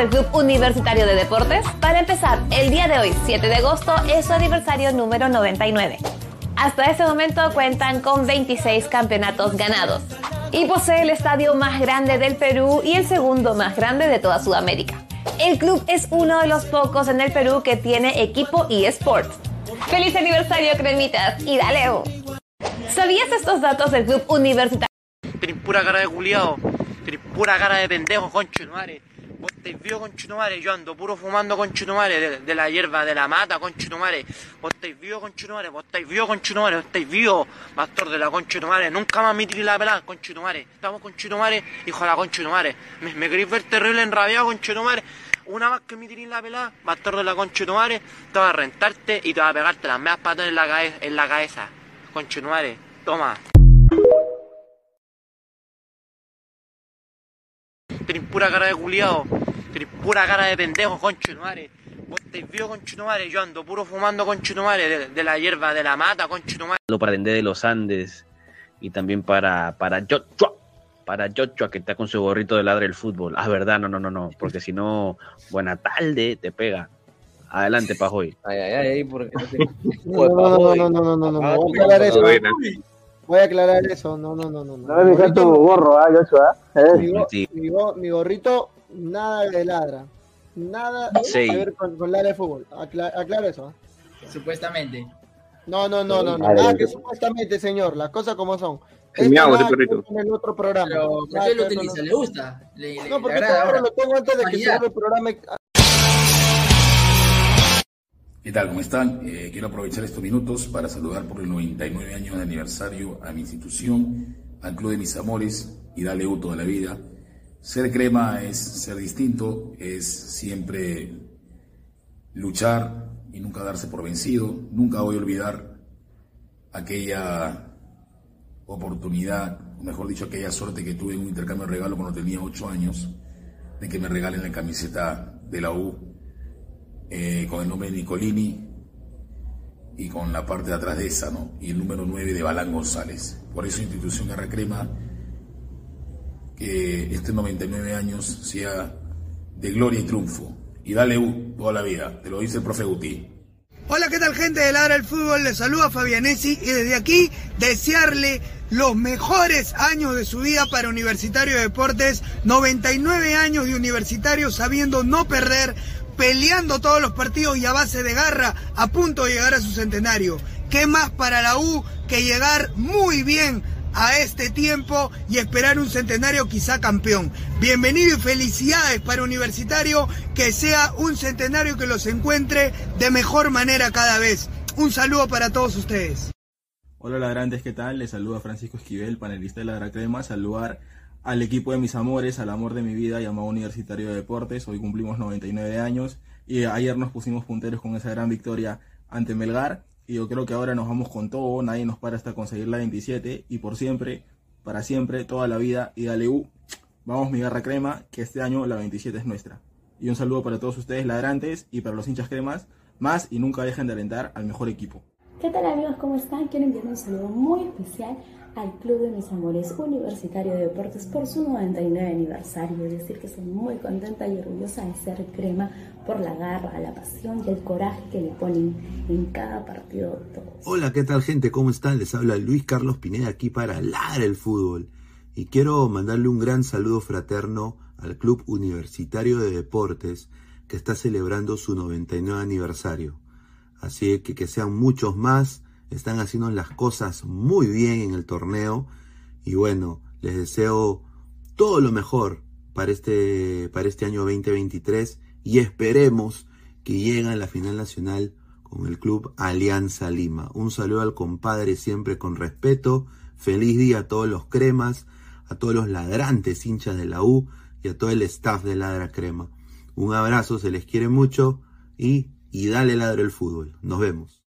Del Club Universitario de Deportes? Para empezar, el día de hoy, 7 de agosto, es su aniversario número 99. Hasta ese momento cuentan con 26 campeonatos ganados y posee el estadio más grande del Perú y el segundo más grande de toda Sudamérica. El club es uno de los pocos en el Perú que tiene equipo eSports. ¡Feliz aniversario, cremitas! ¡Y dale! ¿Sabías estos datos del Club Universitario? Tenés pura cara de culiao, tenés pura cara de pendejo, conchetumare. Vos estáis vivo, conchetumare, yo ando puro fumando, conchetumare, de, de la hierba de la mata, conchetumare. Vos estáis vivo, conchetumare, vos estáis vivo, conchetumare, vos estáis vivo, pastor de la conchetumare. Nunca más me tiré la pelada, conchetumare. Estamos, conchetumare, hijo de la conchetumare. Me, me queréis ver terrible enrabiado, conchetumare. Una vez que me tiré la pelada, pastor de la conchetumare, te va a rentarte y te va a pegarte las meas patas en la, en la cabeza. Conchetumare, toma. Tenés pura cara de culiao, tenés pura cara de pendejo, conchetumare. Vos estáis vivo, conchetumare, yo ando puro fumando, conchetumare, de, de la hierba de la mata, conchetumare. para Dendé de los Andes y también para, para Joshua, para Joshua que está con su gorrito de ladre el fútbol. Ah, verdad, no, no, no, no, porque si no, buena tarde, te pega. Adelante, Pajoy. Ay, ay, ay, porque no sé. No, no, no, no, no, no, no, no, voy a aclarar eso. Voy a aclarar eso, no, no, no, no. No me fijas tu gorro, ah, Joshua. ¿eh? Mi, go- Sí. mi go- mi gorrito, nada de ladra. Nada Sí. que ver con, con ladra de fútbol. Acla- aclaro eso. ¿ah? Supuestamente. No, no, no, no, no. Nada ok. que supuestamente, señor. Las cosas como son. El miau, ver perrito. el otro programa. Pero ¿por Nada qué que lo utiliza? ¿Le gusta? ¿Le, le- No, porque esto ahora lo tengo antes de que se el programa. ¿Qué tal? ¿Cómo están? Eh, quiero aprovechar estos minutos para saludar por el 99 años de aniversario a mi institución, al Club de Mis Amores y darle U toda la vida. Ser crema es ser distinto, es siempre luchar y nunca darse por vencido. Nunca voy a olvidar aquella oportunidad, mejor dicho, aquella suerte que tuve en un intercambio de regalo cuando tenía 8 años, de que me regalen la camiseta de la U eh, con el nombre de Nicolini y con la parte de atrás de esa, ¿no? Y el número 9 de Balán González. Por eso Institución Garra Crema, que este 99 años sea de gloria y triunfo y dale U toda la vida. Te lo dice el profe Guti. Hola, ¿qué tal gente de Ladra el Fútbol? Les saluda Fabianesi y desde aquí desearle los mejores años de su vida para Universitario de Deportes, 99 años de universitario sabiendo no perder, peleando todos los partidos y a base de garra, a punto de llegar a su centenario. ¿Qué más para la U que llegar muy bien a este tiempo y esperar un centenario quizá campeón. Bienvenido y felicidades para Universitario, que sea un centenario que los encuentre de mejor manera cada vez. Un saludo para todos ustedes. Hola ladrantes, ¿qué tal? Les saluda Francisco Esquivel, panelista de la Crema. Saludar al equipo de mis amores, al amor de mi vida llamado Universitario de Deportes. Hoy cumplimos 99 años y ayer nos pusimos punteros con esa gran victoria ante Melgar y yo creo que ahora nos vamos con todo, nadie nos para hasta conseguir la 27 y por siempre, para siempre, toda la vida y dale U, vamos mi garra crema, que este año la 27 es nuestra. Y un saludo para todos ustedes ladrantes y para los hinchas cremas, más y nunca dejen de alentar al mejor equipo. ¿Qué tal amigos? ¿Cómo están? Quiero enviar un saludo muy especial al Club de Mis Amores Universitario de Deportes por su 99 aniversario. Es decir, que estoy muy contenta y orgullosa de ser crema por la garra, la pasión y el coraje que le ponen en cada partido. Hola, ¿qué tal gente? ¿Cómo están? Les habla Luis Carlos Pineda aquí para Ladra el Fútbol. Y quiero mandarle un gran saludo fraterno al Club Universitario de Deportes que está celebrando su 99 aniversario. Así que que sean muchos más están haciendo las cosas muy bien en el torneo y bueno, les deseo todo lo mejor para este, para este año 2023 y esperemos que lleguen a la final nacional con el club Alianza Lima. Un saludo al compadre siempre con respeto. Feliz día a todos los cremas, a todos los ladrantes hinchas de la U y a todo el staff de Ladra Crema. Un abrazo, se les quiere mucho y, y dale ladro el fútbol. Nos vemos.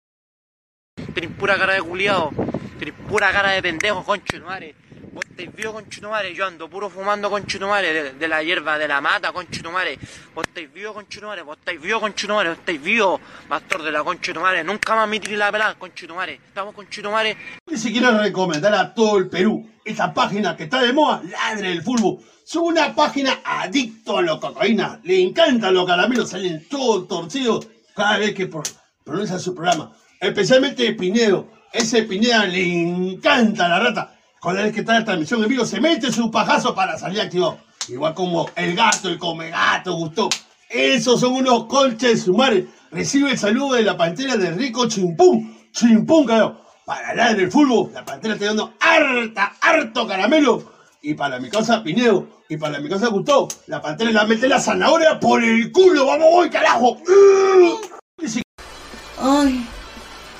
Tenés pura cara de culiado. Tenés pura cara de pendejo, concho madre. Vos estáis vivo, concho madre. Yo ando puro fumando, concho madre, de, de, la hierba, de la mata, concho madre. Vos estáis vivo, concho madre. Vos estáis vivo, concho madre. Vos estáis vivo, pastor de la concho madre. Nunca más me tiré la pelada, concho madre. Estamos, concho madre. Si quiero recomendar a todo el Perú esa página que está de moda, Ladre el Fútbol. Es una página adicto a la cocaína. Le encantan los caramelos, salen todos torcidos cada vez que pronuncia su programa especialmente Pinedo. Ese Pineda le encanta la rata. Cada vez que está la transmisión en vivo, se mete su pajazo para salir activo. Igual como el gato, el come gato, gustó. Esos son unos colches sumares. Recibe el saludo de la pantera de Rico Chimpún. Chimpún, carajo. Para hablar del fútbol, la pantera está dando harta, harto caramelo. Y para mi casa Pinedo, y para mi casa Gustó, la pantera la mete la zanahoria por el culo. ¡Vamos, voy, carajo!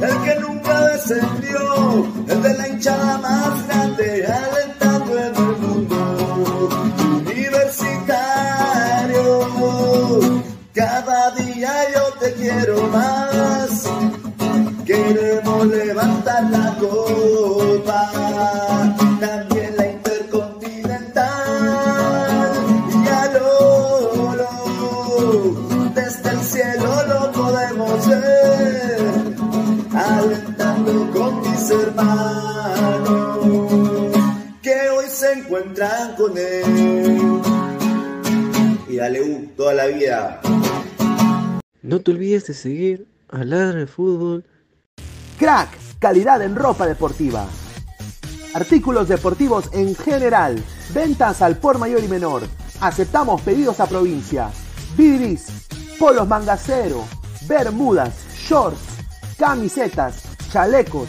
el que nunca descendió, el de la hinchada más grande, alentando en el mundo. Universitario, cada día yo te quiero más. Queremos levantar la copa, también la intercontinental. Y al oro, desde el cielo lo podemos ver, mis hermanos que hoy se encuentran con él. Y dale U toda la vida. No te olvides de seguir a Ladra de Fútbol. Crack, calidad en ropa deportiva. Artículos deportivos en general. Ventas al por mayor y menor. Aceptamos pedidos a provincia. Bidris, polos mangacero, bermudas, shorts, camisetas, chalecos,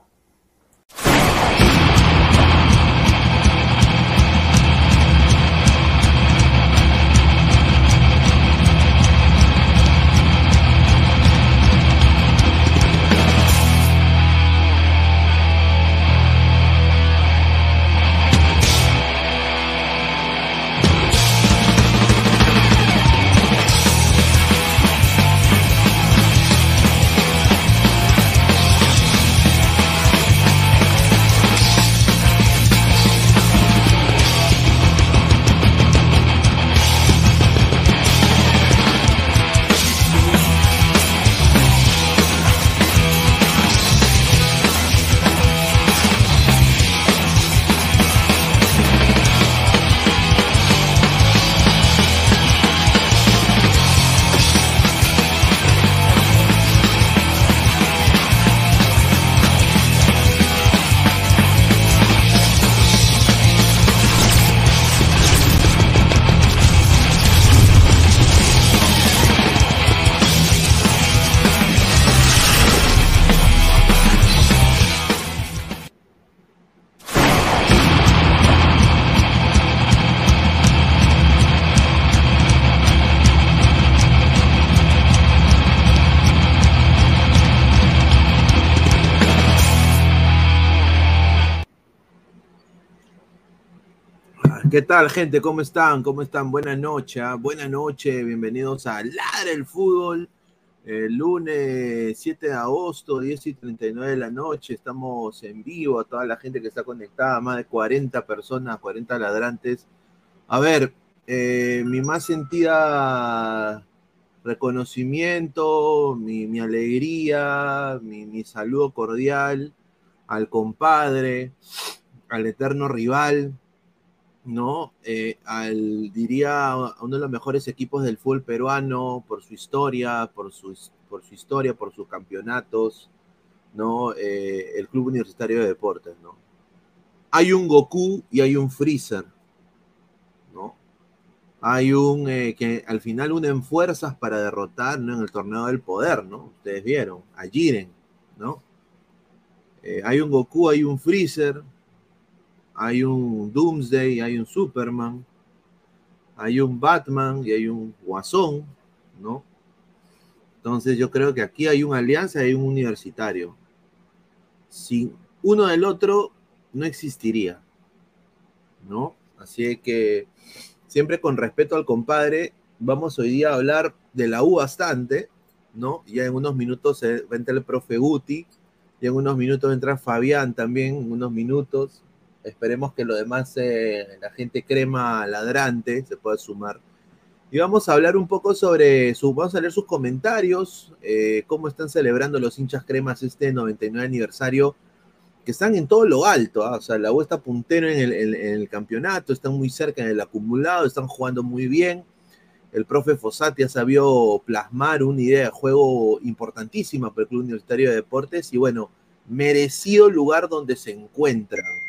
¿Qué tal, gente? ¿Cómo están? ¿Cómo están? Buenas noches. ¿ah? Buenas noches. Bienvenidos a Ladre el Fútbol. El lunes 7 de agosto, 10 y 39 de la noche. Estamos en vivo a toda la gente que está conectada, más de 40 personas, 40 ladrantes. A ver, eh, mi más sentida reconocimiento, mi, alegría, mi saludo cordial al compadre, al eterno rival, ¿no? Eh, al, diría, uno de los mejores equipos del fútbol peruano por su historia, por su, por su historia, por sus campeonatos, ¿no? Eh, el Club Universitario de Deportes, ¿no? Hay un Goku y hay un Freezer, ¿no? Hay un eh, que al final unen fuerzas para derrotar, ¿no? En el torneo del poder, ¿no? Ustedes vieron, a Jiren, ¿no? Eh, hay un Goku, hay un Freezer, hay un Doomsday, hay un Superman, hay un Batman y hay un Guasón, ¿no? Entonces yo creo que aquí hay una alianza y hay un universitario. Sin uno del otro no existiría, ¿no? Así que siempre con respeto al compadre, vamos hoy día a hablar de la U bastante, ¿no? Ya en unos minutos va a entrar el profe Guti, y en unos minutos entra Fabián también, en unos minutos. Esperemos que lo demás, eh, la gente crema ladrante, se pueda sumar. Y vamos a hablar un poco sobre, su, vamos a leer sus comentarios, eh, cómo están celebrando los hinchas cremas este 99 aniversario, que están en todo lo alto, ¿ah? o sea, la U está puntero en el, campeonato, están muy cerca en el acumulado, están jugando muy bien. El profe Fossati ha sabido plasmar una idea de juego importantísima para el Club Universitario de Deportes y bueno, merecido lugar donde se encuentran.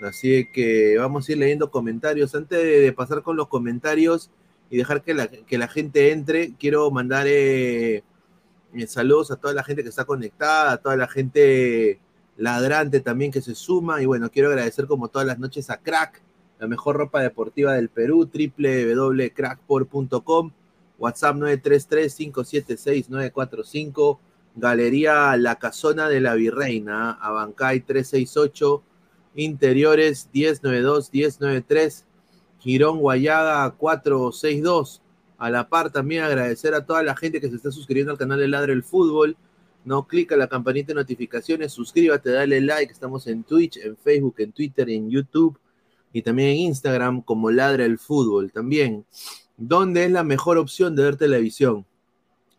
Así que vamos a ir leyendo comentarios. Antes de, pasar con los comentarios y dejar que la, que la gente entre, quiero mandar eh, eh, saludos a toda la gente que está conectada, a toda la gente ladrante también que se suma. Y bueno, quiero agradecer como todas las noches a Crack, la mejor ropa deportiva del Perú, www.crackport.com, WhatsApp 933-576-945, Galería La Casona de la Virreina, Abancay 368, Interiores 1092-1093, Girón Guayaga 462. A la par también agradecer a toda la gente que se está suscribiendo al canal de Ladre el Fútbol. No clica la campanita de notificaciones, suscríbete, dale like. Estamos en Twitch, en Facebook, en Twitter en YouTube. Y también en Instagram como Ladra el Fútbol. También, ¿dónde es la mejor opción de ver televisión?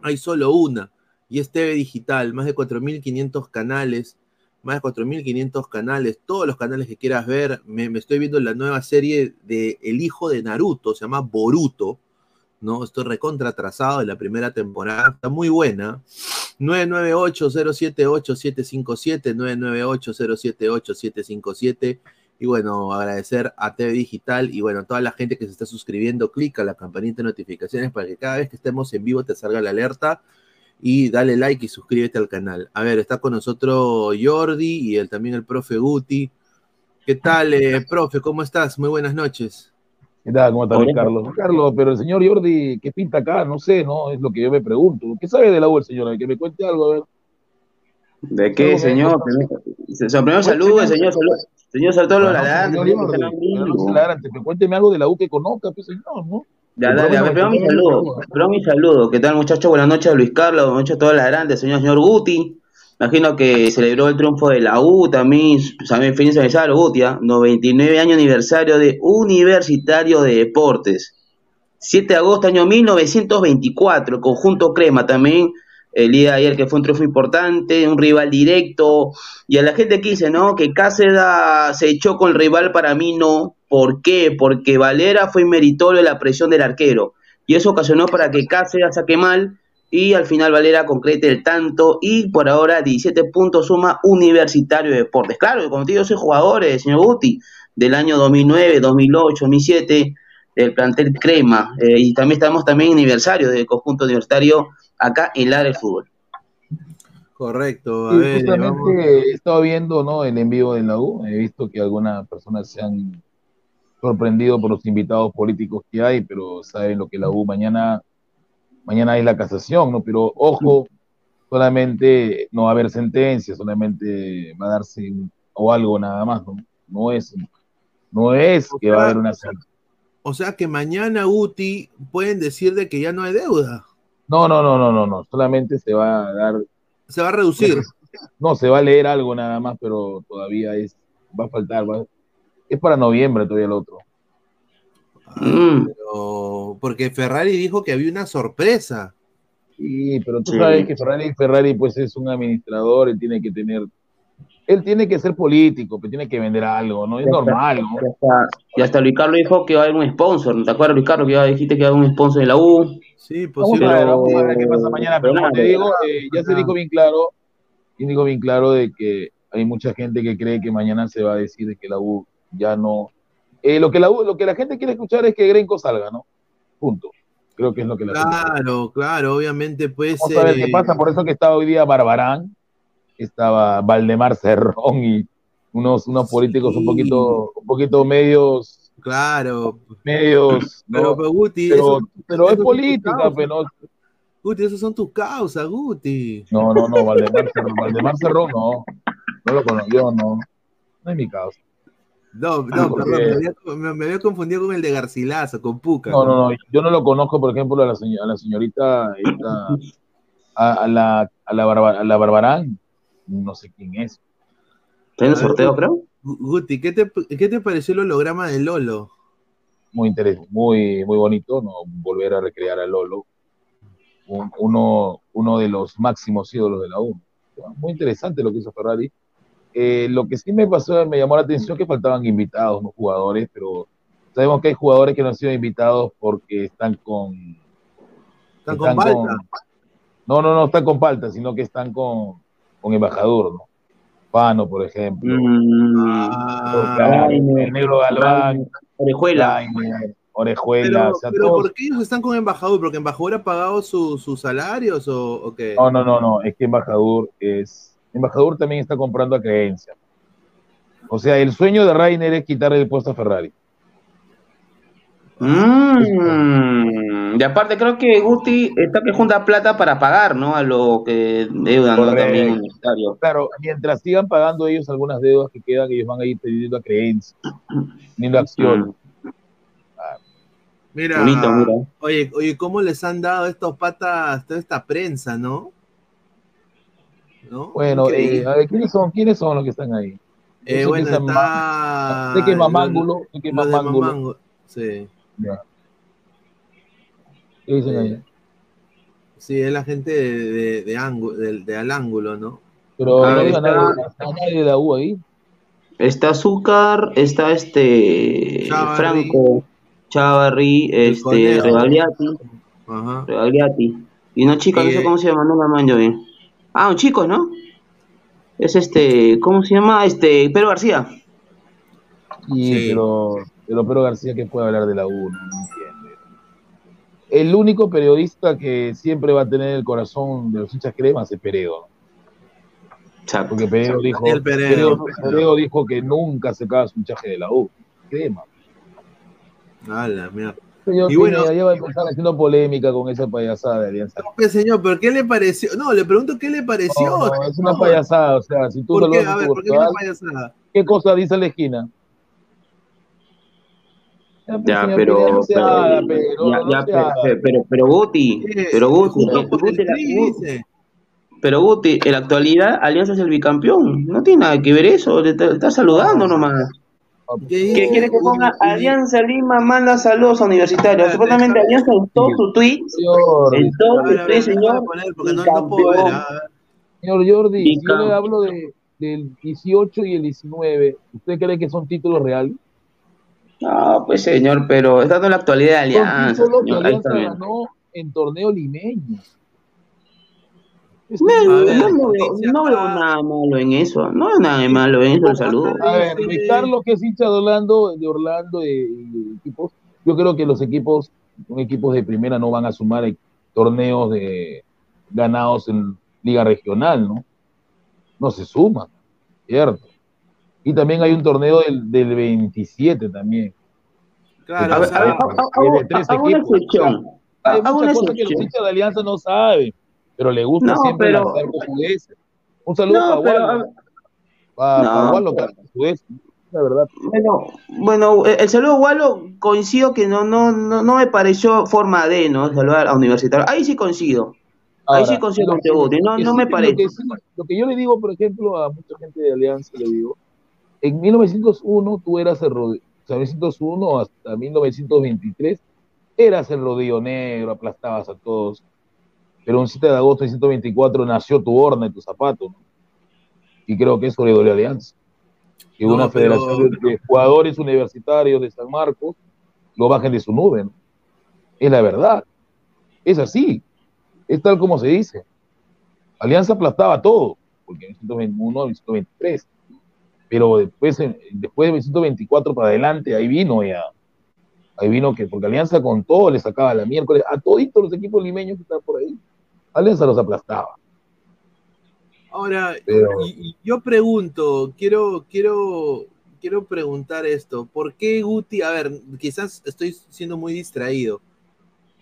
Hay solo una, y es TV Digital, más de 4.500 canales, más de 4.500 canales, todos los canales que quieras ver. Me, me estoy viendo la nueva serie de El hijo de Naruto, se llama Boruto, ¿no? Estoy recontra atrasado de la primera temporada, está muy buena. 998-078-757, 998-078-757. Y bueno, agradecer a TV Digital y bueno, a toda la gente que se está suscribiendo, clica la campanita de notificaciones para que cada vez que estemos en vivo te salga la alerta y dale like y suscríbete al canal. A ver, está con nosotros Jordi y el, también el profe Guti. ¿Qué tal, eh, profe? ¿Cómo estás? Muy buenas noches. ¿Qué tal? ¿Cómo estás. Carlos? Carlos, pero el señor Jordi, ¿qué pinta acá? No sé, ¿no? Es lo que yo me pregunto. ¿Qué sabe de la U el señor? Que me cuente algo, a ver. ¿De qué, señor? Primero, saludos, señor, saludos. Señor, saludos a todos los ladrantes. Cuénteme algo de la U que conozca, pues, señor, ¿no? Ya, dale, primero mi saludo. Primero mi saludo. ¿Qué tal, muchachos? Buenas noches a Luis Carlos, buenas noches a todos los ladrantes, señor, señor Guti. Imagino que celebró el triunfo de la U también, también feliz aniversario, Guti, ¿ah? 99 año aniversario de Universitario de Deportes. 7 de agosto año 1924, el conjunto Crema también, el día de ayer que fue un triunfo importante, un rival directo, y a la gente que dice, ¿no? Que Cáceda se echó con el rival, para mí no. ¿Por qué? Porque Valera fue meritorio de la presión del arquero, y eso ocasionó para que Cáceda saque mal, y al final Valera concrete el tanto, y por ahora 17 puntos suma Universitario de Deportes. Claro, como te digo, soy jugador, eh, señor Guti, del año 2009, 2008, 2007, del plantel Crema, eh, y también estamos también en aniversario del conjunto universitario acá en Ladre del Fútbol. Correcto, a Sí, ver, justamente vamos. he estado viendo, ¿no? El envío de la U. He visto que algunas personas se han sorprendido por los invitados políticos que hay, pero saben lo que la U mañana, mañana hay la casación, ¿no? Pero ojo, solamente no va a haber sentencia, solamente va a darse un- o algo nada más, ¿no? No es No es que va a haber una O sea que mañana Guti pueden decir de que ya no hay deuda. No, no, no, no, no, no. Solamente se va a dar. Se va a reducir. No, se va a leer algo nada más, pero todavía es, va a faltar. va- es para noviembre todavía el otro. Mm. Pero- porque Ferrari dijo que había una sorpresa. Sí, pero tú Sí. sabes que Ferrari, Ferrari pues es un administrador, él tiene que tener, él tiene que ser político, pero tiene que vender algo, ¿no? Es Ya está, normal, ¿no? ya está. Y hasta Luis Carlos dijo que va a haber un sponsor. ¿Te acuerdas, Luis Carlos, que ya dijiste que va a haber un sponsor de la U? Sí, Vamos a ver, vamos a ver qué pasa mañana, pero como te digo, eh, ya se dijo bien claro, y dijo bien claro de que hay mucha gente que cree que mañana se va a decir de que la U ya no. Eh, lo que la lo que la gente quiere escuchar es que Grenco salga, ¿no? Punto. Creo que es lo que la gente Claro, claro, obviamente puede Vamos ser. a ver qué pasa, por eso que estaba hoy día Barbarán, estaba Valdemar Cerrón y unos, unos políticos un poquito, un poquito medios, Claro. medios, Pero, ¿no? pero, Guti, pero, eso- pero eso es política, pero Guti, esas son tus causas, Guti. no, no, no, Valdemar Cerrón, Valdemar Cerrón no, no lo conozco, yo no, no es mi causa. No, no, porque- perdón, me había, me- me había confundido con el de Garcilaso, con Puca. No, no, no, yo no lo conozco, por ejemplo, a la, señor- a la señorita, esta, a, a la, a la, Barba- a la Barbarán, no sé quién es. ¿Está en el sorteo, creo? Gu- Guti, ¿qué te, ¿qué te pareció el holograma de Lolo? muy interesante, muy, muy bonito, ¿no? Volver a recrear a Lolo, un- uno, uno de los máximos ídolos de la U. Muy interesante lo que hizo Ferrari. Eh, lo que sí me pasó, me llamó la atención que faltaban invitados, no jugadores, pero sabemos que hay jugadores que no han sido invitados porque están con... ¿Están con palta? no, no, no están con palta, sino que están con, con embajador, ¿no? Pano, por ejemplo. Ah, el negro Galván. Orejuela. Orejuela, Pero, o sea, pero todos- ¿por qué ellos están con embajador? ¿Porque embajador ha pagado su- sus salarios o, o qué? No, no, no, no, es que Embajador es. Embajador también está comprando a creencia. O sea, el sueño de Rainer es quitarle el puesto a Ferrari. Mm. Y aparte creo que Guti está que junta plata para pagar, ¿no? A lo que deudan ¿no? También. Claro, mientras sigan pagando ellos algunas deudas que quedan, ellos van a ir pidiendo a creencia, teniendo acción. Mira, Bonito, mira. Oye, oye, ¿cómo les han dado estos patas, toda esta prensa, no? ¿No? Bueno, eh, a ver, ¿quiénes son? ¿Quiénes son los que están ahí? Eh, bueno, que es está. Sé que Mamángulo, sé que de Mamángulo. Mamango, Sí. Ya. ¿Qué dicen ahí? Sí, es la gente de, de, de, ángu- del- de al ángulo, ¿no? Pero Ah, no está- nadie, está nadie de la U ahí. Está Azúcar, está este Chavarri. Franco, Chavarri, este. Regagliati, Ajá. Regagliati. Y una chica, no sé Eh. cómo se llama, no la manjo bien. Ah, un chico, ¿no? Es este, ¿cómo se llama? Este, Pedro García. Sí, Sí. pero, pero Pedro García, ¿qué puede hablar de la U? No, entiende. El único periodista que siempre va a tener el corazón de los hinchas cremas es Peredo. ¿no? Porque Peredo dijo, Daniel Peredo. Peredo, Peredo dijo que nunca se acaba su hinchaje de la U. Crema. A la mierda. Señor Y bueno- ya va a empezar haciendo polémica con esa payasada de Alianza. Pues, señor, ¿pero qué le pareció? No, le pregunto qué le pareció. No, no, es una payasada, o sea, si tú ¿Por lo qué? A ver, ¿por qué es una payasada? ¿Qué cosa dice la esquina? Ya, pero, no pero, pero, no pero, Guti, pero Guti, pero Guti, en la actualidad Alianza es el bicampeón, no tiene nada que ver eso, le está, le está saludando nomás. ¿Qué Que quiere que ponga Alianza Lima manda saludos a universitarios. Supuestamente Alianza en todos sus tweets, en todos sus tweets, señor. Señor Jordi, yo le hablo de, del 18 y el 19, ¿usted cree que son títulos reales? No, pues señor, pero está en la actualidad de Son Alianza, títulos que Alianza ganó en torneo limeño. Es No, veo, no nada malo en eso, no veo nada de malo en eso, el saludo. A ver, Luis Carlos, que es hincha de Orlando, de Orlando y, equipos, yo creo que los equipos, equipos de primera no van a sumar eh, torneos de ganados en liga regional, ¿no? No se suman, ¿cierto? Y también hay un torneo del, del 27 también. Claro, A ver, sea, a ver, hago- Tiene hago- tres hago una equipos. excepción. Hay Hago una muchas cosas que los hinchas de Alianza no saben, pero le gusta No, siempre pero- lanzar portugueses. Un saludo No, para pero, Wallo. a ver, Para No, pero- habla portugués. la verdad. Bueno, bueno, el saludo Walo coincido que no, no, no, no me pareció forma de, ¿no? Saludar a Universitario. Ahí sí coincido. Ahí sí coincido lo con que- no, lo que no sí- me lo parece. que sí- Lo que yo le digo, por ejemplo, a mucha gente de Alianza, le digo, en 1901 tú eras el rodillo, o sea, 1901 hasta 1923 eras el rodillo negro, aplastabas a todos. Pero un 7 de agosto de 1924 nació tu horna y tu zapato. ¿no? Y creo que eso le dolió a Alianza. Que No, una pero- federación de, de jugadores universitarios de San Marcos lo bajen de su nube. ¿no? Es la verdad. Es así. Es tal como se dice. Alianza aplastaba todo, porque en 121, en 123. Pero después, después de 124 para adelante, ahí vino ya. Ahí vino que, porque Alianza con todo le sacaba la miércoles a toditos los equipos limeños que estaban por ahí. Alianza los aplastaba. Ahora, Pero- y- y yo pregunto, quiero, quiero, quiero preguntar esto, ¿por qué Guti, a ver, quizás estoy siendo muy distraído,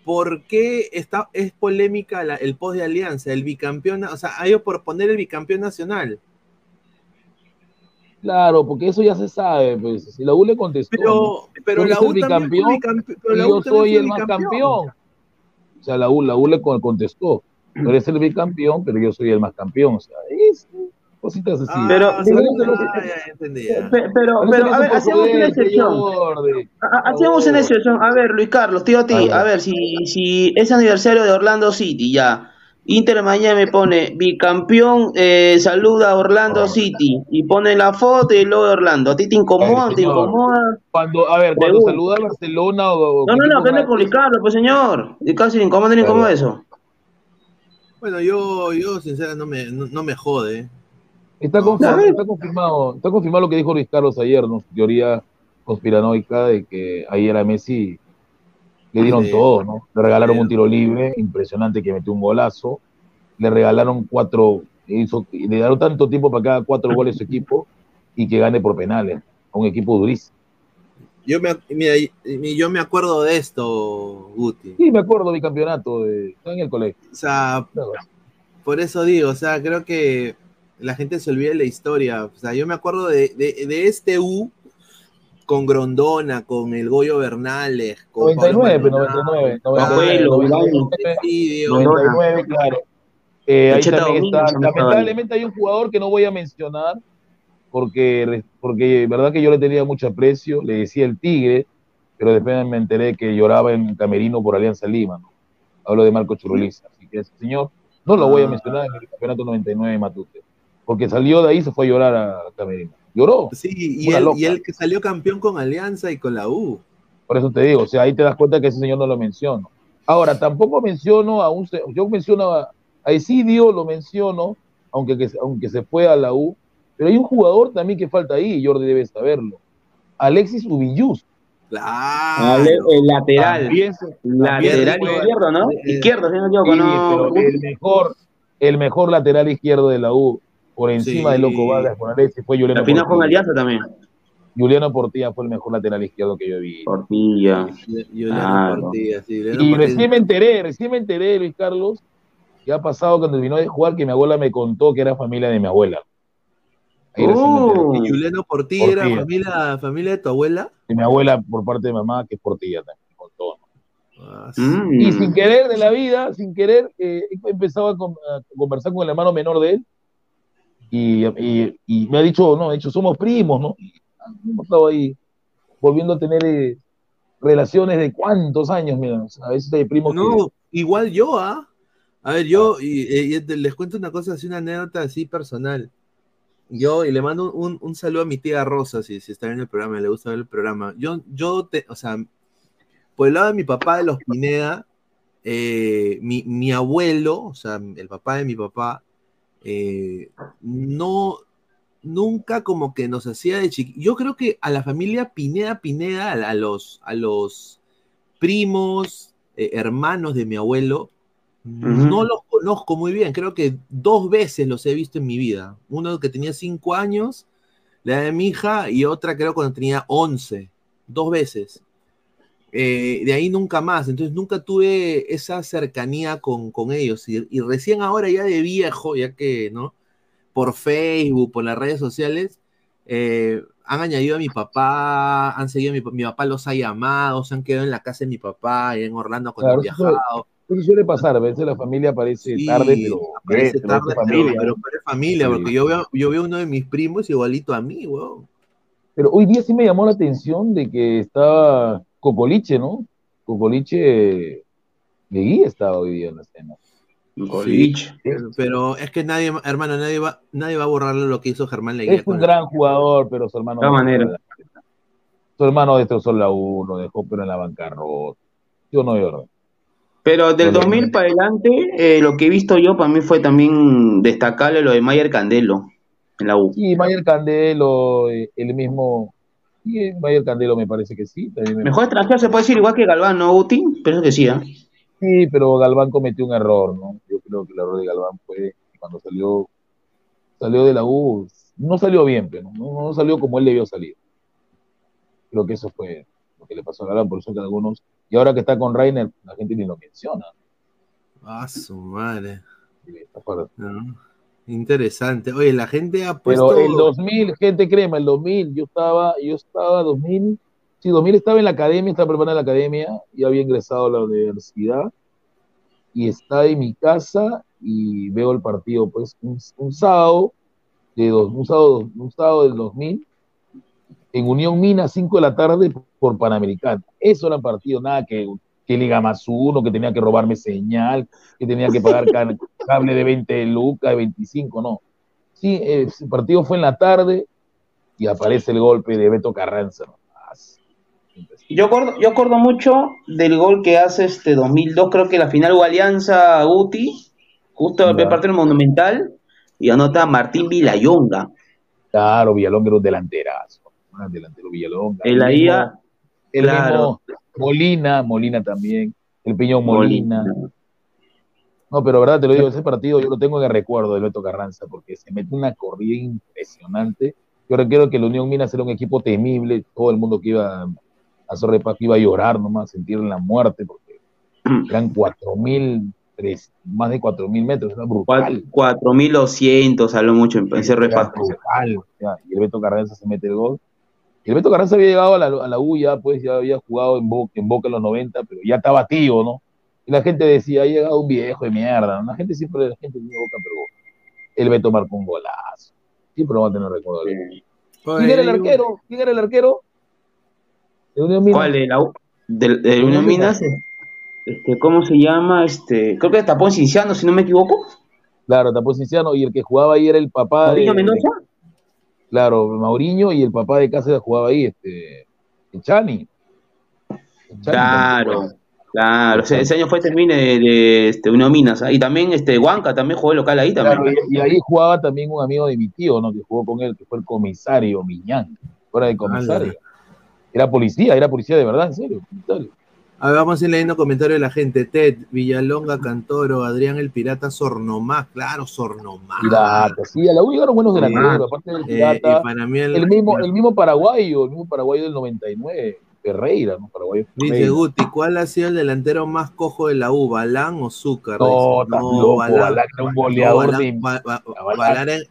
¿por qué está, es polémica la- el post de Alianza, el bicampeón, o sea, hay por poner el bicampeón nacional? Claro, porque eso ya se sabe, pues. Si la U le contestó. Pero, pero la U también bicampeón pero la yo U soy el más bicampeón. campeón. O sea, la U, la U le con- contestó. Tú eres el bicampeón, pero yo soy el más campeón. O sea, es cositas así. Pero- Ah, pero- ya, ya Pero, a ver, hacemos una excepción. Hacemos una excepción. A ver, Luis Carlos, tío, a ti, A ver. si, si es aniversario de Orlando City, ya. Inter Miami pone bicampeón, eh, saluda a Orlando City y pone la foto y de Orlando. ¿A ti te incomoda? Ay, ¿Te incomoda? Cuando, a ver, cuando saluda a Barcelona o. No, no, no, que no es con Luis grandes, Carlos, pues señor. Y casi le incomoda, le incomoda eso. Bueno, yo, yo sinceramente no me, no, no me jode. Está confirmado, está confirmado, está confirmado lo que dijo Luis Carlos ayer, ¿no? Su teoría conspiranoica de que ayer a Messi le dieron Sí. todo, ¿no? Le regalaron Sí. un tiro libre, impresionante que metió un golazo, le regalaron cuatro, hizo, le dieron tanto tiempo para cada cuatro goles a su equipo y que gane por penales, a un equipo durísimo. Yo me, mira, yo me acuerdo de esto, Guti. Sí, me acuerdo mi campeonato de, en el colegio. O sea, por eso digo, o sea, creo que la gente se olvida de la historia. O sea, yo me acuerdo de, de- de este U con Grondona, con el Goyo Bernales, con 99, Pablo 99, Maldonado, 99, con 99, Presidio. 99, claro. Eh, ahí también está. Lamentablemente hay un jugador que no voy a mencionar porque, porque verdad que yo le tenía mucho aprecio, le decía el Tigre, pero después me enteré que lloraba en Camerino por Alianza Lima. ¿no? Hablo de Marco Churuliza. Así que ese señor no lo voy a mencionar en el campeonato 99 de Matute, porque salió de ahí y se fue a llorar a Camerino. Lloró. Sí, y él, y él que salió campeón con Alianza y con la U. Por eso te digo, o sea, ahí te das cuenta que ese señor no lo menciono. Ahora, tampoco menciono a un, yo menciono a, a Esidio, lo menciono, aunque, que- aunque se fue a la U, pero hay un jugador también que falta ahí, y Jordi debe saberlo. Alexis Ubillus. Claro. el lateral. También Lateral también izquierdo, ¿no? Izquierdo, si no me equivoco, Sí, no. pero el mejor, el mejor lateral izquierdo de la U, por encima Sí. de Loco Vargas con Alexis, fue Juliano Al final con Portilla. Alianza también. Juliano Portilla fue el mejor lateral izquierdo que yo vi. Portilla. Juliano Claro. Portilla, sí, Juliano Y Portilla. recién me enteré, recién me enteré, Luis Carlos, que ha pasado cuando terminó de jugar que mi abuela me contó que era familia de mi abuela. Me enteré. ¿Y Juliano Portilla, era familia, familia de tu abuela? De mi abuela por parte de mamá, que es Portilla también, me contó. Ah, Mm. Y sin querer de la vida, sin querer, eh, he empezado a, con- a conversar con el hermano menor de él y, y- y me ha dicho, no, ha dicho, somos primos, ¿no? Y hemos estado ahí volviendo a tener eh, relaciones de cuántos años, mira, a veces hay primos que- No, igual yo, ¿ah? A ver, yo, y, y- te- les cuento una cosa, así una anécdota así personal. Yo, y le mando un, un saludo a mi tía Rosa, si, si está en el programa, le gusta ver el programa. Yo, yo, te, o sea, por el lado de mi papá de los Pineda, eh, mi, mi abuelo, o sea, el papá de mi papá, eh, no, nunca como que nos hacía de chiquitos. Yo creo que a la familia Pineda Pineda, a, a los, a los primos, eh, hermanos de mi abuelo, no los conozco muy bien. Creo que dos veces los he visto en mi vida. Uno que tenía cinco años, la de mi hija, y otra creo cuando tenía once. Dos veces. Eh, de ahí nunca más. Entonces nunca tuve esa cercanía con, con ellos. Y, y recién ahora ya de viejo, ya que, ¿no? Por Facebook, por las redes sociales, eh, han añadido a mi papá, han seguido a mi, mi papá los ha llamado, se han quedado en la casa de mi papá en Orlando cuando Claro, han viajado. Eso suele pasar, a veces la familia aparece Sí, tarde, pero, aparece pero tarde, es familia. pero, pero ¿no? parece familia, Sí. porque yo veo, yo veo uno de mis primos igualito a mí, weón. Pero hoy día sí me llamó la atención de que estaba Cocoliche, ¿no? Cocoliche Leguía estaba hoy día en la escena. Sí, pero- pero es que nadie, hermano, nadie va, nadie va a borrarle lo que hizo Germán Leguía. Es un gran jugador, pero su hermano. De todas maneras. Su hermano destrozó la 1, dejó pero en la bancarrota. Yo no veo verdad. Pero del 2000 para adelante, eh, lo que he visto yo para mí fue también destacable lo de Mayer Candelo en la U. Y Mayer Candelo, eh, el mismo. Y eh, Mayer Candelo me parece que sí. También me- Mejor extranjero se puede decir igual que Galván, ¿no, Guti? Pero eso que sí, ¿ah? Sí, pero Galván cometió un error, ¿no? Yo creo que el error de Galván fue cuando salió, salió de la U, no salió bien, pero no, no salió como él debió salir. Creo que eso fue lo que le pasó a Galván, por eso que algunos, y ahora que está con Rainer, la gente ni lo menciona. Ah, su madre. No. Interesante. Oye, la gente ha puesto. Pero el 2000, gente crema, el 2000, yo estaba, yo estaba 2000, sí, 2000 estaba en la academia, estaba preparando la academia, ya había ingresado a la universidad y estaba en mi casa y veo el partido, pues, un, un sábado, de dos, un sábado, un sábado del 2000, en Unión Mina, 5 de la tarde por Panamericana. Eso era partido, nada que, que Liga más uno, que tenía que robarme señal, que tenía que pagar ca- cable de 20 lucas, de 25, no. Sí, ese partido fue en la tarde y aparece el golpe de Beto Carranza. ¿no? Yo acuerdo, yo acuerdo mucho del gol que hace este 2002, creo que la final o Alianza Guti, justo el Ya. partido Monumental, y anota Martín Vilayonga. Claro, Villalonga era un delanterazo. Un delantero Villalonga. El ah, el claro. mismo Molina, Molina también. El Piñón Molina. No, pero verdad, te lo digo, ese partido yo lo tengo en el recuerdo de Beto Carranza, porque se mete una corrida impresionante. Yo recuerdo que la Unión Minas era un equipo temible, todo el mundo que iba a Zorre Paz iba a llorar nomás, sentir la muerte, porque eran 4.000, tres- más de 4.000 metros, era brutal. 4200, habló mucho en, CR Era brutal, o sea, y el Beto Carranza se mete el gol. El Beto Carranza había llegado a la, a la U ya, pues ya había jugado en Boca, en Boca en los 90, pero ya estaba tío, ¿no? Y la gente decía, ha llegado un viejo de mierda. La gente siempre, la gente tiene Boca, pero el Beto marcó un golazo. Siempre lo va a tener recuerdo. Beto. ¿Quién era el arquero? ¿Quién era el arquero? De Unión Minas. ¿Cuál? ¿De la U? ¿De, de Unión Minas? Este, ¿Cómo se llama? Este, creo que tapó Cinciano, si no me equivoco. Claro, Tapó Cinciano, y el que jugaba ahí era el papá ¿Mauricio de, Mendoza? Claro, Mauriño y el papá de Cáceres jugaba ahí, este, el Chani. El Chani Claro, claro. Ese, ese año fue termine de, de, este, Unión Minas. ¿ah? Y también este, Huanca también jugó local ahí también. Claro, y, y ahí jugaba también un amigo de mi tío, ¿no? Que jugó con él, que fue el comisario Miñán. Fuera de comisario. Era policía, era policía de verdad, en serio, comisario. A ver, vamos a ir leyendo comentarios de la gente. Ted, Villalonga, Cantoro, Adrián el Pirata, Sornomás, claro, Sornomás. Pirata, sí, a la U llegaron buenos Sí. delanteros, aparte del Eh, Pirata. y para mí el- el, mismo, el mismo paraguayo, el mismo paraguayo del 99, Ferreira, ¿no? Paraguayo Dice Ferreira. Guti, ¿cuál ha sido el delantero más cojo de la U? ¿Balán o Zúcar? No, Dice. estás loco, Balán era un goleador Balán- de- Ba- Ba- Balán-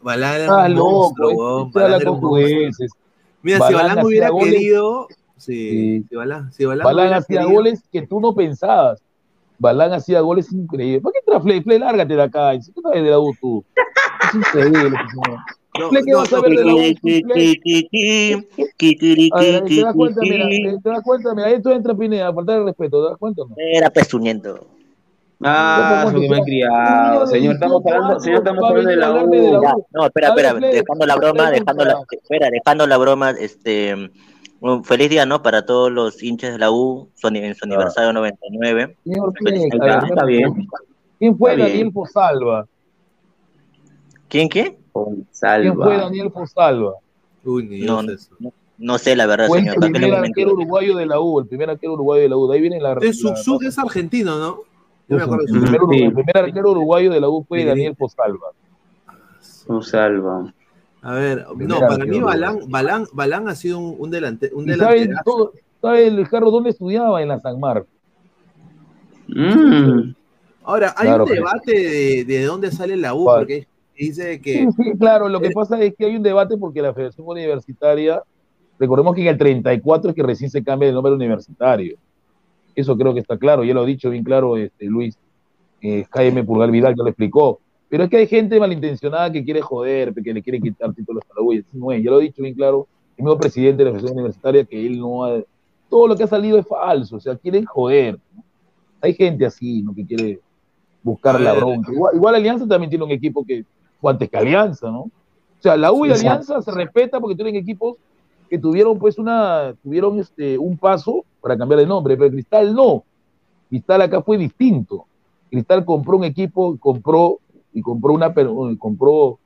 Balán era- Balán un monstruo, Balán era un monstruo. Mira, si Balán Balán hubiera querido, sí, si Balán, si Balán, Balán hacía querido- goles que tú no pensabas. Balán hacía goles increíbles. ¿Para qué entras, Fle? Fle, lárgate de acá. ¿Qué sabes de la U tú? Es increíble. No, Fle, ¿qué no, vas a ver de la U? Ver, ¿te das cuenta? Mira, ¿te das cuenta? Mira, esto entra Pineda, a faltar de respeto, ¿te das cuenta o no? Era pezuñento. Ah, eso que me han criado. Señor, estamos hablando, señor, estamos hablando de la U. Ya, No, espera, espera, dejando la broma, dejando la, espera, dejando la broma, este, un feliz día, ¿no? Para todos los hinchas de la U, su, en su aniversario 99. Señor Está- bien. ¿Quién fue Está. Daniel Fosalva? ¿Quién qué? ¿Quién fue Daniel Fosalva? Uy, ni No, no, sé eso. no, no sé la verdad, Fue el señor. ¿para qué le primer arquero uruguayo de la U, el primer arquero uruguayo de la U. De ahí viene la. La- Zuczuk es argentino, ¿no? Yo me acuerdo de el, primer, uruguayo- el primer arquero uruguayo de la U fue Sí. Daniel Fosalva. Un salva. A ver, no, para mí. Balán, Balán, Balán ha sido un, un, delante, un ¿Y sabe, delanterazo. todo, sabe el Carlos dónde estudiaba? En la San Marcos. Mm. Ahora, hay Claro, un debate de, de dónde sale la U, porque dice Sí, que sí, claro, lo que pasa es que hay un debate porque la Federación Universitaria Recordemos que en el 34 es que recién se cambia el nombre universitario. Eso creo que está claro, ya lo ha dicho bien claro este, Luis, eh, Jaime Pulgar Vidal, que lo explicó. Pero es que hay gente malintencionada que quiere joder, que le quiere quitar títulos a la U. No es, ya lo he dicho bien claro, el mismo presidente de la Federación Universitaria, que él no ha. Todo lo que ha salido es falso, o sea, quieren joder. Hay gente así, ¿no? Que quiere buscar la bronca. Igual, igual, Alianza también tiene un equipo que, o antes que Alianza, ¿no? O sea, la U y Alianza se respeta porque tienen equipos que tuvieron pues una, tuvieron este, un paso para cambiar de nombre, pero Cristal no. Cristal acá fue distinto. Cristal compró un equipo, compró y compró una compró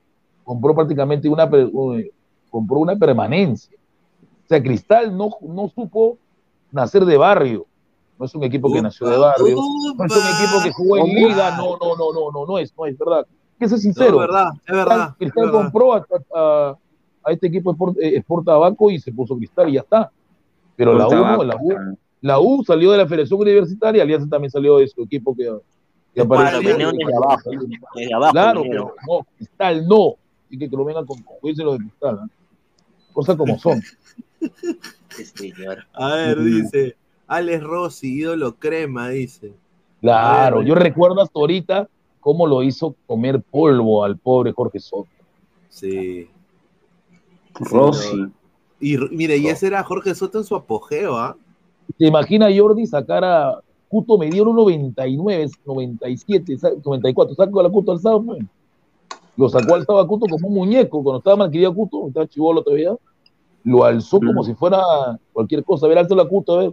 compró prácticamente una compró una permanencia. O sea, Cristal no, no supo nacer de barrio. No es un equipo que nació de barrio. No es un equipo que jugó en liga. No, no, no, no, no, no es, no es verdad. Que ser sincero. es verdad, es verdad. Cristal, compró a, a, este equipo Sport, eh, Tabaco y se puso Cristal y ya está. Pero la U, no, la U, la U salió de la Federación Universitaria, Alianza también salió de su equipo que, que apareció bueno, desde abajo, desde abajo. Claro, pero no, Cristal no. Así que que lo vengan con juicio de Cristal. ¿eh? Cosas como son. A ver, dice Alex Rossi, ídolo crema, dice. Claro, yo recuerdo hasta ahorita cómo lo hizo comer polvo al pobre Jorge Soto. Sí. Rossi. Y mire, y ese era Jorge Soto en su apogeo, ¿ah? ¿Te imagina Jordi sacar a Cuto me dieron 99, 97, 94, sacó a la Cuto alzado, pues. Lo sacó alzado a Cuto como un muñeco, cuando estaba malquerido Cuto, estaba chivolo todavía, lo alzó como si fuera cualquier cosa. A ver, alto la Cuto, a ver.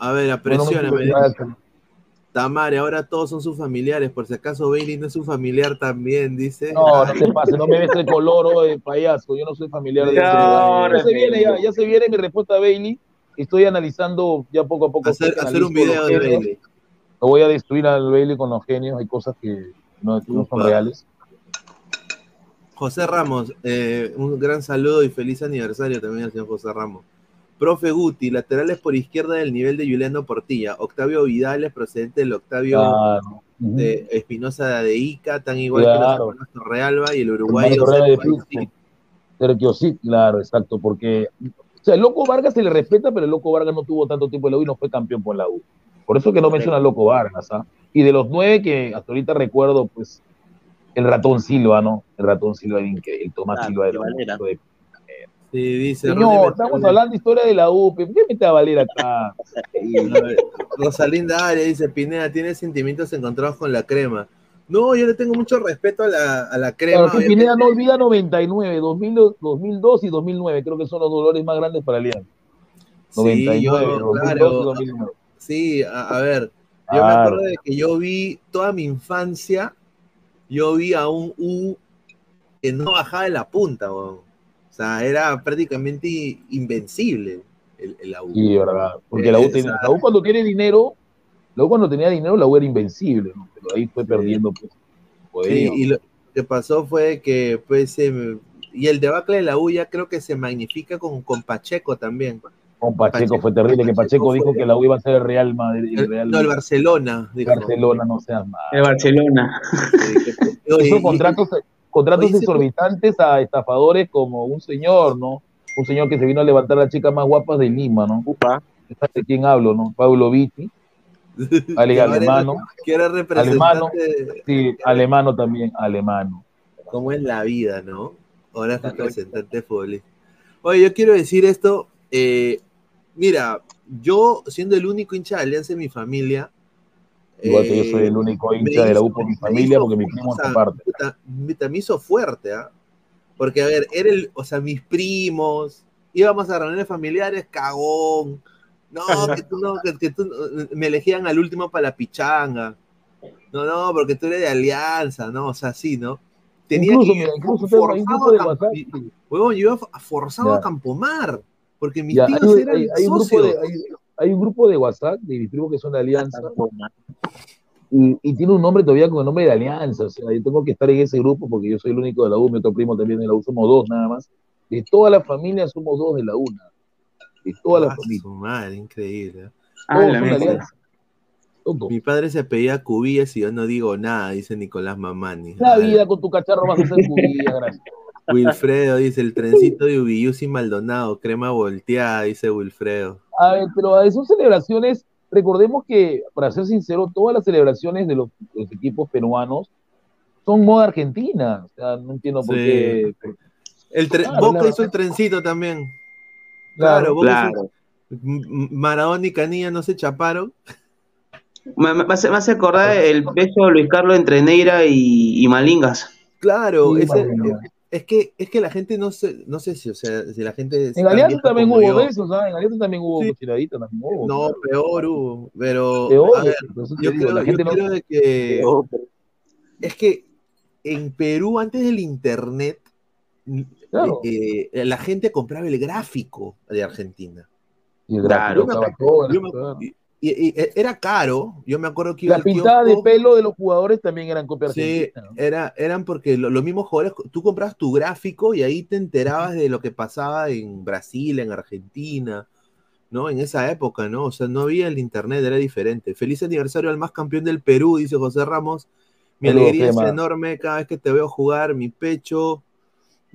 A ver, apresióname. Tamare, ahora todos son sus familiares, por si acaso Bailey no es su familiar también, dice. No, no se pase, no me ves el color de payaso, yo no soy familiar de no, ya, se viene, ya, ya, se viene mi respuesta a Bailey, estoy analizando ya poco a poco. Hacer, hacer un video de Bailey. Lo voy a destruir al Bailey con los genios, hay cosas que no, no son reales. José Ramos, eh, un gran saludo y feliz aniversario también al señor José Ramos. Profe Guti, laterales por izquierda del nivel de Juliano Portilla. Octavio Vidales, procedente del Octavio de Espinosa de Ica, tan igual que los Torrealba y el uruguayo. Sergio sí, claro, exacto, porque o sea, el Loco Vargas se le respeta, pero el Loco Vargas no tuvo tanto tiempo en la U y no fue campeón por la U. Por eso que no menciona Loco Vargas, ¿ah? Y de los nueve que hasta ahorita recuerdo, pues, el ratón Silva, ¿no? El ratón Silva, el Tomás Silva era, de Sí, dice. Señor, estamos hablando de historia de la UP. ¿Por qué mete a Valera acá? Rosalinda Aria dice: Pineda, tiene sentimientos encontrados con la crema. No, yo le tengo mucho respeto a la, a la crema. Claro, Pineda no olvida 99, 2002 y 2009. Creo que son los dolores más grandes para Alianza. 99, sí, yo, 2002 claro, y 2009. Sí, a, a ver. Yo me acuerdo de que yo vi toda mi infancia, yo vi a un U que no bajaba de la punta, weón sea, era prácticamente invencible el, la U. Sí, verdad. Porque la U, la U cuando tiene dinero, la U cuando tenía dinero, la U era invencible, ¿no? Pero ahí fue perdiendo, pues. Sí, y lo que pasó fue que, pues, y el debacle de la U ya creo que se magnifica con, con Pacheco también. Con Pacheco, fue terrible, que Pacheco, dijo que la U iba a ser el Real Madrid. El Real no, el Barcelona. El Barcelona, no seas mal. El Barcelona. Esos contratos, contratos exorbitantes a estafadores como un señor, ¿no? Un señor que se vino a levantar a las chicas más guapas de Lima, ¿no? Upa. ¿De quién hablo, no? Pablo Vitti. Ale, alemano. Que era representante. Alemano, sí, alemano también, alemano. Como es la vida, ¿no? Ahora es representante futbolista. Oye, yo quiero decir esto. Eh, mira, yo siendo el único hincha de Alianza en mi familia, Igual que yo soy el eh, único hincha de la U por mi familia, porque mi primo está parte. Me hizo fuerte, ¿ah? Porque, a ver, era el, o sea, mis primos, íbamos a reuniones familiares, cagón. No, que tú no, que, tú, me elegían al último para la pichanga. No, no, porque tú eres de alianza, ¿no? O sea, sí, ¿no? Tenía incluso, que mira, incluso forzado a, Camp... yo iba forzado a Campomar, porque mis tíos eran hay, hay, un grupo de, hay, hay un grupo de WhatsApp de mis primos que son de Alianza y, y, tiene un nombre todavía con el nombre de Alianza. O sea, yo tengo que estar en ese grupo porque yo soy el único de la U, mi otro primo también de la U, somos dos nada más. De toda la familia somos dos de la UNA. De toda la ah, familia. Madre, increíble. Ah, la Mi padre se pedía cubillas y yo no digo nada, dice Nicolás Mamani. La vida con tu cacharro vas a hacer cubillas, gracias. Wilfredo dice, el trencito de Ubiusi Maldonado, crema volteada, dice Wilfredo. A ver, pero son celebraciones, recordemos que, para ser sincero, todas las celebraciones de los, los equipos peruanos son moda argentina. O sea, no entiendo por Sí. qué. El tre- Claro, Boca hizo el trencito también. Claro, hizo- claro. Maradona y Canilla no se chaparon. Me, me hace, me hace acordar el beso de Luis Carlos entre Neira y, y Malingas. Claro, Sí, ese- Maradona. es que es que la gente no sé, no sé si, o sea, si la gente es En Alianza también hubo yo. besos, ¿sabes? En Alianza también hubo cochiradita, también hubo. No, claro. peor hubo, pero Peor, a ver, eso yo digo, creo, la yo gente no- creo de que Peor, es que en Perú antes del internet Claro. eh, eh, la gente compraba el gráfico de Argentina. Y el gráfico Yo me- estaba todo, yo me- claro. y- y- y era caro. Yo me acuerdo que iba La pintada de pelo de los jugadores también eran copia Sí, era, eran porque lo- los mismos jugadores, tú comprabas tu gráfico y ahí te enterabas de lo que pasaba en Brasil, en Argentina, ¿no? En esa época, ¿no? O sea, no había el internet, era diferente. Feliz aniversario al más campeón del Perú, dice José Ramos. Mi alegría es enorme cada vez que te veo jugar, mi pecho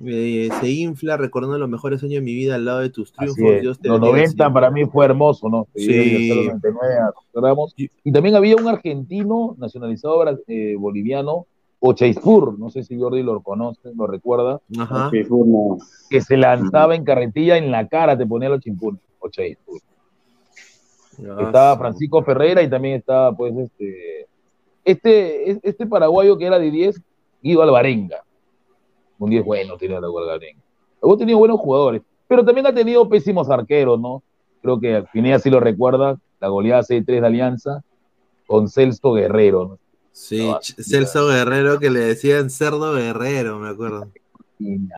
eh, se infla recordando los mejores años de mi vida al lado de tus triunfos. es. Dios te Los bendiga 90 siempre. para mí fue hermoso, ¿no? Sí. Sí. Los 99 a José Ramos. Y también había un argentino nacionalizado eh, boliviano, Ocheispur, no sé si Jordi lo conoce, lo recuerda, Ajá. que se lanzaba en carretilla en la cara, te ponía los chimpunes, Ocheispur. Ah, Estaba Francisco Ferreira y también estaba, pues, este, este, este paraguayo que era de 10, Guido Alvarenga. Un 10 bueno tenía Guido Alvarenga. Luego ha tenido buenos jugadores, pero también ha tenido pésimos arqueros, ¿no? Creo que Pineda sí lo recuerda, la goleada 6-3 de Alianza con Celso Guerrero, ¿no? Sí, Celso Guerrero que le decían cerdo guerrero, me acuerdo.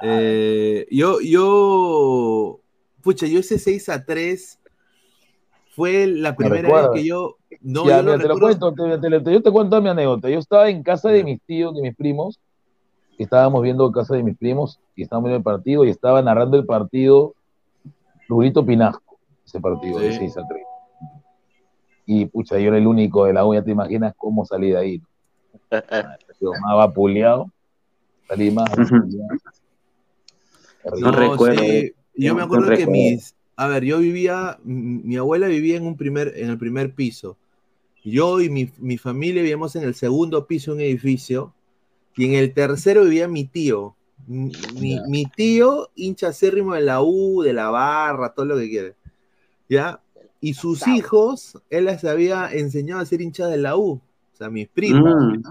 Eh, yo, yo, pucha, yo ese 6 a 3 fue la primera vez que yo, no, Ya, yo lo mira, te lo cuento, te, te- te- yo te cuento mi anécdota. Yo estaba en casa de mis tíos, de mis primos, estábamos viendo casa de mis primos y estábamos viendo el partido y estaba narrando el partido Rurito Pinasco, ese partido de Sí. 6 a 3. Y pucha, yo era el único de la U, ya te imaginas cómo salí de ahí. Yo más vapuleado, salí más. No, recuerdo. sí, Yo No, me no acuerdo que recuerdo. mis, a ver, yo vivía, mi abuela vivía en un primer, en el primer piso. Yo y mi, mi familia vivíamos en el segundo piso de un edificio y en el tercero vivía mi tío. Mi, mi- mi tío, hincha acérrimo de la U, de la barra, todo lo que quiere. ¿Ya? Y sus hijos, él les había enseñado a ser hincha de la U, o sea, mis primos. Mm.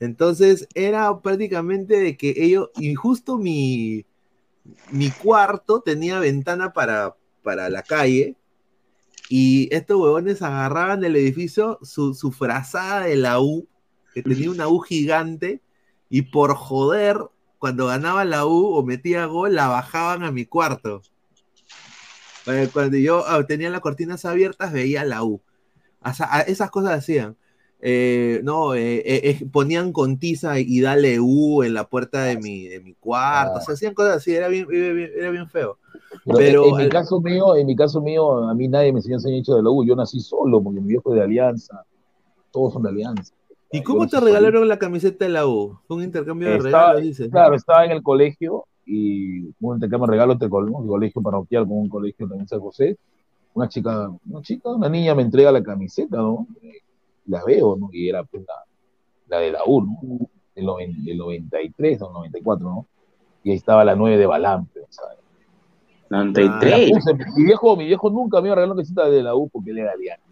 Entonces era prácticamente de que ellos, y justo mi, mi cuarto tenía ventana para, para la calle, y estos huevones agarraban del edificio su, su frazada de la U, que tenía una U gigante, y por joder, cuando ganaba la U o metía gol, la bajaban a mi cuarto. Eh, Cuando yo ah, tenía las cortinas abiertas, veía la U. O sea, a- esas cosas hacían. Eh, no, eh, ponían con tiza y dale U en la puerta de mi, de mi cuarto. O sea, hacían cosas así, era bien, era bien, feo. Pero, Pero en, mi caso mío, en mi caso mío, a mí nadie me enseñó a ser hincha de la U. Yo nací solo, porque mi viejo es de Alianza. Todos son de Alianza. ¿Y cómo te regalaron la camiseta de la U? Fue un intercambio de Estaba- regalos, dices. Claro, estaba en el colegio y un intercambio de regalos entre col- un colegio parroquial con un colegio también en San José. Una chica, una chica, una niña me entrega la camiseta, ¿no? La veo, ¿no? Y era pues, la, la de la U, ¿no? Del, noven- del 93 o 94, ¿no? Y ahí estaba la 9 de Balampe, ¿sabes? 93. La puse. Mi viejo, mi viejo nunca me iba a regalar una camiseta de la U porque él era de Alianza.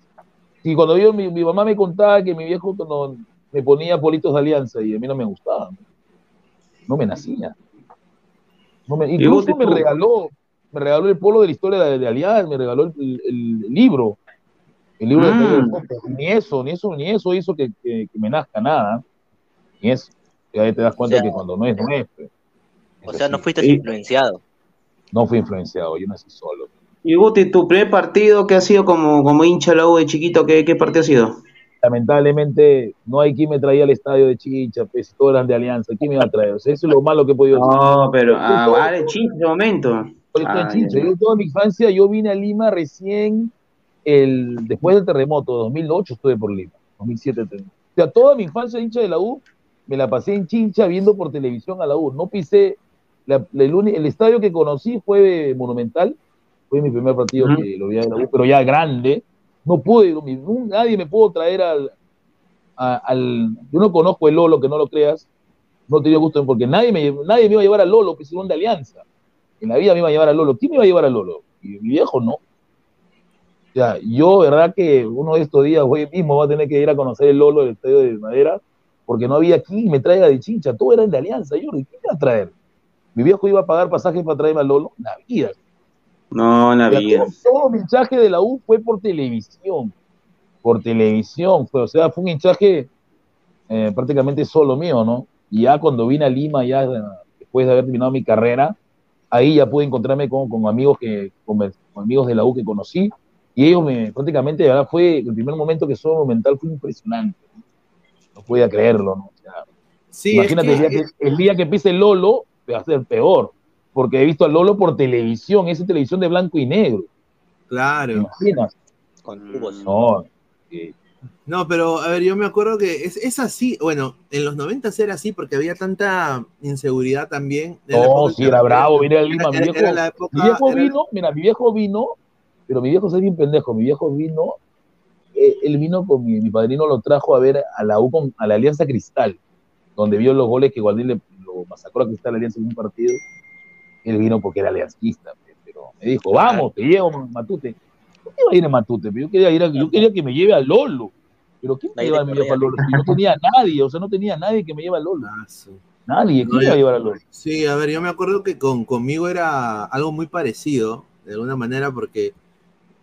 Y cuando yo, mi, mi mamá me contaba que mi viejo cuando me ponía politos de Alianza y a mí no me gustaba, no me nacía. No me- ¿Y vos incluso me regaló, me regaló el polo de la historia de, de Alianza, me regaló el, el- el libro, el libro de Mm. Del Copo. Ni eso, ni eso, ni eso hizo que, que- que me nazca nada. Ni eso. Y ahí te das cuenta O sea- que cuando no es, no es. pues. O sea, no fuiste Y- influenciado. No fui influenciado, yo nací solo. Y Guti, tu primer partido que ha sido como, como hincha de la U de chiquito, ¿qué, qué partido ha sido? lamentablemente no hay quien me traía al estadio de Chicha, pues todos eran de Alianza, ¿quién me iba a traer? O sea, eso es lo malo que he podido No, pero ah, de Chicha ese momento. yo Ah, toda mi infancia, yo vine a Lima recién el, después del terremoto, 2008 estuve por Lima, 2007. te- O sea, toda mi infancia hincha de la U, me la pasé en Chincha viendo por televisión a la U. No pisé la- la- el, el estadio que conocí fue Monumental, fue mi primer partido que lo vi en la U, pero ya grande. No pude, nadie me pudo traer al, a- al. Yo no conozco el Lolo, que no lo creas, no tenido gusto, porque nadie me, nadie me iba a llevar al Lolo, que es un de alianza. En la vida me iba a llevar al Lolo. ¿Quién me iba a llevar al Lolo? Y mi viejo no. O sea, yo, verdad que uno de estos días, hoy mismo, va a tener que ir a conocer el Lolo del estadio de Madera, porque no había quien me traiga de chincha, todo era de alianza. Yo, ¿quién me iba a traer? Mi viejo iba a pagar pasajes para traerme al Lolo, la vida. No, la vida. Todo, todo mi hinchaje de la U fue por televisión. Por televisión fue, o sea, fue un hinchaje eh, prácticamente solo mío, ¿no? Y ya cuando vine a Lima, ya eh, después de haber terminado mi carrera, ahí ya pude encontrarme con, con amigos que, con, con amigos de la U que conocí, y ellos me, prácticamente, de verdad, fue, el primer momento que soy mental fue impresionante. No, No podía creerlo, ¿no? O sea, Sí, imagínate, es que- el, día que, el día que pise Lolo, va a ser peor, porque he visto a Lolo por televisión, esa televisión de blanco y negro. Claro. imaginas? Con tubos. No, eh, No, pero a ver, yo me acuerdo que es, es así, bueno, en los 90 era así porque había tanta inseguridad también. No, época sí, era bravo, mira el Lima, Era- mi viejo, era la época- mi viejo era- vino, mira, mi viejo vino, pero mi viejo es bien pendejo, mi viejo vino, eh, él vino con mi, mi padrino lo trajo a ver a la U con, a la Alianza Cristal, donde vio los goles que Guardín le lo masacró a Cristal Alianza en un partido, él vino porque era aliancista, pe, pero me dijo, vamos, te llevo Matute, ¿por qué iba a ir a Matute? pe? Yo quería, ir a- yo quería que me lleve a Lolo, pero ¿quién me lleva a Lolo? Si no tenía nadie, o sea, no tenía nadie que me lleve a Lolo. Nadie, No, ¿quién yo- iba a llevar a Lolo? Sí, a ver, yo me acuerdo que con, conmigo era algo muy parecido, de alguna manera, porque,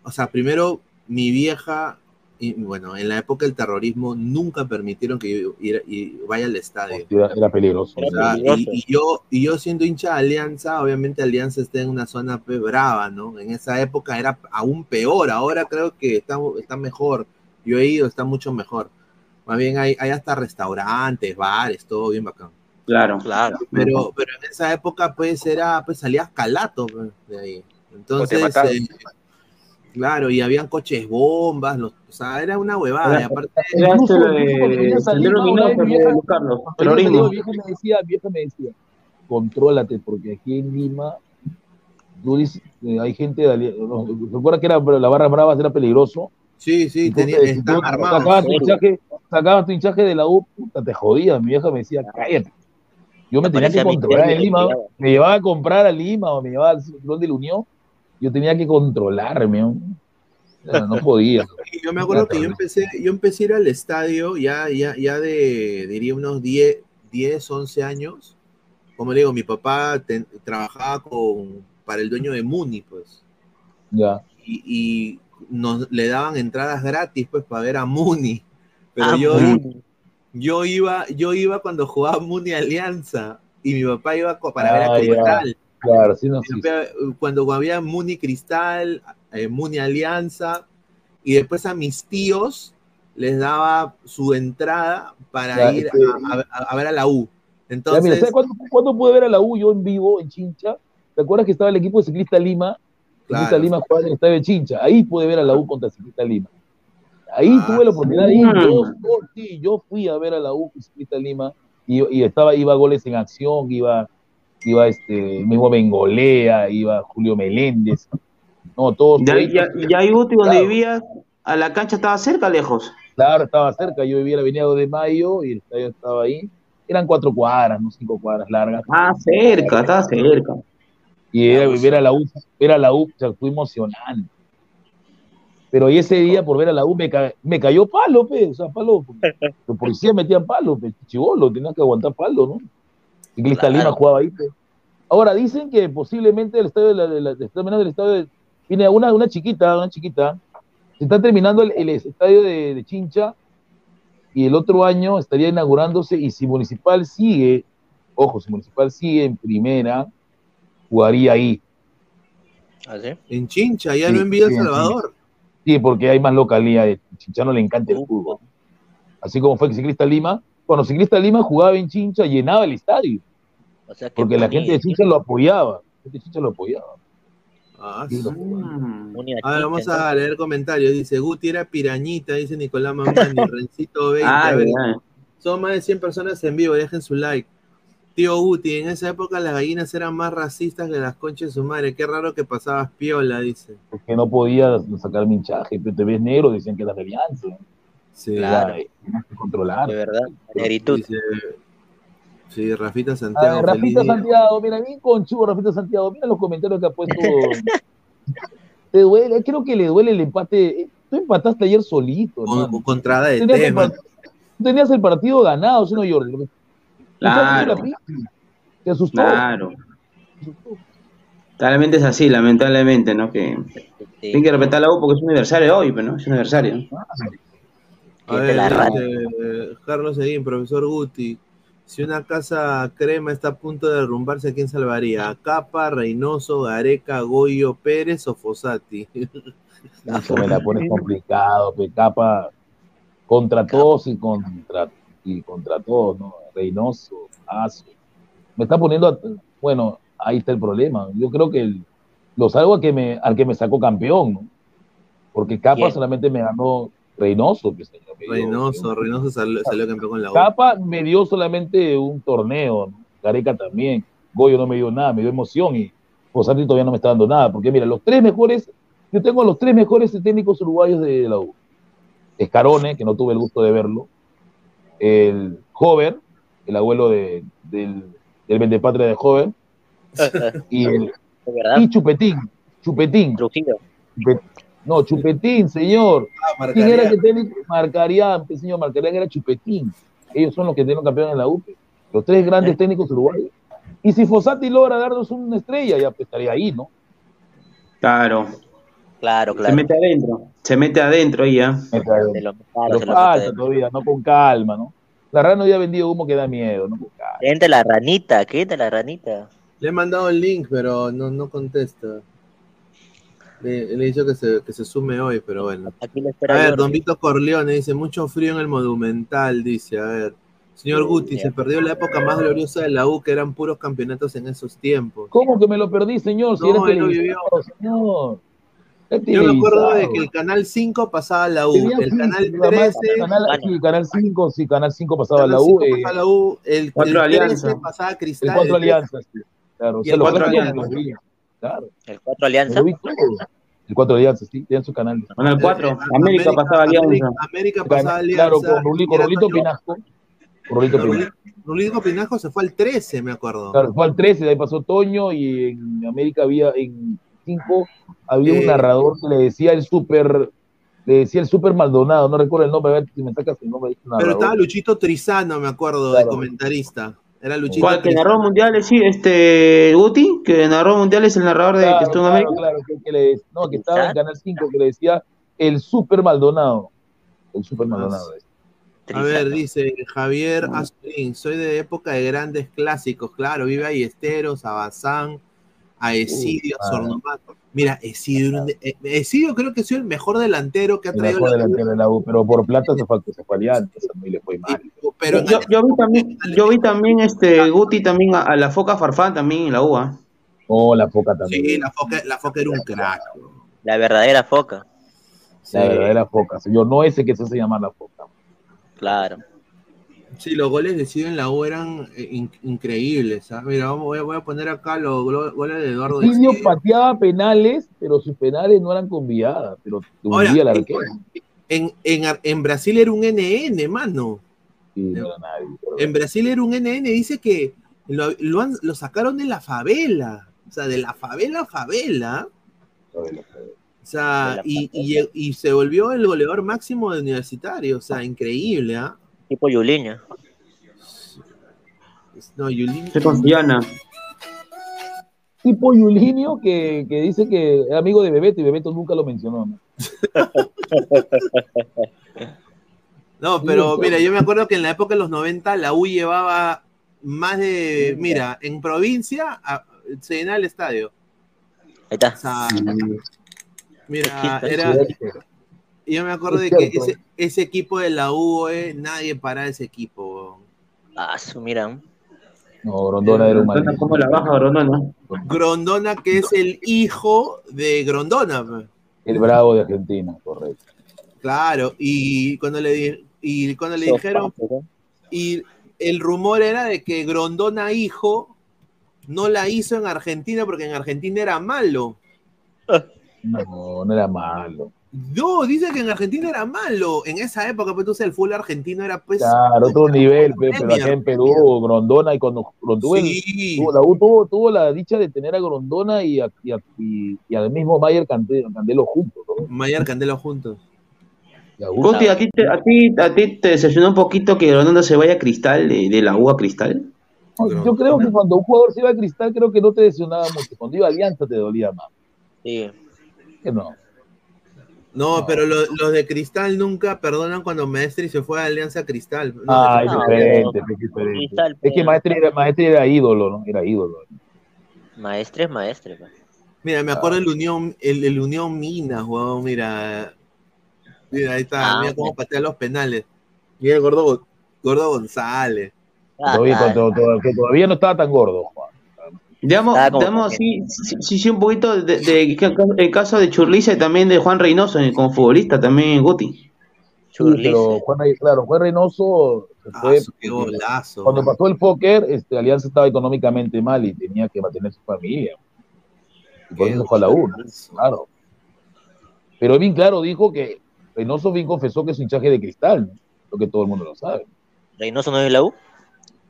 o sea, primero mi vieja, y bueno, en la época del terrorismo nunca permitieron que yo ir- y vaya al estadio. Era, era peligroso. O sea, y, y yo, y yo siendo hincha de Alianza, obviamente Alianza está en una zona brava, ¿no? En esa época era aún peor, ahora creo que está, está mejor. Yo he ido, está mucho mejor. Más bien hay, hay hasta restaurantes, bares, todo bien bacán. Claro. Claro. Pero, pero en esa época, pues, era, pues salías calato pues, de ahí. Entonces, eh, claro, y habían coches bombas, los, o sea, era una huevada. Era- y aparte, era Incluso- este lo incluso cuando de vieja- me decía, mi vieja me decía, contrólate, porque aquí en Lima, tú dices, eh, hay gente, de no, recuerda que era, la barra bravas era peligroso. Sí, sí, tenía, están armados. Sacabas tu, hinchaje, sacabas tu hinchaje de la U, puta, te jodías. Mi vieja me decía, cállate. Yo me tenía que controlar en me Lima. Me llevaba a comprar a Lima o me llevaba al cinturón de la Unión. Yo tenía que controlarme. ¿no? No podía. Yo me acuerdo que yo empecé, yo empecé a ir al estadio ya, ya, ya de, diría, unos 10, 10, 11 años. Como le digo, mi papá ten- trabajaba con, para el dueño de Muni, pues. Ya. Y, y nos le daban entradas gratis, pues, para ver a Muni. Pero Ah, yo, Muni. yo iba, yo iba cuando jugaba Muni Alianza y mi papá iba para ver Ah, a ya. Cristal. Claro, sí, no, sí. papá, Cuando había Muni Cristal, eh, Muni Alianza, y después a mis tíos les daba su entrada para Ya, ir este, a, a- a ver a la U. Ya, Entonces, mira, ¿sabes cuándo, cuándo pude ver a la U yo en vivo, en Chincha? ¿Te acuerdas que estaba el equipo de Ciclista Lima? Ciclista Claro. Lima jugaba en el estadio de Chincha. Ahí pude ver a la U contra Ciclista Lima. Ahí Ah, tuve la oportunidad de ir. mm. Yo, yo, sí, yo fui a ver a la U con Ciclista Lima y, y estaba, iba a goles en acción, iba, iba este, mismo Bengolea, iba Julio Meléndez. No, todos. Ya, todos- ya, ya ahí, donde Claro. vivías, a la cancha estaba cerca, lejos. Claro, estaba cerca. Yo vivía en la avenida 2 de Mayo y el estadio estaba ahí. Eran cuatro cuadras, no cinco cuadras largas. Ah, cerca, estaba cerca. Y era, ver a la U, ver a la U, o sea, fue emocionante. Pero ese día, por ver a la U, me, ca- me cayó palo, pe, o sea, palo. Los policías metían palo, pe, chivolo, tenía que aguantar palo, ¿no? Ciclista Lima jugaba ahí, pe. Ahora, dicen que posiblemente el estadio de la, de la- de- está terminando el estadio de, viene una, una chiquita, una chiquita, se está terminando el, el estadio de, de Chincha y el otro año estaría inaugurándose y si Municipal sigue, ojo, si Municipal sigue en primera, jugaría ahí. en Chincha, ya Sí, no en Villa sí, El en Salvador. Sí, porque hay más localidad. Chinchano le encanta el fútbol. Así como fue el Ciclista Lima. Cuando Ciclista Lima jugaba en Chincha, llenaba el estadio. O sea que Porque la gente de Chincha lo apoyaba. La gente de Chincha lo apoyaba. Ah, Sí, lo a ver, vamos a leer comentarios. Dice, Guti era pirañita, dice Nicolás Mamani, Rencito 20. Ah, a ver, verdad. son más de 100 personas en vivo, dejen su like. Tío Guti, en esa época las gallinas eran más racistas que las conchas de su madre. Qué raro que pasabas piola, dice. Es que no podía sacar mi hinchaje, pero te ves negro, decían que era revianza. Sí, Claro. Tienes que controlar. De verdad, negritud. Dice, sí, Rafita Santiago. ver, feliz Rafita día. Santiago, mira, bien conchudo Rafita Santiago, mira los comentarios que ha puesto. te duele, creo que le duele el empate. Tú empataste ayer solito, Con- hermano. contra de Tenías el, tema. par- tenías el partido ganado, ¿sí no, Jordi? Claro. Te asustó. Claro. Lamentablemente es así, lamentablemente, ¿no? Que tienen que respetar la U porque es un aniversario hoy, pero no, es un aniversario. A ver, dice, Carlos Seguín, profesor Guti. Si una casa crema está a punto de derrumbarse, ¿a quién salvaría? ¿A Capa, Reynoso, Gareca, Goyo, Pérez o Fossati? Eso me la pones complicado, pe, capa contra todos y contra, y contra todos, ¿no? Reynoso, Aso. Me está poniendo, a- bueno, ahí está el problema. Yo creo que el- lo salvo a que me, al que me sacó campeón, ¿no? Porque Capa solamente me ganó Reynoso, Reynoso, Reynoso salió, salió campeón con la U. Capa me dio solamente un torneo, ¿no? Gareca también. Goyo no me dio nada, me dio emoción y Fossati todavía no me está dando nada. Porque mira, los tres mejores, yo tengo a los tres mejores técnicos uruguayos de la U. Escarone, que no tuve el gusto de verlo. El Hover, el abuelo de, del, del vendepatria de Hover. Y, el, y Chupetín. Chupetín. Chupe- No, Chupetín, señor. Ah, ¿Quién era que técnico? Marcarían, pues, señor Marcarían era Chupetín. Ellos son los que tienen campeón en la UP. Los tres grandes técnicos uruguayos. Y si Fossati logra darnos una estrella, ya pues, estaría ahí, ¿no? Claro. Claro, Se claro. mete adentro. Se mete adentro ahí ya. Se lo- claro, Pero se lo falta mete. todavía, no con calma, ¿no? La rana ya ha vendido humo que da miedo, ¿no? Con calma. ¿Quién de la ranita? ¿Quién de la ranita? Le he mandado el link, pero no, no contesta. Le, le he dicho que se, que se sume hoy, pero bueno. Aquí le A espera ver, Jordi. Don Vito Corleone dice, mucho frío en el Monumental, dice, a ver. Señor Guti, se perdió la época más gloriosa de la U, que eran puros campeonatos en esos tiempos. ¿Cómo que me lo perdí, señor? Si No, lo televisado, señor. Yo me acuerdo de que el Canal 5 pasaba la U, el Canal además, 13... Canal, sí, Canal 5, sí, Canal 5 pasaba Canal la U. 5 eh, pasaba la U, el, Cuatro el 13 Alianza. pasaba Cristal. 4 el 13 Alianzas, sí. Claro, Y el los Cuatro cuatro Alianzas. los vi, Claro. El 4 Alianza. El 4 Alianzas, sí, tienen su canal. Canal 4. Eh, América pasaba América, Alianza. América pasaba Alianza. Claro, con Rulito, Rulito Pinasco. Rulito Pinasco. Rulito- Pinasco se fue al 13, me acuerdo. Claro, fue al 13, de ahí pasó Toño y en América había, en 5, había un Eh. narrador que le decía el super, le decía el super Maldonado, no recuerdo el nombre, a ver si me sacas el nombre este Pero narrador. estaba Luchito Trizano, me acuerdo, de comentarista. Era Luchito ¿Cuál? ¿Que narró mundiales? Sí, este. Guti, que narró mundiales, el narrador de Claro, que estuvo en América. claro, que, que le, no, que estaba en Canal 5, que le decía el super Maldonado. El super Maldonado. A ver, dice Javier Azurín, soy de época de grandes clásicos, claro, vive a Esteros, a Bazán, a Esidio, a ah. Sornomato. Mira, Esidio, eh, Esidio creo que ha sido el mejor delantero que ha El traído mejor la U. delantero de la U, pero por plata se fue, se fue a Alianza, y le fue mal. Pero yo, yo vi también, yo vi también este Guti también a, a la Foca Farfán también en la UA. Oh, la foca también. Sí, la foca, la foca era un crack. La verdadera foca. La verdadera foca, señor, no ese que se hace llamar la foca. Claro. Sí, los goles de Esidio en la U eran eh, in- increíbles. ¿ah? Mira, vamos, voy, a, voy a poner acá los goles de Eduardo Silvio pateaba penales, pero sus penales no eran con viada, pero Ahora, el en- arquero. En, en Brasil era un NN, mano. Sí, no era nadie, pero- En Brasil era un NN, dice que lo, lo han- lo sacaron de la favela. O sea, de la favela a favela. O sea, y, y y se volvió el goleador máximo de universitario. O sea, increíble, ¿ah? Tipo Yuliña. No, con Diana. Tipo Yulinio que, que dice que es amigo de Bebeto y Bebeto nunca lo mencionó. ¿no? No, pero mira, yo me acuerdo que en la época de los 90 la U llevaba más de. Mira, en provincia a- se llenaba el estadio. Ahí está. O sea, mira, era. Yo me acuerdo Es de que ese, ese equipo de la U, eh, nadie para ese equipo. Ah, su mira. No, Grondona era un Grondona. ¿Cómo la baja Grondona? Grondona, que es el hijo de Grondona. El bravo de Argentina, correcto. Claro, y cuando le, di- y cuando le dijeron, y el rumor era de que Grondona hijo no la hizo en Argentina porque en Argentina era malo. No, no era malo. No, dice que en Argentina era malo. En esa época, pues entonces el fútbol argentino era pues. Claro, otro nivel, pe, pero Premier. acá en Perú, Grondona, y cuando el- Sí. tuvo- la U tuvo, tuvo la dicha de tener a Grondona y, a- y, a- y- y al mismo Mayer Candelo, Candelo juntos, ¿no? Mayer Candelo juntos. Guti, ¿a ti, te, a, ti, ¿a ti te decepcionó un poquito que Ronaldo se vaya a Cristal, de, de la U a Cristal? Yo creo que cuando un jugador se iba a Cristal, creo que no te decepcionaba mucho. Cuando iba a Alianza te dolía más. Sí. Que no. No, pero lo- los de Cristal nunca perdonan cuando Maestri se fue a Alianza Cristal. No, Ah, es diferente, es diferente. Es que Maestri era, Maestri era ídolo, ¿no? Era ídolo. Maestre es maestre. pa. Mira, me acuerdo el Unión, el, el Unión Minas, weón, mira. Mira, ahí está, Ah, mira cómo patea los penales. Mira el gordo, Go- gordo González. Todavía, que todavía no estaba tan gordo, Juan. Digamos, Ah, sí, sí, sí, un poquito de, de- el caso de Churliza y también de Juan Reynoso eh, como futbolista, también Guti. Pero Juan, claro, Juan Reynoso se Ah, fue. su- qué golazo. Cuando pasó el póker, este, Alianza estaba económicamente mal y tenía que mantener su familia. Y por eso fue a la U, claro. Pero bien claro dijo que Reynoso bien confesó que es hinchaje de cristal, ¿no? lo que todo el mundo lo sabe. ¿Reynoso no es de la U?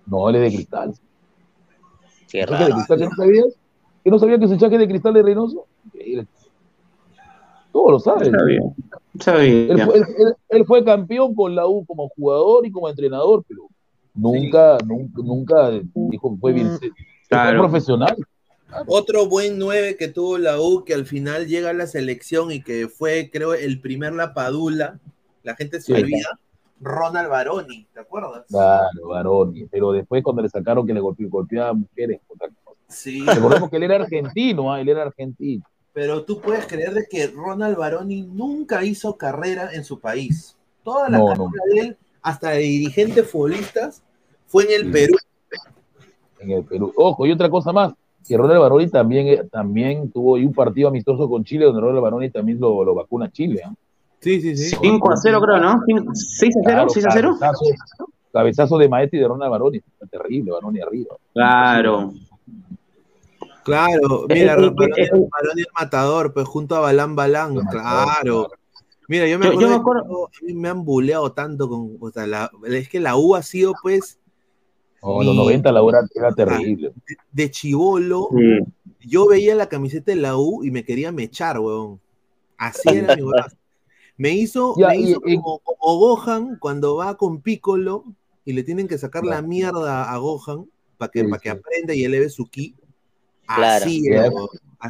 No, él es de cristal. Qué ¿Hinchaje de raro. cristal que no sabías? ¿Que no sabía que es hinchaje de cristal de Reynoso? Increíble. Todo lo sabe. Sabía. Sabía. Él fue, él- él- él fue campeón con la U como jugador y como entrenador, pero nunca, nunca, nunca dijo que fue bien. Fue Claro. profesional. Otro buen 9 que tuvo la U, que al final llega a la selección y que fue, creo, el primer Lapadula. La gente se Sí. olvida. Ronald Baroni, ¿te acuerdas? Claro, Baroni. Pero después cuando le sacaron que le golpe- golpeaba a mujeres, otra cosa. Sí. Recordemos que él era argentino, ah, él era argentino. Pero tú puedes creer de que Ronald Baroni nunca hizo carrera en su país. Toda la No, carrera de él, hasta de dirigentes futbolistas, fue en el Perú. en el Perú. Ojo, y otra cosa más, que Ronald Baroni también, eh, también tuvo ahí un partido amistoso con Chile, donde Ronald Baroni también lo, lo vacuna a Chile. ¿ah? Sí, sí, sí. 5 a 0 creo, ¿no? 6 a 0, Claro, 6 a 0. Cabezazo, cabezazo de Maestri y de Ronald Baroni. Está terrible, Baroni arriba. Claro. Claro, Eh, mira, eh, Baroni, eh, el matador, pues junto a Balán Balán, claro. Mira, yo me Yo- yo acuerdo, me que a mí me han buleado tanto con, o sea, la- es que la U ha sido pues En los Mi- 90 la hora era terrible. de chivolo, yo veía la camiseta de la U y me quería mechar, weón. Así era mi weón. Me hizo, Ya, me y- hizo y- como, como Gohan cuando va con Piccolo y le tienen que sacar la mierda a Gohan para que, pa' que aprenda y eleve su ki. Claro. Así era.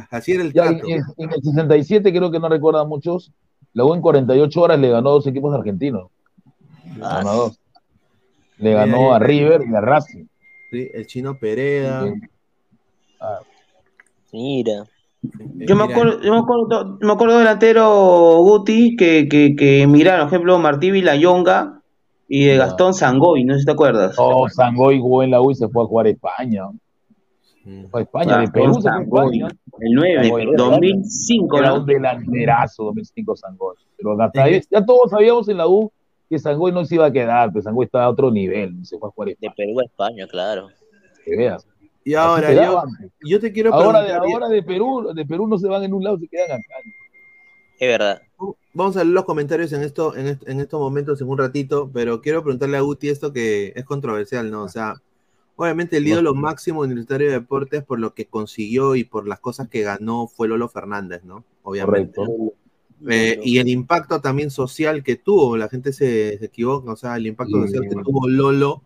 Así era el Ya, trato. en, en el 67 creo que no recuerdan muchos, la U en 48 horas le ganó a dos equipos argentinos. Le ganó a dos. Le ganó a. River y a Racing. Sí, el chino Pereda. Mira. Yo me acuerdo, yo me acuerdo, me acuerdo del delantero Guti que, que, que mira, por ejemplo, Martí Villayonga y de Gastón Sangoy, no sé si te acuerdas. Oh, Sangoy jugó en la U y se fue a jugar a España. Fue a España, de Perú Sangoy, el 9, Sangoy, 2005, Era un delanterazo 2005 Sangoy. Pero hasta ahí, ya todos sabíamos en la U que Sangoy no se iba a quedar, pues Sangoy estaba a otro nivel, se fue a jugar a De Perú a España, claro. que veas. Y ahora, yo, yo te quiero Ahora de, preguntar. ahora de Perú, de Perú no se van en un lado, se quedan acá. Es verdad. Vamos a leer los comentarios en, esto, en, est- en estos momentos en un ratito, pero quiero preguntarle a Guti esto que es controversial, ¿no? O sea, obviamente el ídolo máximo universitario de deportes por lo que consiguió y por las cosas que ganó fue Lolo Fernández, ¿no? Obviamente. Correcto. Eh, y el impacto también social que tuvo, la gente se, se equivoca, o sea, el impacto social que tuvo Lolo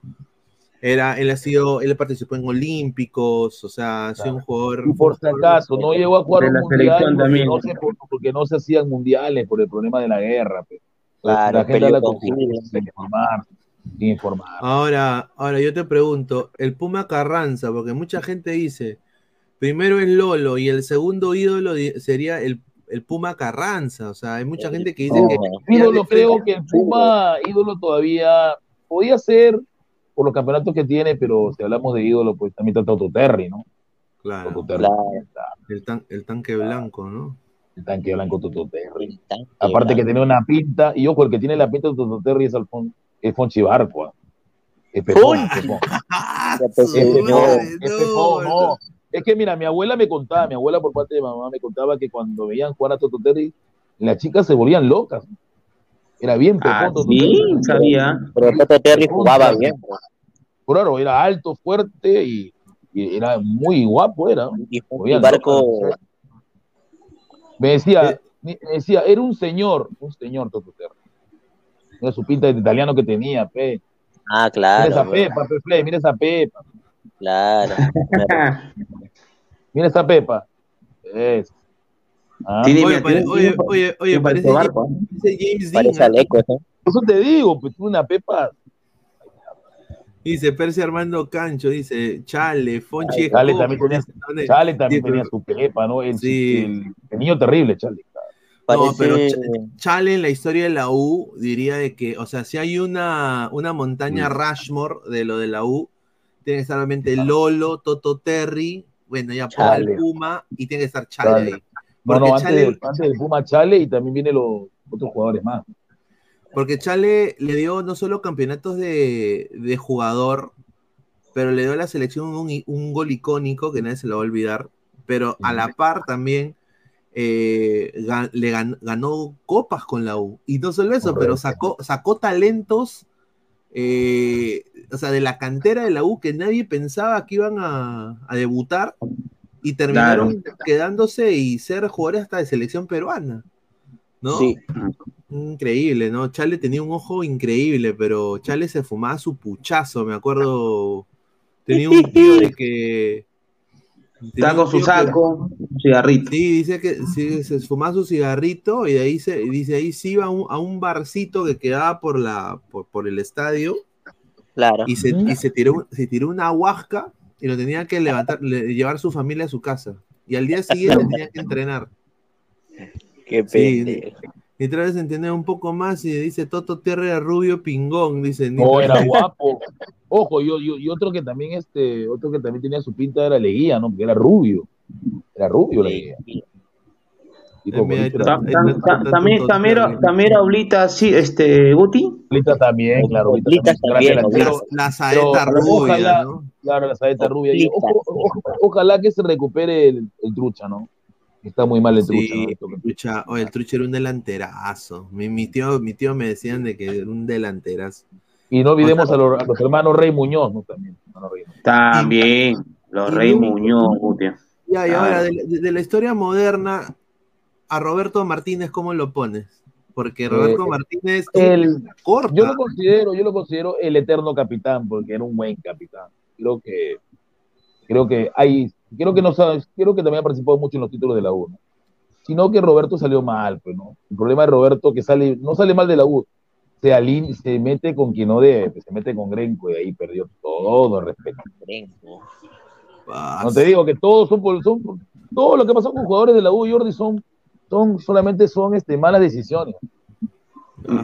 era, él ha sido, él participó en Olímpicos, o sea, ha sido un jugador. Y por si acaso, no llegó a jugar De un la mundial selección porque también. no, se, porque no se hacían mundiales por el problema de la guerra. Claro, la gente con informar, informar. Ahora, ahora yo te pregunto, el Puma Carranza, porque mucha gente dice, primero es Lolo y el segundo ídolo sería el, el Puma Carranza, o sea, hay mucha gente que dice No, que... ídolo creo que el Puma, ídolo todavía podía ser por los campeonatos que tiene, pero si hablamos de ídolo, pues también está Toto Terry, ¿no? Claro, Toto Terry. el, tan- el tanque blanco, ¿no? El tanque blanco Toto Terry. Aparte que tiene una pinta, y ojo, el que tiene la pinta de Toto Terry es, Alfon, es Fonchi Barco. Es pepón, Uy. es pepón. Ya, Es eh, pepón, no. Es que mira, mi abuela me contaba, mi abuela por parte de mamá me contaba que cuando veían jugar a Toto Terry, las chicas se volvían locas. Era bien pepón. Ah, Toto sí, Terry. sabía. Pero Toto Terry jugaba bien. bro. Claro, era alto, fuerte y, y era muy guapo, era. Y volvían Barco, locas. Me decía, me decía, era un señor, un señor Toto Terry. Mira su pinta de italiano que tenía, pe. ah, Mira claro. esa bro. pepa, pe, mira esa pepa. Claro. Mira esa pepa. Es. Ah. Tiene- Oye, tiene- pare- tiene- oye, oye, oye, parece, parece barco, parece James Dean. Aleco, ¿eh? Eso te digo, pues tiene una pepa. Dice Percy Armando Cancho, dice Chale, Fonchi Chale Escobar, también tenía, dice, ¿dónde? Chale también Sí, tenía su pepa, ¿no? El, Sí. el- el niño terrible, Chale. No, pero Chale en la historia de la U diría de que, o sea, si hay una, una montaña Rushmore de lo de la U, tiene que estar obviamente Lolo, Toto Terry, bueno, ya Paul Chale. Puma y tiene que estar Chale, Chale. ahí. Porque no, antes, Chale, del- antes del Puma Chale y también vienen los otros jugadores más. porque Chale le dio no solo campeonatos de, de jugador, pero le dio a la selección un, un gol icónico que nadie se lo va a olvidar, pero a la par también eh, le gan- ganó copas con la U. Y no solo eso, pero sacó, sacó talentos, eh, o sea, de la cantera de la U que nadie pensaba que iban a, a debutar y terminaron quedándose y ser jugadores hasta de selección peruana. ¿No? Sí. Increíble, ¿no? Chale tenía un ojo increíble, pero Chale se fumaba su puchazo, me acuerdo. Tenía un tío de que. Está con su que- saco, un cigarrito. Sí, dice que sí, se fumaba su cigarrito y de ahí se dice ahí se iba a un, a un barcito que quedaba por la por, por el estadio Claro. y se, y se tiró se tiró una huasca y lo tenía que levantar le- llevar su familia a su casa y al día siguiente tenía que entrenar. Qué Sí, pendejo. y otra vez entender un poco más y dice Toto Terry era rubio pingón, dice No, era guapo. Ojo, yo, yo, y otro que también, este, otro que también tenía su pinta era Leguía, ¿no? Porque era rubio. Era rubio Leguía. Tipo, mira, ahí bonito Ta- era. ta- ta- También, también, Oblita, sí, este, Guti. Oblita también, claro. Oblita también. La saeta Pero rubia, ojalá- ¿no? Claro, la saeta rubia. Ojalá que se recupere el, el trucha, ¿no? Está muy mal el trucha, Sí, ¿no? el trucha, oye, el trucha era un delanterazo. Mi, mi tío, mi tío me decían de que era un delanterazo. Y no olvidemos O sea, a, los, a los hermanos Rey Muñoz, ¿no? También. Rey Muñoz. También, los Rey Muñoz, Guti. Ya, y ahora, de, de- de la historia moderna, a Roberto Martínez, ¿cómo lo pones? Porque Roberto Eh, Martínez el- corta. Yo lo considero, yo lo considero el eterno capitán, porque era un buen capitán. Creo que, creo que hay, creo que no sabes, creo que también ha participado mucho en los títulos de la U, ¿no? Sino que Roberto salió mal, pues, ¿no? El problema de Roberto que sale, no sale mal de la U, se aline- se mete con quien no debe, pues, se mete con Grenco y ahí perdió todo el respeto. Ah, No te digo que todos son, son todo lo que pasó con jugadores de la U, Jordi, son, son solamente son este, malas decisiones.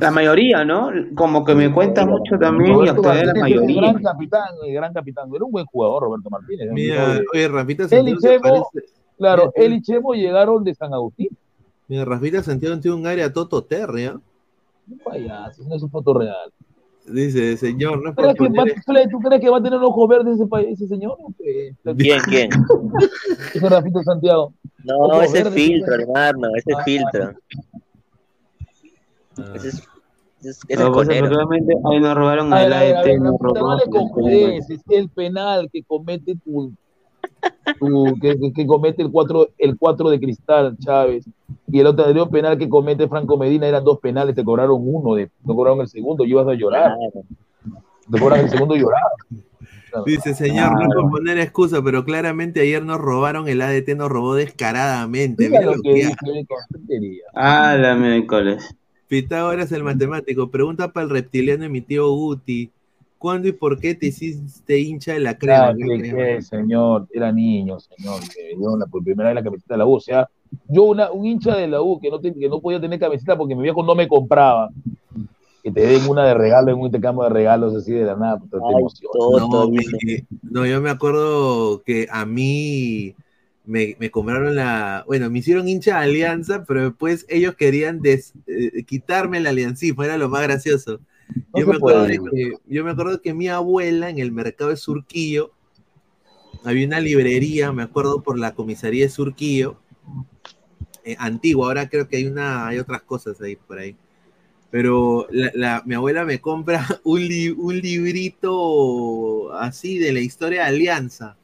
La mayoría, ¿no? Como que me cuenta mucho también y Roberto actualmente la mayoría. gran capitán, el gran capitán. Era un buen jugador, Roberto Martínez. Mira, oye, Rafita él y Santiago se Chemo, parece. claro, Mira, él y Chemo llegaron de San Agustín. Mira, Rafita Santiago tiene un área Toto Terry, ¿ah? Un payaso, no es un foto real. Dice, señor, no es ¿Tú por crees, que va, poner... Fle, ¿Tú crees que va a tener ojos verdes ese, pa- ese señor? ¿Quién, quién? Ese Rafito Santiago. No, Ojos ese es filtro, ese- hermano, ese es Ah, filtro. Ah. Ese es, ese es, ese es No, pues, conero. efectivamente, ahí nos robaron A el AET, nos no robaron el penal que comete tu, que, que- que comete el 4 el cuatro de Cristal Chávez y el otro anterior penal que comete Franco Medina eran dos penales, te cobraron uno, de, te cobraron el segundo, y ibas a llorar. Te cobran el segundo y llorar. Dice, señor, no por poner excusa, pero claramente ayer nos robaron, el ADT nos robó descaradamente. Mira Mira lo que dice. Ah, la miércoles. Pitágoras el matemático, pregunta para el reptiliano y mi tío Guti, ¿cuándo y por qué te hiciste hincha de la crema? Que, señor, era niño, señor, que dio la, por primera vez la camiseta de la U. O sea, yo, una, un hincha de la U que no, te- que no podía tener camiseta porque mi viejo no me compraba, que te den una de regalo en un intercambio de regalos así de la nada, te emociona. No, mi- no, yo me acuerdo que a mí me, me compraron la, bueno, me hicieron hincha de alianza, pero después ellos querían des- eh, quitarme la aliancifo, era lo más gracioso. Yo, me acuerdo de que, yo me acuerdo que mi abuela en el mercado de Surquillo había una librería, me acuerdo por la comisaría de Surquillo, eh, antigua, ahora creo que hay una, hay otras cosas ahí por ahí. Pero la, la- mi abuela me compra un, li- un librito así de la historia de Alianza,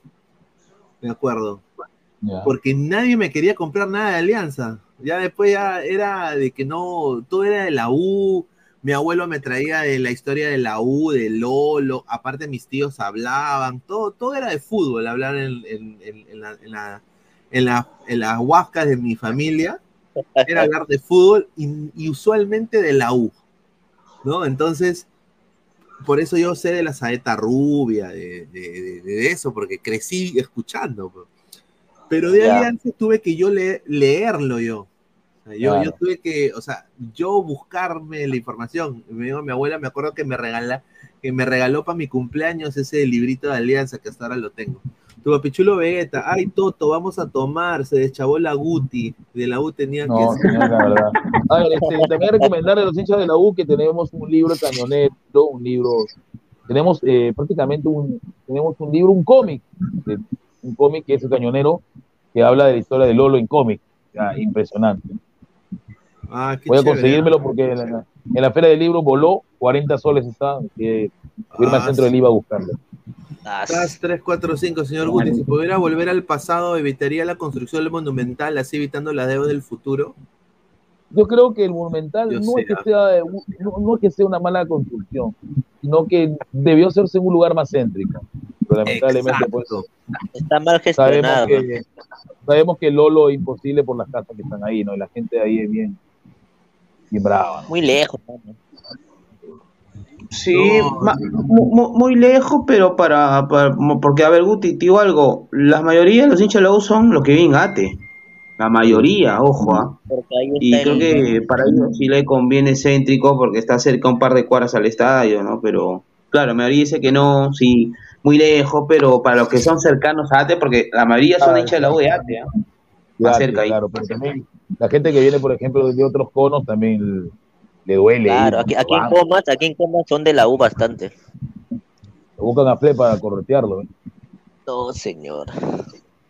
me acuerdo. Porque nadie me quería comprar nada de Alianza. Ya después ya era de que no, todo era de la U. Mi abuelo me traía de la historia de la U, de Lolo. Aparte mis tíos hablaban. Todo, todo era de fútbol, hablar en, en- en- en la- en la- en la- en las huascas de mi familia. Era hablar de fútbol y, y usualmente de la U. ¿No? Entonces, por eso yo sé de la saeta rubia, de, de- de- de eso, porque crecí escuchando. Pero de Ya. Alianza tuve que yo le- leerlo yo. Yo, Claro. yo tuve que, o sea, yo buscarme la información. Me dijo mi abuela, me acuerdo que me regala, que me regaló para mi cumpleaños ese librito de Alianza que hasta ahora lo tengo. Tu papichulo Vegeta, ay Toto, vamos a tomar, se deschavó la Guti, de la U tenía No, que señor, la verdad. A ver, este, también recomendarle a los hinchas de la U que tenemos un libro cañonero, un libro, tenemos eh, prácticamente un, tenemos un libro, un cómic, un cómic que es el cañonero, que habla de la historia de Lolo en cómic, Ya, impresionante. Ah, qué Voy a chévere. conseguírmelo porque en la, en la feria del libro voló, 40 soles está, que irme al Ah, centro del sí. IVA a buscarlo. CAS 345, señor Guti, si pudiera volver al pasado, evitaría la construcción del monumental, así evitando la deuda del futuro. Yo creo que el Monumental no es, que ah. sea, no, no es que sea una mala construcción, sino que debió hacerse en un lugar más céntrico. Pero lamentablemente, pues, Está mal sabemos gestionado. que, sabemos que Lolo es imposible por las casas que están ahí, ¿no? Y la gente de ahí es bien, brava. ¿no? Muy lejos. ¿no? Sí, ma- muy lejos, pero para, para- porque a ver, Guti, te digo algo, la mayoría de los hinchas de la U son los que viven en Ate, la mayoría, ojo, ¿ah? Porque ahí y creo el- que para ellos sí le conviene céntrico porque está cerca un par de cuadras al estadio, ¿no? Pero claro, la mayoría dice que no, sí, muy lejos, pero para los que son cercanos a Ate, porque la mayoría son hinchas de la U de Ate, ¿ah? Ya, Más cerca ahí. claro, pero también la gente que viene, por ejemplo, de otros conos también le duele. Claro, aquí, aquí en Comas, aquí en Comas son de la U bastante. buscan a Fle para corretearlo. ¿eh? No, señor.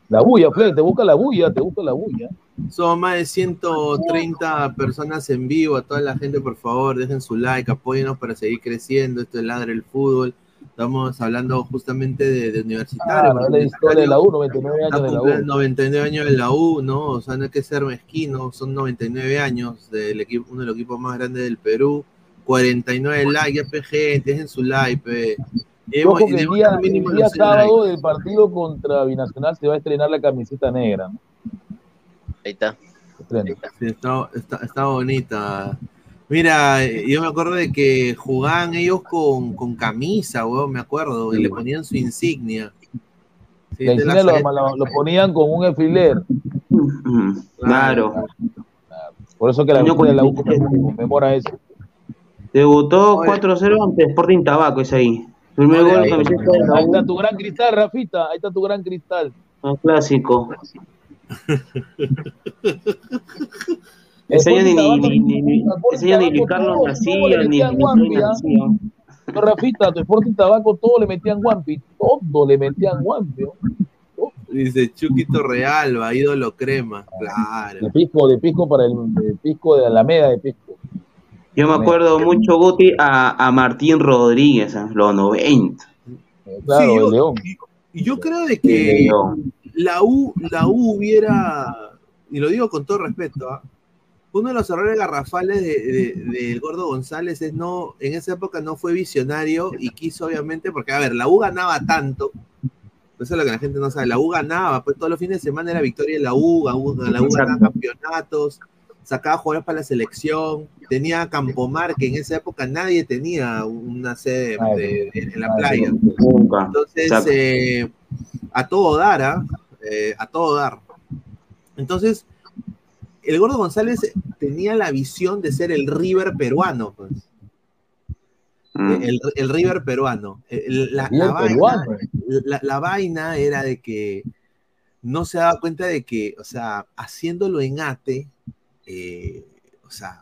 La bulla, Fle, te busca la bulla, te busca la bulla. Somos más de 130 personas en vivo. A toda la gente, por favor, dejen su like, apóyenos para seguir creciendo. Esto es Ladre el Fútbol. Estamos hablando justamente de, de universitario. Claro, es la historia de la U, 99 años de la U. 99 años de la U, ¿no? O sea, no hay que ser mezquino. Son 99 años del equipo, uno de los equipos más grandes del Perú. 49 likes, ya gente, dejen su like, que el día, mínimo el día los 100 sábado likes. del partido contra Binacional se va a estrenar la camiseta negra. ¿no? Ahí está. Estrena. Sí, está, está, está bonita. Mira, eh, yo me acuerdo de que jugaban ellos con, con camisa, weón, me acuerdo, y le ponían su insignia. Sí, La insignia lo, saeta. lo- lo ponían con un alfiler. Claro. Por eso que la de la U 47. conmemora eso. Debutó 4-0 ante Sporting Tabaco, es ahí. Primer Ahí, gol ahí, está tu gran cristal, Rafita. Ahí está tu gran cristal. un clásico. El Ese año ni, ni, ni, ese año ni Carlos nacía, ni, metían ni. No, Rafita, tu Sporting Tabaco, todo le metían guampi. Todo le metían guampi. Dice Chuquito Realba, ídolo crema. Claro. De pisco, de pisco para el de pisco de Alameda de pisco. Yo me acuerdo mucho, Guti, a, a Martín Rodríguez, ¿ah? los 90. Claro, Sí, yo- el León. Y yo creo de que la U, la U hubiera, y lo digo con todo respeto, ¿ah? Uno de los errores garrafales de, de- del Gordo González es no, en esa época no fue visionario y quiso obviamente, porque a ver, la U ganaba tanto, eso es lo que la gente no sabe, la U ganaba, pues todos los fines de semana era victoria de la U, la U, la U ganaba campeonatos, sacaba jugadores para la selección, tenía Campomar, que en esa época nadie tenía una sede de- de- en la playa. Nunca. Entonces, eh, a todo dar, ¿ah? Eh, a todo dar. Entonces, el Gordo González tenía la visión de ser el River peruano, pues. Mm. El, el River peruano. La, River la vaina, peruano. la- la vaina era de que no se daba cuenta de que, o sea, haciéndolo en ATE, eh, o sea,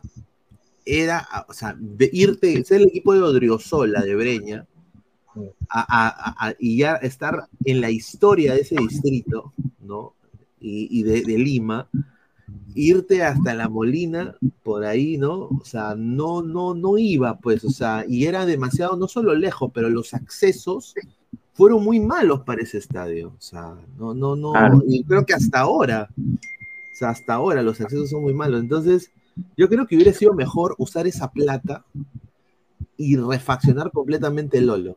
era, o sea, de irte, ser el equipo de Odriozola, de Breña, a- a- a- y ya estar en la historia de ese distrito, ¿no? Y, y de, de Lima, irte hasta La Molina, por ahí, ¿no? O sea, no, no, no iba, pues, o sea, y era demasiado, no solo lejos, pero los accesos fueron muy malos para ese estadio, o sea, no, no, no, Claro. y creo que hasta ahora, o sea, hasta ahora los accesos son muy malos, entonces, yo creo que hubiera sido mejor usar esa plata y refaccionar completamente el Lolo.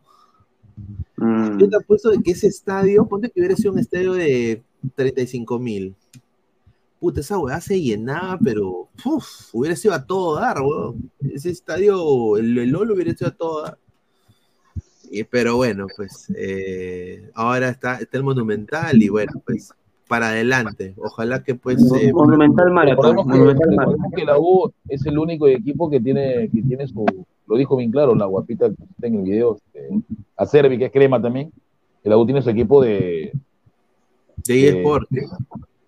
Mm. Yo te apuesto de que ese estadio, ponte que hubiera sido un estadio de 35 mil. Puta, esa weá se llenaba, pero uf, hubiera sido a todo dar, weón. Ese estadio, el, el Lolo hubiera sido a todo dar. Y- pero bueno, pues eh, ahora está, está el Monumental y bueno, pues para adelante. Ojalá que pues... eh, Monumental Maratón. Recordemos que, Monumental Maratón. recordemos que la U es el único equipo que tiene, que tiene su, lo dijo bien claro la guapita que está en el video, este, a Servi, que es crema también, que la U tiene su equipo de de eSport.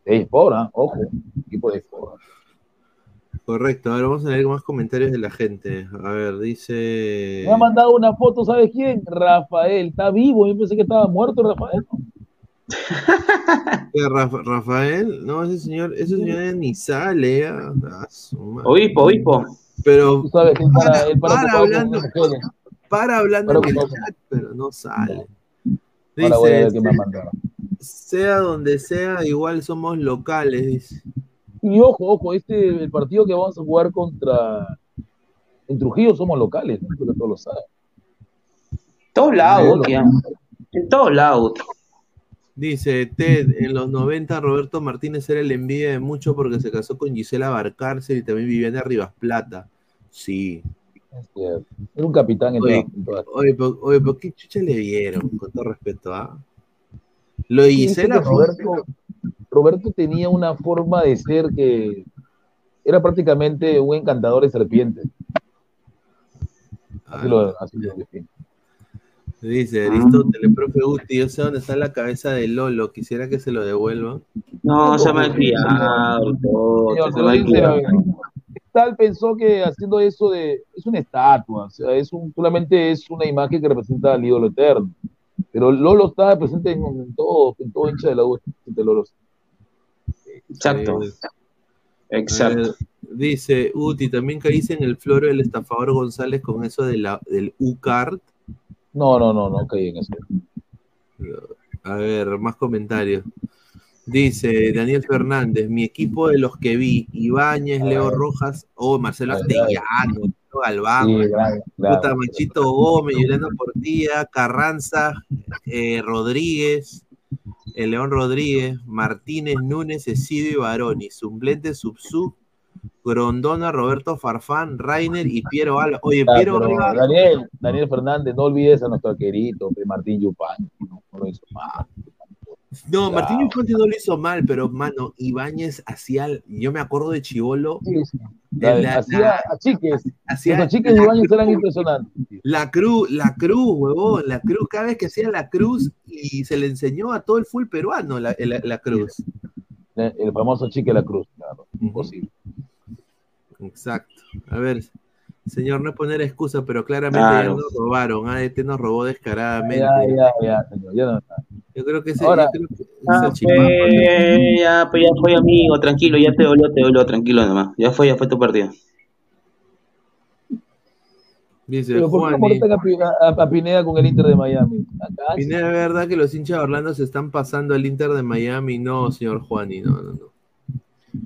De eSport, ¿ah? ojo, equipo de eSport. Correcto, ahora vamos a leer más comentarios de la gente. A ver, dice... Me ha mandado una foto, ¿sabes quién? Rafael, está vivo, yo pensé que estaba muerto Rafael. ¿Qué, Rafa- Rafael, no, ese señor, ese señor ni sale. ah. Obispo, obispo. Pero Tú sabes que él para, para, él para, para hablando, para hablando Para en el chat, pero no sale. Ahora voy a ver qué Dice, me ha mandado. Sea donde sea, igual somos locales, dice. Y ojo, ojo, este, el partido que vamos a jugar contra en Trujillo somos locales, ¿no? Creo que todos lo saben. Todos lados. En todos lados. Dice Ted, en los 90 Roberto Martínez era el envidia de mucho porque se casó con Gisela Barcárcel y también vivía en Rivas Plata. Sí. Era un capitán en Oye, en oye, pero- oye, ¿por qué chucha le vieron? Con todo respeto, ¿ah? Lo de Gisela Roberto, Roberto tenía una forma de ser que era prácticamente un encantador de serpientes. Así lo, así lo define. Dice Aristóteles, profe Guti, yo sé dónde está la cabeza de Lolo, quisiera que se lo devuelva. No, se me ha criado, se me ha criado. Tal pensó que haciendo eso de es una estatua, o sea, es un, solamente es una imagen que representa al ídolo eterno. Pero Lolo está presente en, en todo, en todo hincha de la U, presente Lolo. Exacto. Exacto. A ver, dice Uti, también caíste en el floro del estafador González con eso de la, del U-Card. No, no, no, no caí en eso. A ver, más comentarios. Dice Daniel Fernández, mi equipo de los que vi, Ibáñez, Leo Rojas, o Marcelo Astellano, Galván, Sí, claro, claro. Puta, Machito Gómez, Juliano Portilla, Carranza, eh, Rodríguez, el León Rodríguez, Martínez, Núñez, Esidio y Baroni, suplente Subsub, Grondona, Roberto Farfán, Rainer y Piero Alba. Oye, Piero Alba, Daniel, Daniel Fernández, no olvides a nuestro querido Martín Yupan, no, no lo hizo mal. No, Martín Infante no lo hizo mal, pero mano, Ibáñez hacía, yo me acuerdo de Chivolo, la- hacía la- achiques, hacía los achiques de Ibáñez eran impresionantes. La cruz, la cruz, huevón, la cruz, cada vez que hacía la cruz y se le enseñó a todo el full peruano la, la- la cruz. El, el famoso achique de la cruz, claro, imposible. Exacto. A ver, señor, no es poner excusa, pero claramente Claro. ya nos robaron. ADT nos robó descaradamente. Ya, ya, ya, señor, ya no Yo creo que ese, Ahora- yo creo que ese Ah, fue, ya, pues ya fue amigo, tranquilo, ya te dolió, te dolió, tranquilo nomás. Ya fue, ya fue tu partido. Dice Pero ¿por qué a, Pi- a- a Pineda con el Inter de Miami? Acá, Pineda, ¿es verdad que los hinchas de Orlando se están pasando al Inter de Miami? No, señor Juani, no, no, no.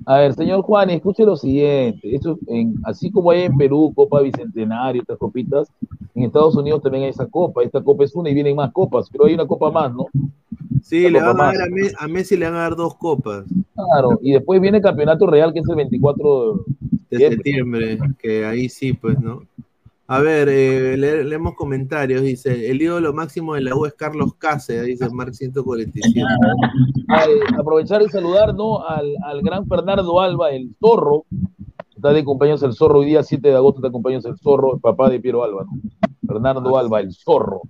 A ver, señor Juan, escuche lo siguiente. Esto, en, así como hay en Perú Copa Bicentenario, estas copitas, en Estados Unidos también hay esa copa. Esta copa es una y vienen más copas, pero hay una copa más, ¿no? Sí, le van a, dar a, Me- a Messi le van a dar dos copas Claro, y después viene el campeonato real, que es el 24 de septiembre, que ahí sí, pues, ¿no? A ver, eh, le- leemos comentarios. Dice, el ídolo máximo de la U es Carlos Cáceres, dice Mark 147. Al aprovechar y saludar ¿no? al, al gran Fernando Alba, el zorro. Está de cumpleaños el zorro, hoy día 7 de agosto está de cumpleaños el zorro, el papá de Piero Alba. ¿no? Fernando Alba, el zorro.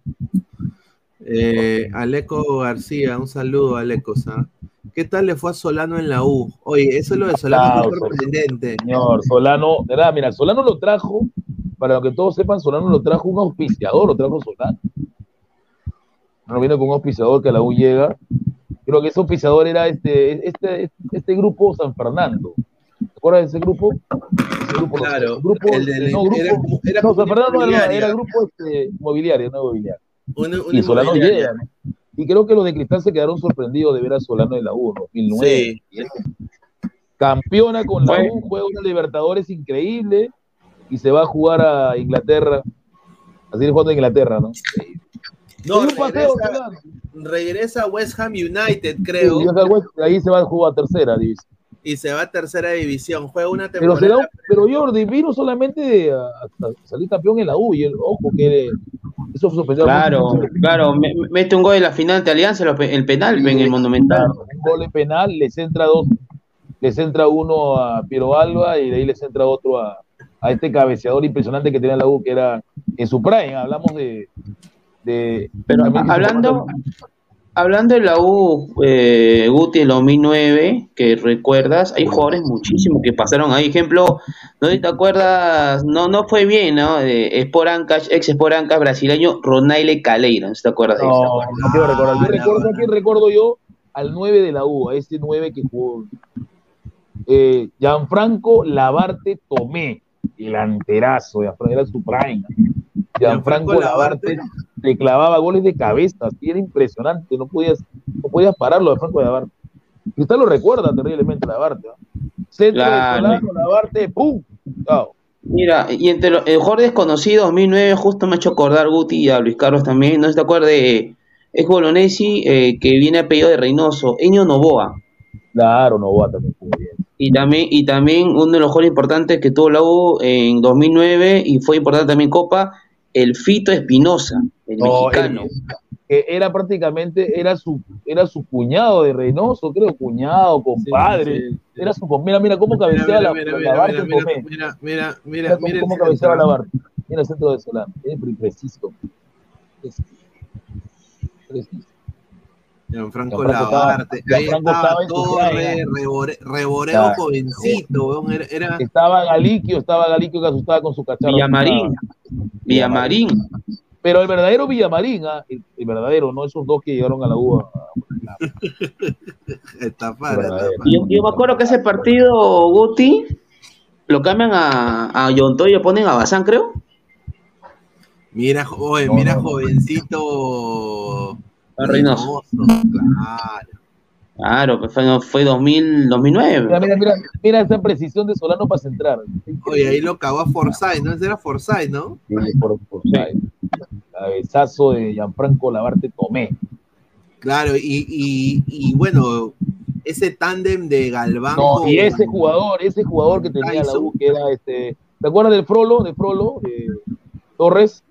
Eh, Aleco García, un saludo, Aleco. ¿sa? ¿Qué tal le fue a Solano en la U? Oye, eso es lo de Solano fue sorprendente. Señor, Solano, de verdad, mira, Solano lo trajo, para que todos sepan, Solano lo trajo un auspiciador, lo trajo Solano. No viene con un auspiciador que a la U llega. Creo que ese auspiciador era este, este, este grupo San Fernando. ¿Te acuerdas de ese grupo? Ese grupo Claro, grupo, el del- no, grupo, era no, San Fernando no, era, era grupo este, inmobiliario, no. Una- una y Solano llega. Y creo que los de Cristal se quedaron sorprendidos de ver a Solano en la U, 2009. Campeona con la U, juega una Libertadores increíble y se va a jugar a Inglaterra. Así es jugando a Inglaterra, ¿no? No, un paseo, regresa, regresa a West Ham United, creo, ahí se va a jugar a tercera división. y se va a tercera división. Juega una Pero, se da temporada. un- pero Jordi vino solamente a, a salir campeón en la U. Y el, ojo, que eso a Claro, claro, me- mete un gol en la final de Alianza, el penal en el Monumental. Un gol de penal, les entra dos, les entra uno a Piero Alba y de ahí les entra otro a, a este cabeceador impresionante que tenía la U, que era en su prime, hablamos de... de Pero hablando, hablando de la U, eh, Guti, en 2009, que recuerdas, hay jugadores muchísimos que pasaron ahí. Ejemplo, no te acuerdas, no no fue bien, ¿no? De Sport Ancash, ex Sport Ancash brasileño, Ronaile Caleiro, no te acuerdas de No, eso. no quiero recordar. Yo recuerdo, ¿a quién recuerdo yo? Al 9 de la U, a ese 9 que jugó. Eh, Gianfranco Labarte Tomé, el anterazo, Gianfranco, era su prime. Gianfranco Labarte le clavaba goles de cabeza, así era impresionante, no podías, no podías pararlo a Franco Labarte. Y usted lo recuerda terriblemente, Labarte. ¿no? Centro Claro. de Solano, Labarte, ¡pum! Chao. Mira, y entre los el jugador desconocido 2009 justo me ha hecho acordar Guti y a Luis Carlos también, no sé si te acuerdas de es Bolognesi eh, que viene a pedido de Reynoso, Eño Novoa. Claro, Novoa también. Y también, y también uno de los jugadores importantes que tuvo la U en 2009 y fue importante también Copa, el Fito Espinosa, el No, mexicano. que era prácticamente, era su, era su cuñado de Reynoso, creo, cuñado, compadre. Era su, mira, mira cómo cabeceaba Mira, la, mira, la mira, mira, mira, mira, mira, Mira cómo, cabeceaba la Barte. Mira el centro de Solano. Es pre- preciso. Es- preciso. Gianfranco Labarte. Ahí Gianfranco estaba estaba en su Torre. Rebore- Reboreo Claro. jovencito, era, era- Estaba Galiquio, estaba Galiquio que asustaba con su cacharro. Villamarín. Villamarín. Pero el verdadero Villamarín, ¿ah? el, el verdadero, no esos dos que llegaron a la UA. estafar, Verdadero. estafar. Yo, yo me acuerdo que ese partido, Guti, lo cambian a, a Yonto y lo ponen a Bazán, creo. Mira, jo- oye, No, mira no, no. jovencito. Reynoso. Claro. Claro, pues fue, fue 2000, 2009. Mira, mira, mira, mira esa precisión de Solano para centrar. Oye, ahí lo cagó a Forsyth, ¿no? Ese era Forsyth, ¿no? Sí, por, por Cabezazo de Gianfranco Labarte Tomé. Claro, y, y, y bueno, ese tándem de Galván. No, y ese jugador, ese jugador que tenía la U, que era este. ¿Te acuerdas del Frolo? De Frolo, de Torres.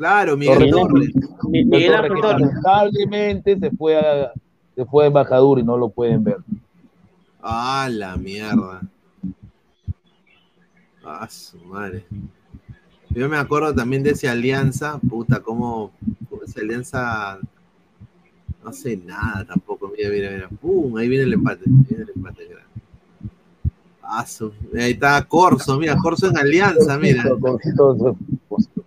Claro, Miguel Torres. Miguel Torres, lamentablemente se fue a, se fue a embajador y no lo pueden ver. Ah, la mierda. Ah, su madre. Yo me acuerdo también de esa alianza, puta, cómo, cómo esa alianza no sé nada tampoco. Mira, mira, mira. ¡Pum! Ahí viene el empate. Viene el empate, mira. Ah, su- Ahí está Corso, mira, Corso en alianza, mira. Pues,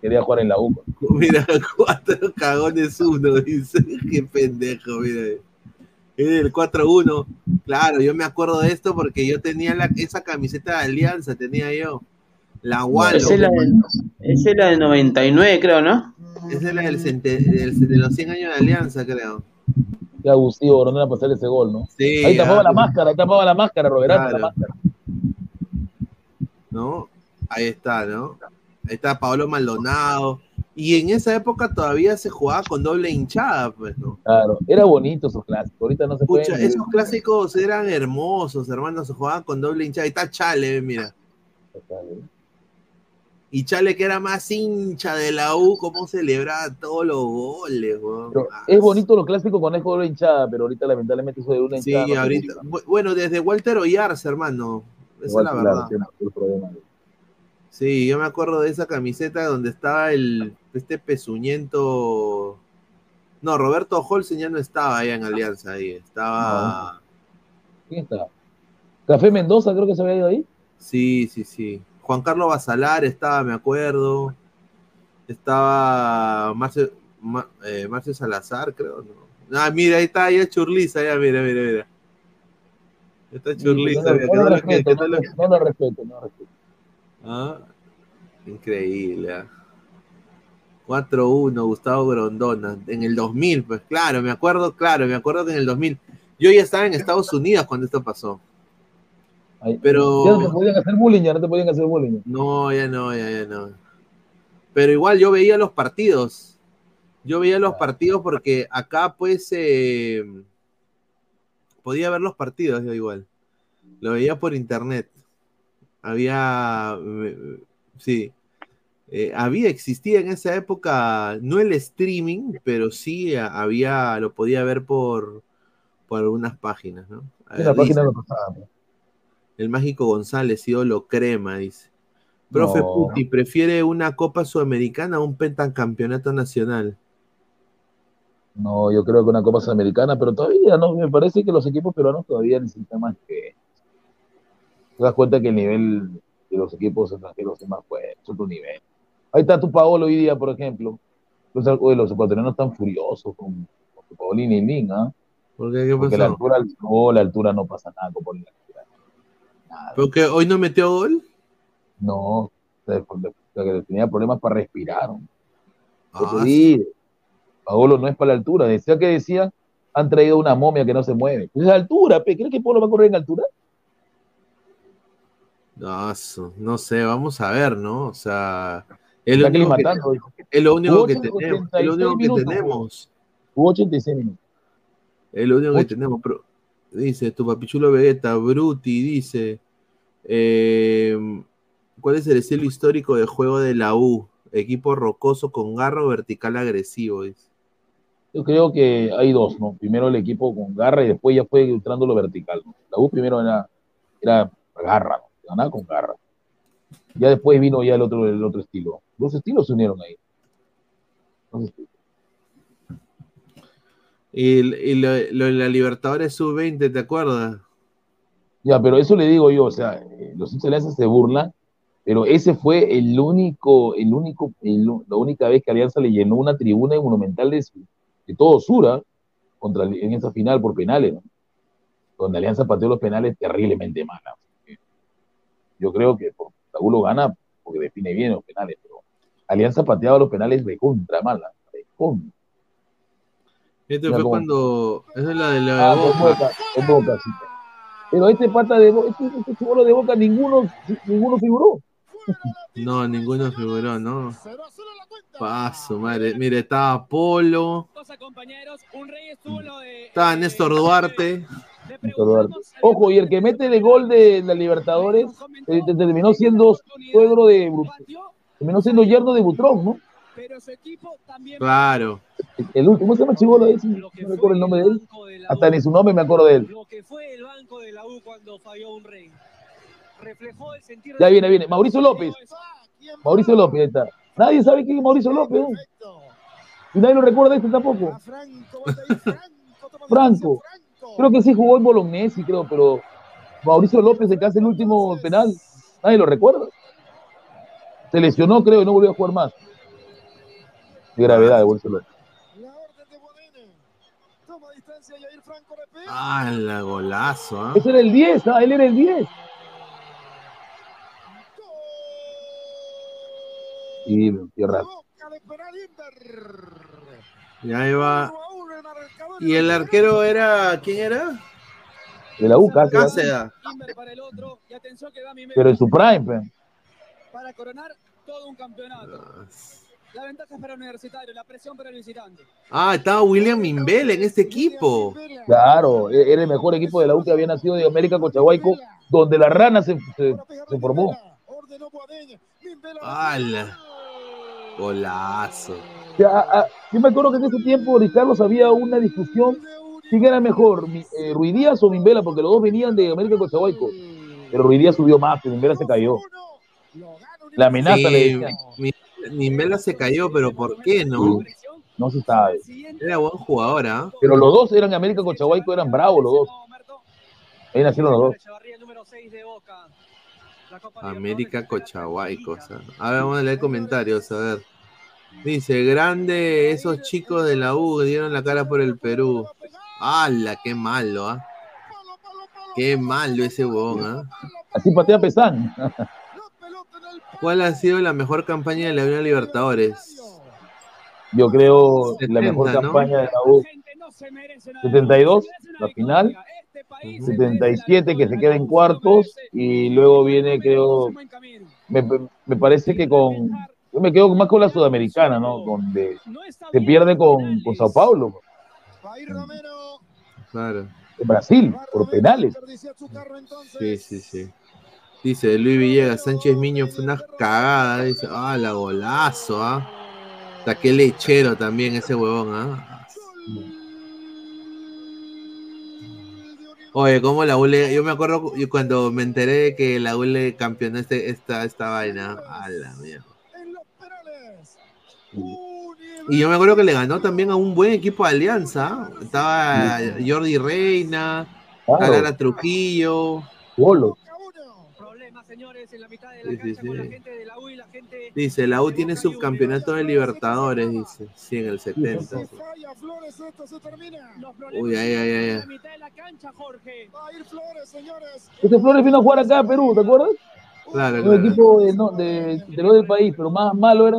quería jugar en la U. Mira, cuatro cagones uno, dice. Qué pendejo, mira. Era el 4-1. Claro, yo me acuerdo de esto porque yo tenía la, esa camiseta de Alianza, tenía yo. La Walo. Esa es la, del, esa es la del 99, creo, ¿no? Esa es la del, del- de los 100 años de Alianza, creo. Qué abusivo, no era pasar ese gol, ¿no? Sí, ahí tapaba ah, la máscara, ahí tapaba la máscara, Roberto, Claro. la máscara. ¿no? Ahí está, ¿no? Ahí está Pablo Maldonado. Y en esa época todavía se jugaba con doble hinchada, pues, ¿no? Claro, era bonito esos clásicos. Ahorita no se Pucha, pueden. esos clásicos eran hermosos, hermanos, se jugaban con doble hinchada. Ahí está Chale, mira. Y Chale, que era más hincha de la U, cómo celebraba todos los goles, es bonito los clásicos con el doble hinchada, pero ahorita lamentablemente eso de una Sí, hinchada. no se ahorita. Bueno, desde Walter Oyarza, hermano. Esa es la claro, verdad. el problema. Sí, yo me acuerdo de esa camiseta donde estaba el este pezuñento. No, Roberto Holsen ya no estaba ahí en Alianza, ahí estaba. ¿Quién está? Café Mendoza creo que se había ido ahí. Sí, sí, sí. Juan Carlos Basalar estaba, me acuerdo. Estaba Marcio, Ma- eh, Marcio Salazar, creo. ¿no? Ah, mira, ahí está, ahí es Churliza, ya, mira, mira, mira. Está Churliza, no, mira, que lo respeto, no lo respeto, no lo respeto. Ah, increíble. ah. 4-1, Gustavo Grondona. En el 2000, pues claro, me acuerdo, claro, me acuerdo que en el 2000. Yo ya estaba en Estados Unidos cuando esto pasó. Pero. Ya no te podían hacer bullying, ya no te podían hacer bullying. No, ya no, ya, ya no. Pero igual yo veía los partidos. Yo veía los partidos porque acá pues eh, podía ver los partidos yo igual. Lo veía por internet. Había, eh, sí, Eh, había, existía en esa época, no el streaming, pero sí a- había, lo podía ver por, por algunas páginas, ¿no? A En ver, la página dice, lo pasaba. pues. el mágico González, ídolo crema, dice. Profe No. Puti, ¿prefiere una Copa Sudamericana o un pentacampeonato nacional? No, yo creo que una Copa Sudamericana, pero todavía no, me parece que los equipos peruanos todavía necesitan más que. Te das cuenta que el nivel de los equipos extranjeros es más fuerte, es otro nivel. Ahí está tu Paolo hoy día, por ejemplo. Los, los ecuatorianos están furiosos con, con tu Paolini y Lin, ¿ah? ¿Por qué? ¿Qué Porque la altura, no, la altura no pasa nada con Paolini. ¿Porque hoy no metió gol? No, porque porque tenía problemas para respirar. Ah, dice. Paolo no es para la altura. Decía que decía, han traído una momia que no se mueve. Es la altura, pe. ¿Crees que Paolo va a correr en altura? No, no sé, vamos a ver, ¿no? O sea, es lo único que, aclimatando. es lo único Jugó que 86 tenemos. Es lo único que tenemos. Jugó 86 minutos. Es lo único que tenemos. Pero, dice tu papichulo Vegeta, Bruti, dice. eh, ¿Cuál es el estilo histórico de juego de la U? Equipo rocoso con garro vertical agresivo. dice. Yo creo que hay dos, ¿no? Primero el equipo con garra y después ya fue entrando lo vertical. ¿no? La U primero era, era garra. Ganaba con garra. Ya después vino ya el otro, el otro estilo. Dos estilos se unieron ahí. Dos estilos. Y, y lo, lo de la Libertadores sub-20, ¿te acuerdas? Ya, pero eso le digo yo, o sea, eh, los Alianza se burlan, pero ese fue el único, el único, el- la única vez que Alianza le llenó una tribuna monumental de, de todo Sura contra, en esa final por penales, ¿no? Donde Alianza pateó los penales terriblemente mal. Yo creo que por, la U lo gana porque define bien los penales, pero Alianza pateaba los penales de contra mala, de contra. Este fue cuando. Esa es la de la Ah, Boca. Boca, con Boca, sí. Pero este pata de Boca, este, este chibolo de Boca, ninguno, ninguno figuró. No, ninguno figuró, ¿no? Paso, madre. Mire, estaba Polo. Estaba Néstor Duarte. Ojo, y el que mete el gol de la Libertadores eh, te- terminó siendo suegro de terminó siendo yerno de Butrón, ¿no? Claro. El último, ¿cómo se llama Chibolo ese? No recuerdo el nombre de él. Hasta ni su nombre me acuerdo de él. Ya viene, viene. Mauricio López. Mauricio López, ahí está. Nadie sabe quién es Mauricio López. ¿no? Y nadie lo recuerda este tampoco. Franco. Creo que sí jugó en Bolognesi, creo, pero Mauricio López se hace el último penal. Nadie lo recuerda. Se lesionó, creo, y no volvió a jugar más. De gravedad de Mauricio López. Ah, la golazo, ¿ah? Ese era el 10, ¿ah? él era el 10. Y tierra. Ya iba. ¿Y el arquero era. ¿Quién era? De la U, Cáceres. Pero en su prime, pues. Para coronar todo un campeonato. La ventaja es para Universitario, la presión para el visitante. Ah, estaba William Mimbel en este equipo. Claro, e- era el mejor equipo de la U que había nacido de América Cochahuayco, donde la rana se, se, se formó. ¡Hala! Golazo. Ya, ah, ah, yo me acuerdo que en ese tiempo, Ricardo, había una discusión quién era mejor, eh, Ruiz Díaz o Mimbela, porque los dos venían de América Cochahuayco. Pero Ruiz Díaz subió más, pero Mimbela se cayó. La amenaza Sí, le decían. mi, Mimbela se cayó, pero ¿por qué no? No se sabe. Era buen jugador, ¿ah? Pero los dos eran América Cochahuayco, eran bravos los dos. Ahí nacieron los dos. América Cochahuayco. o sea. A ver, vamos a leer comentarios, a ver. Dice, grande esos chicos de la U dieron la cara por el Perú. ¡Hala! ¡Qué malo, ah! ¡Qué malo ese huevón, ah! Así patea Pesán. ¿Cuál ha sido la mejor campaña de la Unión Libertadores? Yo creo la 70, mejor ¿no? campaña de la U. 72, la final. 77 que se queda en cuartos y luego viene creo me, me parece que con yo me quedo más con la sudamericana no donde se pierde con, con Sao Paulo Claro. en Brasil por penales Sí, sí, sí. Dice Luis Villegas, Sánchez Miño fue una cagada. Dice, ah, la golazo, ah. Sea, qué lechero también ese huevón, ah. Oye, ¿cómo la ULE? Yo me acuerdo cu- cuando me enteré de que la ULE campeonó este, esta, esta vaina. A la mierda. Y yo me acuerdo que le ganó también a un buen equipo de Alianza. Estaba Jordi Reina, Claro. Calara Trujillo. Bolo. Sí, sí, sí. Dice, la U tiene subcampeonato de Libertadores, dice. Sí, en el 70. sí. Uy, ay, ay, ay. este Flores vino a jugar acá a Perú ¿te acuerdas? Claro, un claro. equipo de, no, de, de lo del país pero más malo era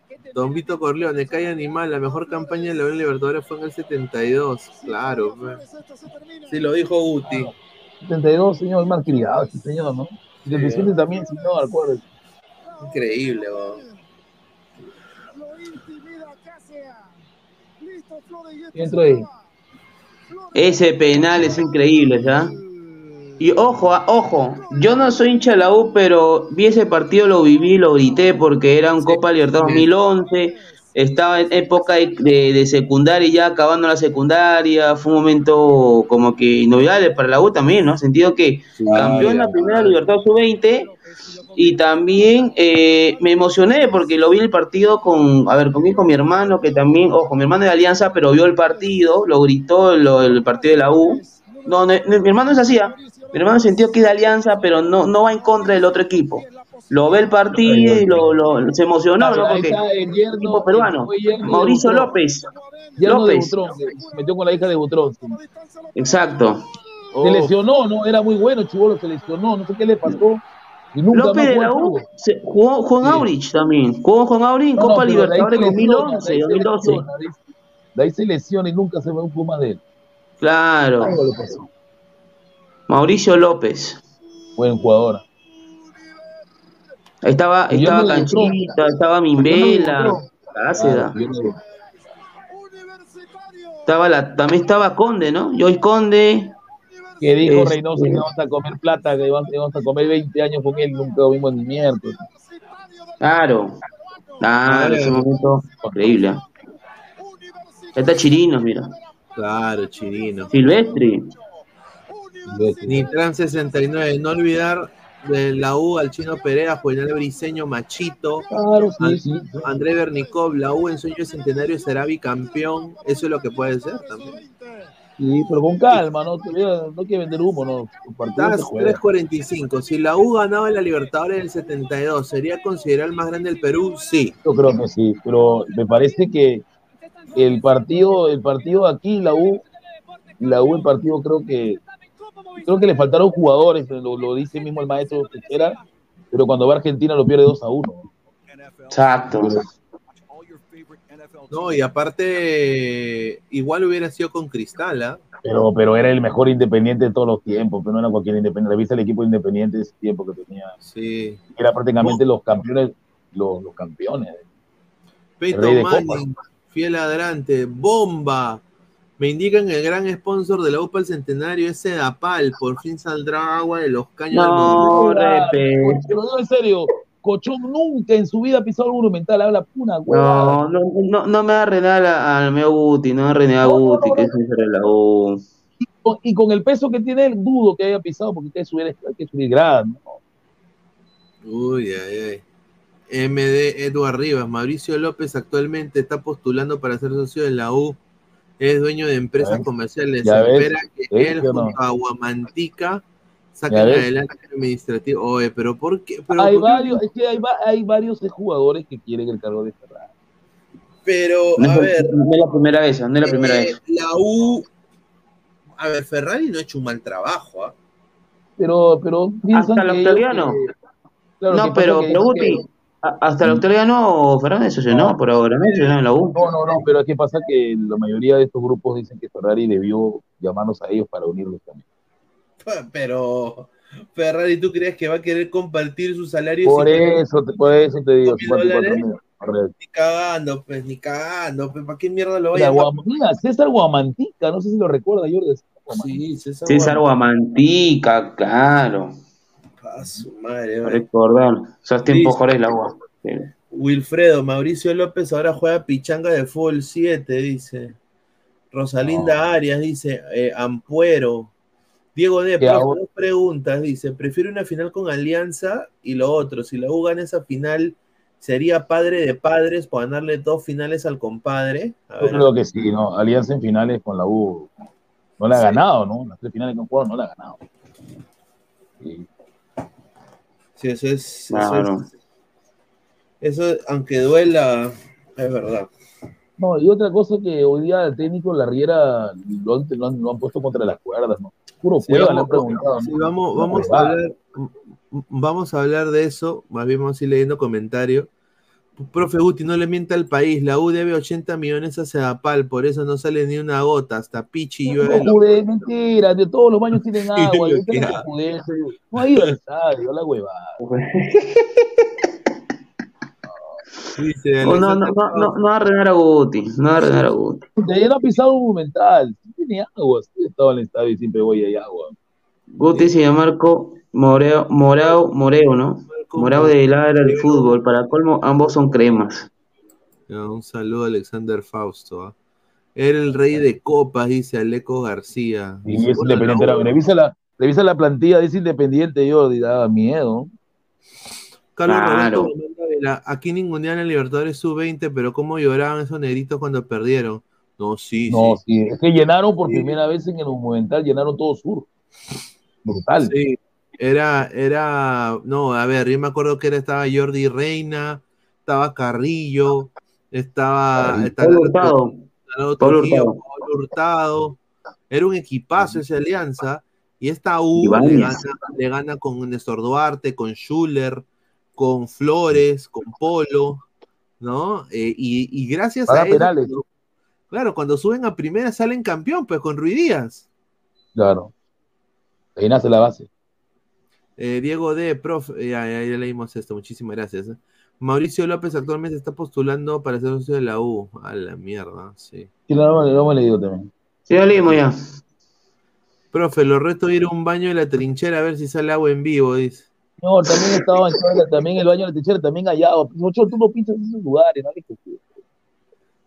Don Vito Corleone, cae animal, la mejor campaña de la Unión Libertadores fue en el 72. Claro, pe. Sí, lo dijo Guti. 72, señor, más criado, ese señor, ¿no? 77 también, si no, acuerdo. Increíble, weón. Entro ahí. Ese penal es increíble, ¿ya? Y ojo, ah, ojo, yo no soy hincha de la U, pero vi ese partido, lo viví, lo grité porque era un Copa Libertad 2011, estaba en época de, de- de secundaria, ya acabando la secundaria, fue un momento como que inolvidable para la U también, ¿no? Sentido que campeón la primera Libertad Sub-20 y también eh, me emocioné porque lo vi el partido con, a ver, conmigo, con mi hermano, que también, ojo, mi hermano de Alianza, pero vio el partido, lo gritó lo- el partido de la U. No, no, no, mi hermano es así, ¿ah? mi hermano sintió que es de Alianza, pero no, no va en contra del otro equipo. Lo ve el partido y lo, lo- se emocionó, ¿no? Porque está el yerno, equipo peruano, Mauricio. López. López, Butrón, metió con la hija de Butrón. exacto. Oh. Se lesionó, ¿no? Era muy bueno, Chivolo se lesionó, no sé qué le pasó. Y nunca López de la U se- jugó Juan Aurich también. Jugó Juan Aurich en No, no, Copa ahí Libertadores se lesiona, 2011, de ahí se 2012. lesiona, de ahí- De ahí se lesiona y nunca se ve un Puma de él. Claro. Pasó. Mauricio López. Buen jugador. Ahí estaba, Y estaba. Canchita, estaba Mimbela. Cáceda. De- Estaba la, también estaba Conde, ¿no? Joy Conde. Que dijo Este- Reynoso que vamos a comer plata, que vamos, a comer 20 años con él, nunca lo vimos ni miércoles. Claro. Claro, ese momento increíble. ¿ah? Ahí está Chirinos, mira. Claro, Chirino. Silvestri. Nitran 69, no olvidar de la U al Chino Perea, Juvenal Briseño, Machito, Claro, sí, sí. André Bernicov, la U en sueño centenario será bicampeón, eso es lo que puede ser también. Sí, pero con calma, no, no quiere vender humo, no. Los partidos se Estás juegan. 3.45, si la U ganaba la Libertadores del 72, ¿sería considerado el más grande del Perú? Sí. Yo creo que sí, pero me parece que el partido, el partido aquí, la U, la U, el partido creo que creo que le faltaron jugadores, lo, lo dice mismo el maestro Tejera, pero cuando va a Argentina lo pierde 2 a 1. Exacto. No, y aparte, igual hubiera sido con Cristal, ¿ah? Pero, pero era el mejor independiente de todos los tiempos, pero no era cualquier independiente. ¿Viste el equipo independiente de ese tiempo que tenía? Sí. Era prácticamente los campeones, los, los campeones. De Manning, fiel adelante, bomba. Me indican que el gran sponsor de la UPA el Centenario es Sedapal. Por fin saldrá agua de los caños No, del digo en serio, Cochón nunca en su vida ha pisado el monumental, habla una huevada. No, no, no, no me va a renegar al mío Guti, no me va a renegar a Guti, que es sincero de la U. Con- Y con el peso que tiene él, dudo que haya pisado porque hay que subir, hay que subir grande. Uy, ay, ay. MD Edward Rivas. Mauricio López actualmente está postulando para ser socio de la U. Es dueño de empresas ves? comerciales. Se espera que ¿ves él no? junto a Guamantica saquen adelante el administrativo. Oye, pero ¿por qué? Pero, hay ¿por qué? varios, es que hay, va- hay varios jugadores que quieren el cargo de Ferrari. Pero, No a es, ver, no es la primera vez, no es la primera eh, vez. la U. A ver, Ferrari no ha hecho un mal trabajo. ¿ah? Pero, pero Hasta la que actualidad ellos no. claro, pero, pero Guti, a- hasta la actualidad no, Fernández socio no, por ahora, no socio no en la U. No, no, no, pero es que pasa que la mayoría de estos grupos dicen que Ferrari debió llamarnos a ellos para unirlos también. Pero, Ferrari, ¿tú crees que va a querer compartir su salario? Por sin- eso, te- por eso te digo, mil 54 dólares? mil. Correcto. Ni cagando, pues, ni cagando. Pues, ¿Para qué mierda lo vaya a Guam- mira, César Guamantica, no sé si lo recuerda, Jordi. Sí, César, César Guamantica, claro. A su madre. Recordar, tiempos Sí. agua. Sí. Wilfredo, Mauricio López ahora juega pichanga de fútbol 7, dice. Rosalinda Arias dice, eh, Ampuero. Diego D, dos preguntas, dice, prefiero una final con Alianza y lo otro, si la U gana esa final, ¿sería padre de padres por ganarle dos finales al compadre? A Yo ver, creo que sí, ¿no? Alianza en finales con la U no la ha Sí. ganado, ¿no? Las tres finales que han jugado no la ha ganado. Sí. Sí, eso es, eso es- eso, aunque duela, es verdad. No, y otra cosa que hoy día el técnico la Riera lo han, lo han- lo han puesto contra las cuerdas, ¿no? Puro Sí, cueva, le vamos, han preguntado. sí, vamos, vamos a hablar, vamos a hablar de eso, más bien vamos a ir leyendo comentarios. Profe Guti, no le mienta al país, la U debe 80 millones a Sedapal, por eso no sale ni una gota, hasta Pichi llueve. No, jude, mentira, de todos los baños tienen agua, yo que jude, no ha ido al estadio, la huevada. No, no, no, no, no va a a Guti, no va a a Guti. De ayer no ha pisado un monumental, tiene agua, sí he estado en el estadio y siempre voy ahí agua. Guti se llama Marco Moreo, Morao, Moreo, ¿no? Morao de Ladra del fútbol. Para colmo, ambos son cremas. Ya, un saludo a Alexander Fausto. ¿ah? Era el rey de copas, dice Aleco García. Y es independiente, era- revisa la, revisa la plantilla, dice independiente, Jordi, daba miedo. Carlos Claro. Roberto aquí ningunean en Libertadores sub-20, pero cómo lloraban esos negritos cuando perdieron. No, sí, No, sí. sí, es que llenaron por primera vez en el monumental, llenaron todo sur. Brutal. Sí, era, era, no, a ver, yo me acuerdo que era, estaba Jordi Reina, estaba Carrillo, estaba, Carrillo. estaba- Pablo Hurtado. Pablo Pablo Trujillo, Hurtado. Pablo Hurtado. Era un equipazo esa alianza, y esta U le gana, le gana con Néstor Duarte, con Schuller, con Flores, con Polo, ¿no? Eh, y, y gracias Paga a penales. claro, cuando suben a primera salen campeón, pues con Ruidías. Claro. Ahí nace la base. Eh, Diego D, prof, eh, ya, ya, ya leímos esto, muchísimas gracias. eh. Mauricio López actualmente está postulando para ser socio de la U. A la mierda, sí. Sí, lo, hemos leído también. Sí, lo leímos ya. Profe, lo reto ir a un baño de la trinchera a ver si sale agua en vivo, dice. No, también estaba en también el baño de la techera, también allá. Ocho, tú no pinchas en esos lugares, ¿no?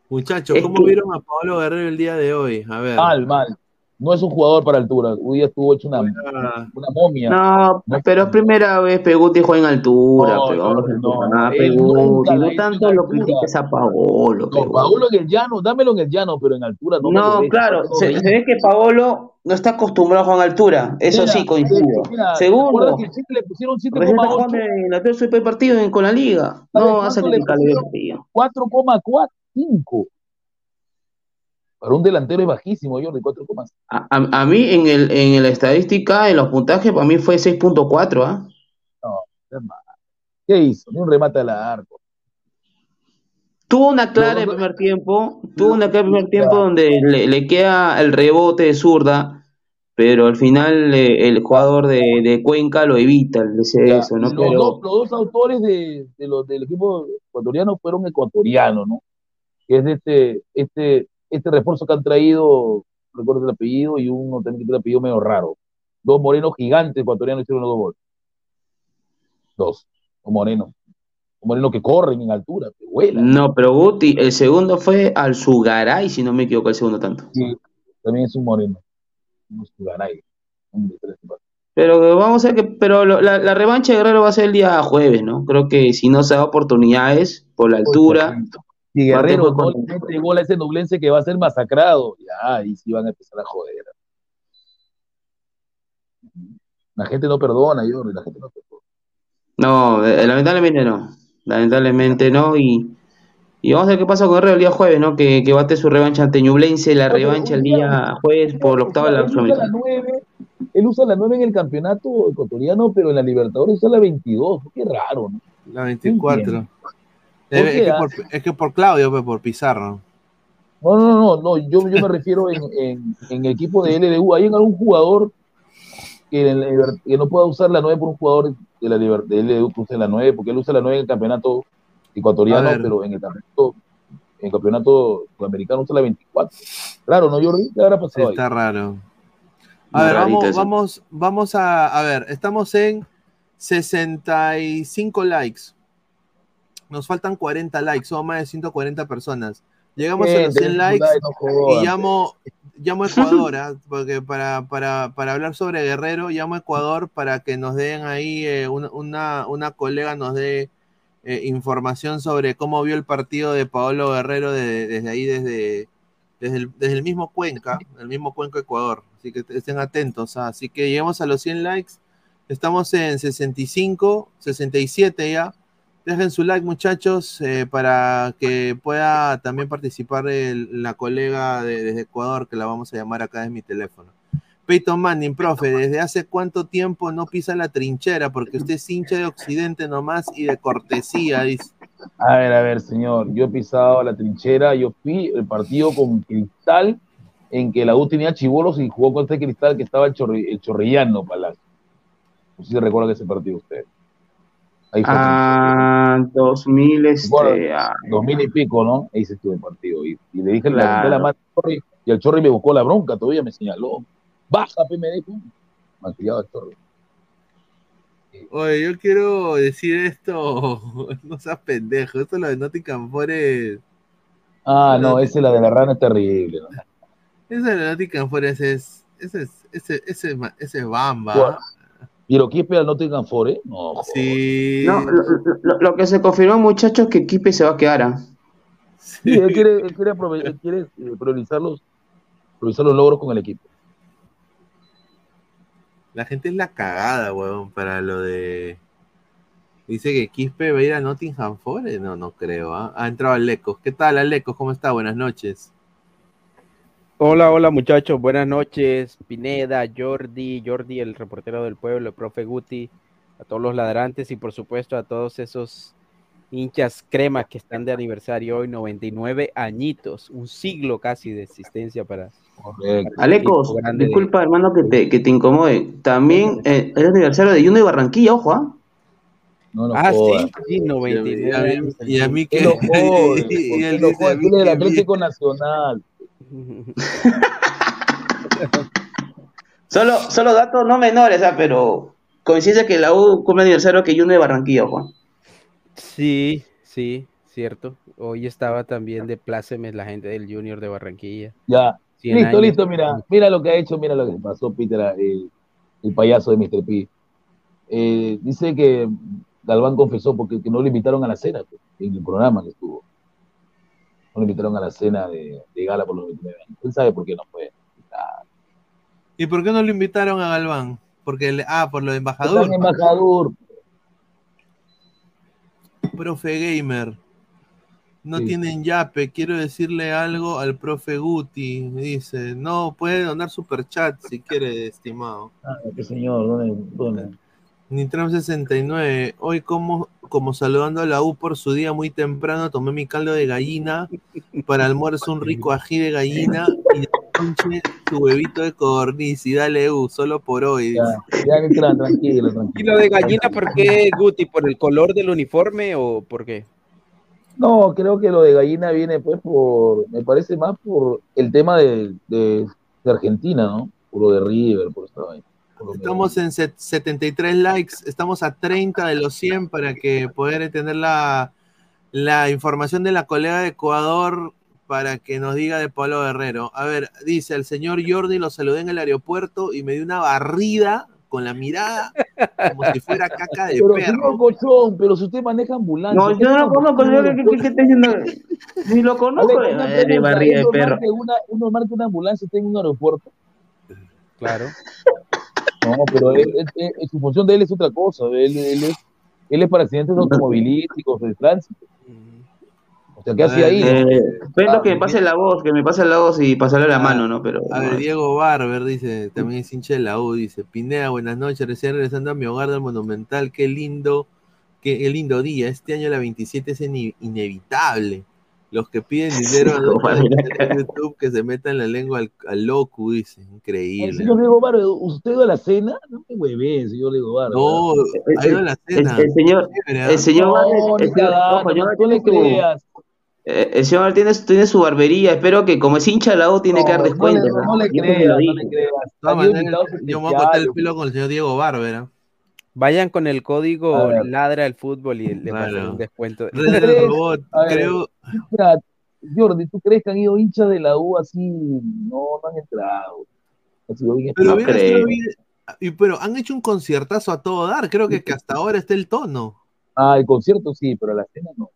Muchachos, ¿cómo vieron a Pablo Guerrero el día de hoy? A ver. Mal, mal no es un jugador para altura. Hoy estuvo hecho una, una, una momia. No, no pero es primera vez Peguti juega en altura. No, no, no, Peguti. No tanto lo critiques a Paolo. No, Paolo en el llano, dámelo en el llano, pero en altura no. No, claro, se, se, ve que Paolo no está acostumbrado a jugar en altura. Eso mira, sí, coincido. Mira, Segundo. Que le pusieron 7,8. En la tercera partido con la liga. No, hace que 4,4. 5. Para un delantero es bajísimo, Jordi, 4,5. A, a- a mí en el en la estadística, en los puntajes, para mí fue 6.4, ¿ah? No, es mal. ¿Qué hizo? Ni un remate al arco. Tuvo una clara en el primer tiempo, tuvo una clara en el primer tiempo donde le, le queda el rebote de zurda, pero al final eh, el jugador de, de Cuenca lo evita, le dice Ya, eso, ¿no? los, Pero dos, los dos autores de, de los, del equipo ecuatoriano fueron ecuatorianos, ¿no? Que es este, este este refuerzo que han traído, recuerdo el apellido, y uno también que apellido medio raro. Dos morenos gigantes ecuatorianos hicieron los dos goles. Dos, un moreno. Un moreno que corren en altura, que vuelan. No, pero Guti, el segundo fue al Sugaray, si no me equivoco, el segundo tanto. Sí, también es un moreno. Un Sugaray. Pero vamos a ver que, pero la, la, revancha de Guerrero va a ser el día jueves, ¿no? Creo que si no se da oportunidades por la altura, y Guerrero, no le mete a ese nublense que va a ser masacrado. Ya, ahí sí van a empezar a joder. La gente no perdona, Jordi, la gente no perdona. No, eh, lamentablemente no. Lamentablemente no. Y, y, vamos a ver qué pasa con Guerrero el día jueves, ¿no? Que, que bate su revancha ante Ñublense, la revancha el día jueves por el octavo de la Sudamericana. Él usa la 9 en el campeonato ecuatoriano, pero en la Libertadores usa la 22. Qué raro, ¿no? La 24. Es, ¿Por es qué, que por, es que por Claudio, pues, por Pizarro. No, no, no, no, yo, yo me refiero en, en, equipo de LDU. ¿Hay algún jugador que, en la liber- que no pueda usar la 9 por un jugador de la de LDU que use la 9? Porque él usa la 9 en el campeonato ecuatoriano, pero en el campeonato, en el campeonato sudamericano usa la 24. Claro, ¿no, Jordi? ¿Qué habrá pasado ahí? está raro. A Muy ver, vamos, vamos, vamos a, a ver, estamos en 65 likes. Nos faltan 40 likes, somos más de 140 personas. Llegamos a los Gente, 100 likes no y llamo, llamo a Ecuador, ¿ah? porque para, para, para hablar sobre Guerrero, llamo a Ecuador para que nos den ahí, eh, una, una, una colega nos dé eh, información sobre cómo vio el partido de Paolo Guerrero de- desde ahí, desde, desde, el, desde el mismo Cuenca, el mismo Cuenca Ecuador. Así que estén atentos. ¿ah? Así que llegamos a los 100 likes. Estamos en 65, 67 ya. Dejen su like, muchachos, eh, para que pueda también participar el- la colega de- desde Ecuador, que la vamos a llamar acá desde mi teléfono. Peyton Manning, profe, ¿desde hace cuánto tiempo no pisa la trinchera? Porque usted es hincha de Occidente nomás y de cortesía, dice. A ver, a ver, señor, yo he pisado la trinchera, yo fui el partido con Cristal, en que la U tenía chivolos y jugó contra este Cristal que estaba el, Chorri- el Chorrillano Palacio. No sé si recuerdan ese partido usted. Ahí fue. Ah, 2000, este, Bueno, ah, dos mil y pico, ¿no? Ahí se estuvo el partido. Y, y le dije, Claro. levanté la mano al Chorri, y el Chorri me buscó la bronca, todavía me señaló. Baja, pe, me dijo. Malcriado el Chorri. Oye, yo quiero decir esto, no seas pendejo, esto lo de Nottingham Forest, Ah, no, esa la de la rana es terrible. ¿no? eso de Nottingham Forest es, ese es, ese, ese, es ese es bamba. Bueno, ¿Pero qué espera el Nottingham Forest? No, Sí. No, lo, lo- lo que se confirmó, muchachos, que Kipe se va a quedar. ¿ah? Sí, él quiere, él quiere, aprove- él quiere, eh, priorizar, los, priorizar los logros con el equipo. La gente es la cagada, weón, para lo de... Dice que Quispe va a ir a Nottingham Forest. No, no creo. ¿ah? Ha entrado Alecos. ¿Qué tal, Alecos? ¿Cómo está? Buenas noches. Hola, hola muchachos, buenas noches. Pineda, Jordi, Jordi, el reportero del pueblo, el profe Guti, a todos los ladrantes y por supuesto a todos esos hinchas cremas que están de aniversario hoy, 99 añitos, un siglo casi de existencia para. para el Alecos, de- disculpa, hermano, que te, que te incomode. También eh, es el aniversario de Juno de Barranquilla, ojo, ¿ah? No, no Ah, jodas. sí, sí, 99 Y a mí- y a mí ¿Qué que... y mí Tiene el que Atlético Nacional. Solo, solo datos no menores, ¿ah? Pero coincide que la U cumple aniversario que Juno de Barranquilla. ¿ah? Sí, sí, cierto. Hoy estaba también de plácemes la gente del Junior de Barranquilla. Ya. 100 listo, años. listo, mira, mira lo que ha hecho, mira lo que pasó Peter, el, el payaso de Mr. P. Eh, dice que Galván confesó porque que no le invitaron a la cena pues, en el programa que estuvo. No le invitaron a la cena de, de gala por los 29 años. Él sabe por qué no fue. ¿Y por qué no lo invitaron a Galván? Porque le- ah, por lo de embajador. Profe Gamer. No Sí. tienen yape. Quiero decirle algo al profe Guti. Dice, no, puede donar superchat si quiere, estimado. Ah, qué señor, ¿dónde? dónde? Nitram 69. Hoy como, como saludando a la U por su día muy temprano, tomé mi caldo de gallina. Para almuerzo un rico ají de gallina y de noche su huevito de codorniz. Y dale U, solo por hoy. Ya, ya Nitran, tranquilo, tranquilo. ¿Y lo de gallina por qué, Guti? ¿Por el color del uniforme o por qué? No, creo que lo de Gallina viene pues por, me parece más por el tema de, de, de Argentina, ¿no? Por lo de River, por esta vaina. Por Estamos en set- 73 likes, estamos a 30 de los 100 para que poder tener la, la información de la colega de Ecuador para que nos diga de Pablo Guerrero. A ver, dice, el señor Jordi lo saludé en el aeropuerto y me dio una barrida con la mirada como si fuera caca de Pero perro. señor Cochón, pero si usted maneja ambulancia. No, yo no lo conozco, ¿qué, qué, qué está diciendo? Ni lo conozco. Una Eh, de ¿es de normal perro. que una, ¿Es normal que una ambulancia esté en un aeropuerto? Claro. No, pero él- él- él- su función de él es otra cosa. Él, él es, él es para accidentes automovilísticos, de tránsito. O sea, ¿qué A hace ver, ahí? Eh, Ah, que me pase la voz, que me pase la voz y pasarle la mano, ¿no? Pero. A ver, Diego Barber dice, también es hincha de la U, dice, Pineda, buenas noches, recién regresando a mi hogar del Monumental, qué lindo, qué, qué lindo día, este año la 27 es ine- inevitable. Los que piden dinero a de YouTube que se metan la lengua al, al loco, dice, El increíble. señor Diego Barrio, ¿usted ha ido a la cena? No me hueve, señor Diego Barrio. No, ha ido a la El, cena. el señor, Chévere, ¿ah? el señor No, el señor- no tiene le su- creas. eh, el señor tiene, tiene su barbería, espero que como es hincha la U tiene que dar No, no le, no creas, no le creas. Yo me voy a cortar el pelo con el señor Diego Barber. Vayan con el código ladra el fútbol y le pasan un descuento. Robot, creo, Mira, Jordi, ¿tú crees que han ido hinchas de la U así? No, no han entrado. Ha sido bien pero No hubiera creo. sido pero han hecho un conciertazo a todo dar, creo que, que hasta ahora está el tono. Ah, el concierto sí, pero la cena no.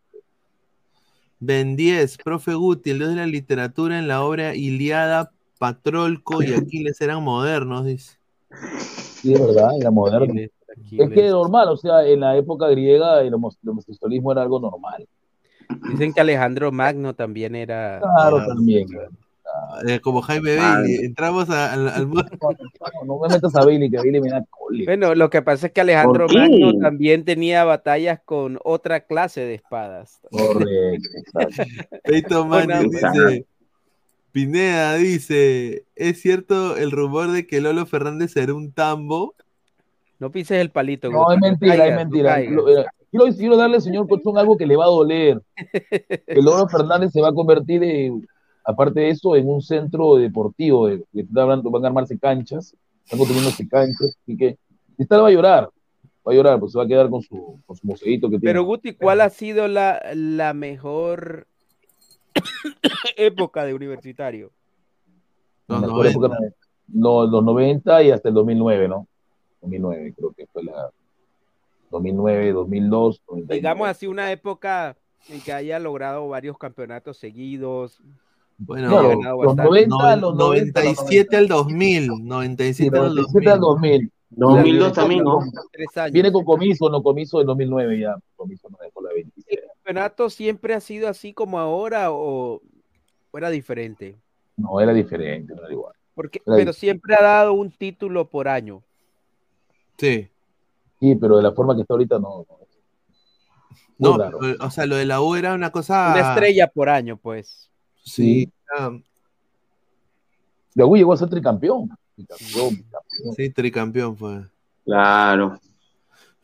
Ben 10, profe Guti, el dios de la literatura en la obra Iliada, Patrolco y Aquiles eran modernos, dice. Sí, es verdad, era moderno. Aquiles, Es que normal, o sea, en la época griega el homos- el homosexualismo era algo normal. Dicen que Alejandro Magno también era. Claro, Ah, también. Eh, como Jaime Bailey, entramos a- al, al mundo. No, no me metas a Bailey, que Bailey me da cólera. Bueno, lo que pasa es que Alejandro. Magno también tenía batallas con otra clase de espadas. Correcto, dice, Pineda dice, ¿es cierto el rumor de que Lolo Fernández será un tambo? No pises el palito. No, es mentira, caigas, es mentira. eh, quiero, quiero darle al señor Cochón algo que le va a doler. Que Loro Fernández se va a convertir, en, aparte de eso, en un centro deportivo. De, que está hablando, van a armarse canchas, están construyéndose canchas. Así que Cristal va a llorar, va a llorar, pues se va a quedar con su, con su que tiene. Pero Guti, ¿cuál ha sido la, la mejor época de universitario? Los En la mejor 90. época, no, los 90 y hasta el 2009, ¿no? 2009, creo que fue la 2009, 2002, 99. Digamos así, una época en que haya logrado varios campeonatos seguidos. Bueno, ganado los bastante. 90, los 90, 97 al 2000, Sí, 97 al 97 al 2000. 2000. 2002 también, ¿no? Tres años. Viene con comiso, no comiso del 2009 ya. Comiso no dejó la 27. ¿El campeonato siempre ha sido así como ahora o, o era diferente? No, era diferente, no era igual. Porque, Era pero diferente. siempre ha dado un título por año. Sí. Sí, pero de la forma que está ahorita no. no. Pero, o sea, lo de la U era una cosa... Una estrella por año, pues. Sí, ah, La U llegó a ser tricampeón. Tricampeón, tricampeón. sí, tricampeón fue. Claro.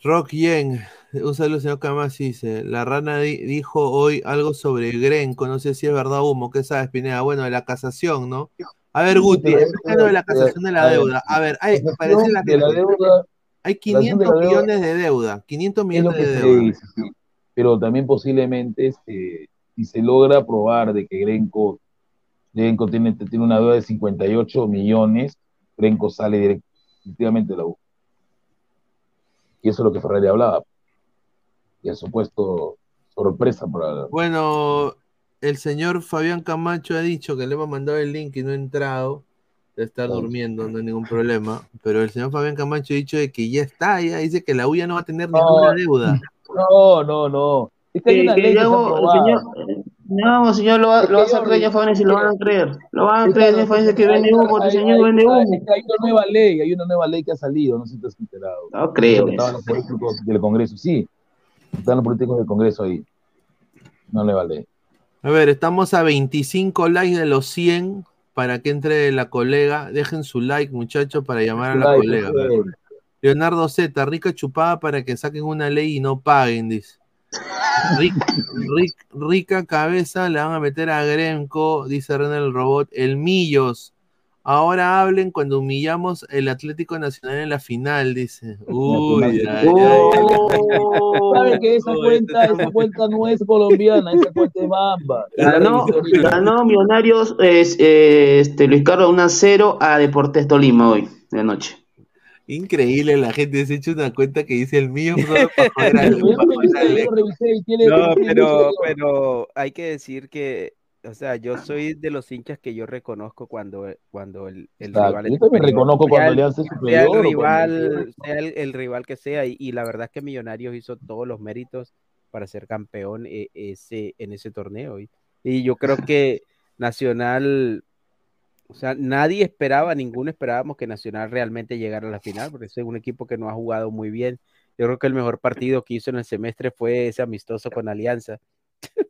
Rock Yen, un saludo señor Camasi, dice, la rana di- dijo hoy algo sobre Grenco, no sé si es verdad humo, ¿qué sabes, Pineda? Bueno, de la casación, ¿no? A ver, Guti, de la casación de la deuda. A ver, hay, de la deuda hay casación de 500 la deuda millones de deuda, 500 es lo millones de deuda. dice, sí. Pero también posiblemente, este, si se logra probar de que Grenco, Grenco tiene, tiene una deuda de 58 millones, Grenco sale direct- definitivamente de la U. Y eso es lo que Ferrari hablaba. Y el supuesto sorpresa para Bueno, el señor Fabián Camacho ha dicho que le hemos mandado el link y no ha entrado. De estar durmiendo, no hay ningún problema. Pero el señor Fabián Camacho ha dicho de que ya está, ya dice que la U ya no va a tener ninguna deuda. No, no, no. Es que hay una ley que señor, no, señor, lo va, Es lo va a sacar ya Fabián y lo van a creer. Lo van a Es creer, ya Fabián que vende humo, hay- el señor vende hay- humo. hay una nueva ley, hay una nueva ley que ha salido, no sé si te has enterado. No creo. Estaban los políticos del Congreso, sí. Están los políticos del Congreso ahí. No le vale. A ver, estamos a 25 likes de los 100 para que entre la colega. Dejen su like, muchachos, para llamar a la like, colega. Leonardo Z, rica chupada para que saquen una ley y no paguen, dice. Ric- ric- rica cabeza le van a meter a Gremco, dice René el robot. El Millos. Ahora hablen cuando humillamos el Atlético Nacional en la final, dice. Uy, ay, ay, Oh, ¿Sabe que esa cuenta, esa cuenta. no es colombiana, esa cuenta es bamba? Ganó, ganó Millonarios es, eh, este, Luis Carlos 1 a 0 a Deportes Tolima hoy, de noche. Increíble, la gente se ha hecho una cuenta que dice el mío No, pero hay que decir que, o sea, yo soy de los hinchas que yo reconozco cuando, cuando el, el rival yo también reconozco sea cuando el- Alianza es sea el o cuando- rival, sea el, el rival que sea, y, y la verdad es que Millonarios hizo todos los méritos para ser campeón eh, ese, en ese torneo. Y, y yo creo que Nacional, o sea, nadie esperaba, ninguno esperábamos que Nacional realmente llegara a la final, porque es un equipo que no ha jugado muy bien. Yo creo que el mejor partido que hizo en el semestre fue ese amistoso con Alianza.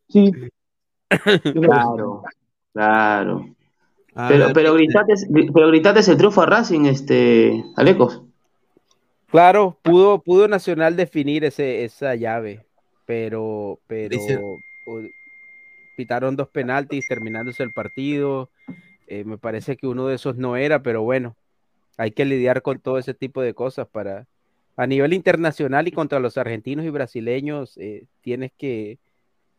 Sí. Claro, claro. A Pero, ver, pero gritaste, pero el triunfo a Racing, este, Alecos. Claro, pudo, pudo Nacional definir ese, esa llave, pero, pero Dice- pitaron dos penaltis terminándose el partido. Eh, me parece que uno de esos no era, pero bueno, hay que lidiar con todo ese tipo de cosas para a nivel internacional y contra los argentinos y brasileños eh, tienes que,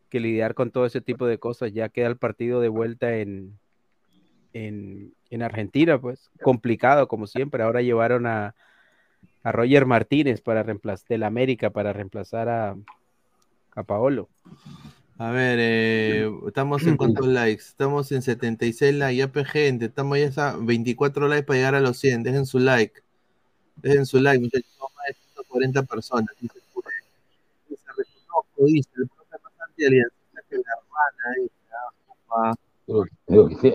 que lidiar con todo ese tipo de cosas. Ya queda el partido de vuelta en, en, en Argentina, pues complicado como siempre. Ahora llevaron a, a Roger Martínez para reemplazar del América para reemplazar a, a Paolo. A ver, eh, estamos en cuántos likes? Estamos en 76 likes, ya gente, estamos ya a 24 likes para llegar a los 100, dejen su like. Dejen su like, muchachos, más de 140 personas. Dice. Dice,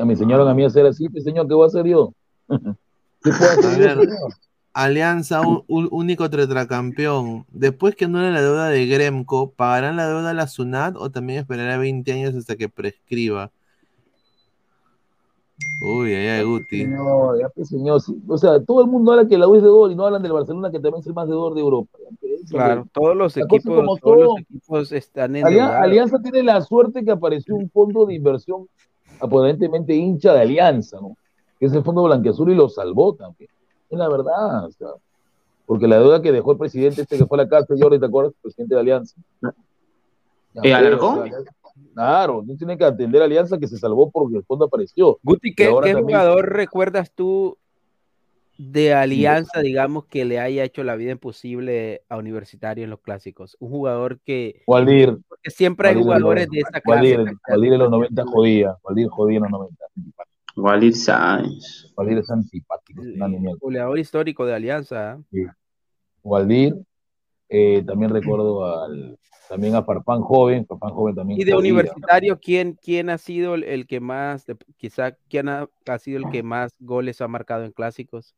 me enseñaron a mí a hacer así, pues, señor, ¿qué voy a hacer yo? ¿Qué puedo A hacer yo, ver? Alianza, un, un- único tetracampeón. Después que anule la deuda de Gremco, ¿pagarán la deuda a la SUNAT o también esperará 20 años hasta que prescriba? Uy, ay, ay, Guti. Ya, pues, señor, sí. O sea, todo el mundo habla que la U es de gol y no hablan del Barcelona, que también es el más de Europa. Ya, pues, eso, Claro, todos los equipos, como todos los equipos están Alia- endeudados. Alianza tiene la suerte que apareció un fondo de inversión aparentemente hincha de Alianza, ¿no? Que es el fondo blanqueazul y lo salvó también. Es la verdad, o sea, porque la deuda que dejó el presidente este que fue a la cárcel, Jordi, ¿te acuerdas? El presidente de Alianza. ¿Eh, pues, Alarcón? Claro, no tiene que atender a Alianza que se salvó porque el fondo apareció. Guti, ¿qué, qué jugador recuerdas tú de Alianza, digamos, que le haya hecho la vida imposible a Universitario en los clásicos? Un jugador que... Waldir. Porque siempre hay Waldir, jugadores de esa clase. Waldir, Waldir en los 90 jodía. Waldir jodía en los 90. Walid Sáenz. Waldir es antipático. Goleador histórico de Alianza. ¿ah? Sí. Waldir. eh, también recuerdo al, también a Farfán Joven. Farfán Joven también. Y de jodía. Universitario, ¿quién, quién ha sido el, el que más, de- quizá, quién ha, ha sido el que más goles ha marcado en clásicos?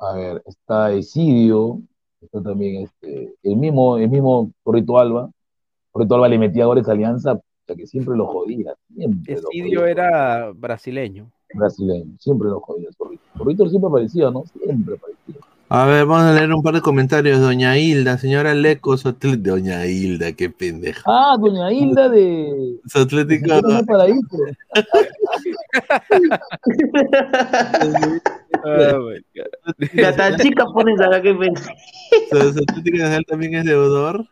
A ver, está Esidio. Está también este, el mismo, el mismo Torrito Alba. Torrito Alba le metía goles a Alianza, o sea que siempre lo jodía. Siempre lo Esidio jodía. era brasileño. Brasileño. Siempre lo jodía Torrito. Torrito siempre aparecía, ¿no? Siempre aparecía. A ver, vamos a leer un par de comentarios. Doña Hilda, señora Leco, su atl- Doña Hilda, qué pendeja. Ah, Doña Hilda de. Su La tan chica pones acá que pen- Su, su Atlético Nacional también es deudor.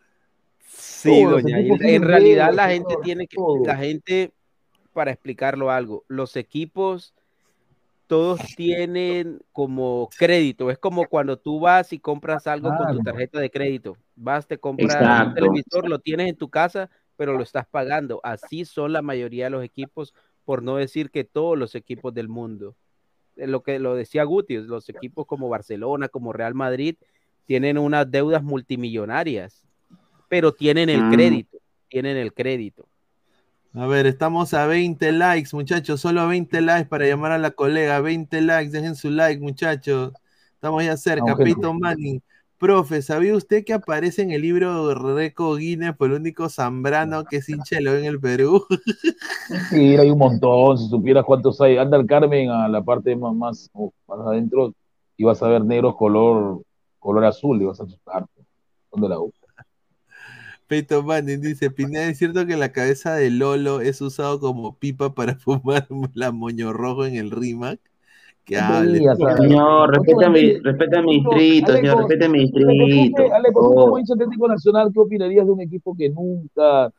Sí, doña En realidad la gente tiene que, todo. la gente, para explicarlo algo, los equipos todos tienen como crédito. Es como cuando tú vas y compras algo con tu tarjeta de crédito. Vas, te compras un Exacto. televisor, lo tienes en tu casa, pero lo estás pagando. Así son la mayoría de los equipos, por no decir que todos los equipos del mundo. Eh, Lo que lo decía Guti, los equipos como Barcelona, como Real Madrid, tienen unas deudas multimillonarias, pero tienen el Mm. crédito, tienen el crédito. A ver, estamos a 20 likes, muchachos. Solo 20 likes para llamar a la colega. 20 likes, dejen su like, muchachos. Estamos ya cerca. Peyton Manning. Profe, ¿sabía usted que aparece en el libro Reco Guinness por el único Zambrano que es hincha en el Perú? Sí, hay un montón. Si supieras cuántos hay. Anda el Carmen a la parte más, más, adentro y vas a ver negros color, color azul y vas a asustarte. ¿Dónde la buscas? Peito Manning dice, Pineda, ¿es cierto que la cabeza de Lolo es usado como pipa para fumar la moño rojo en el RIMAC? Que hable. Señor, respeta mi, respeta mi distrito, señor, respeta mi distrito. Oh. como hincha Atlético Nacional, ¿qué opinarías de un equipo que nunca,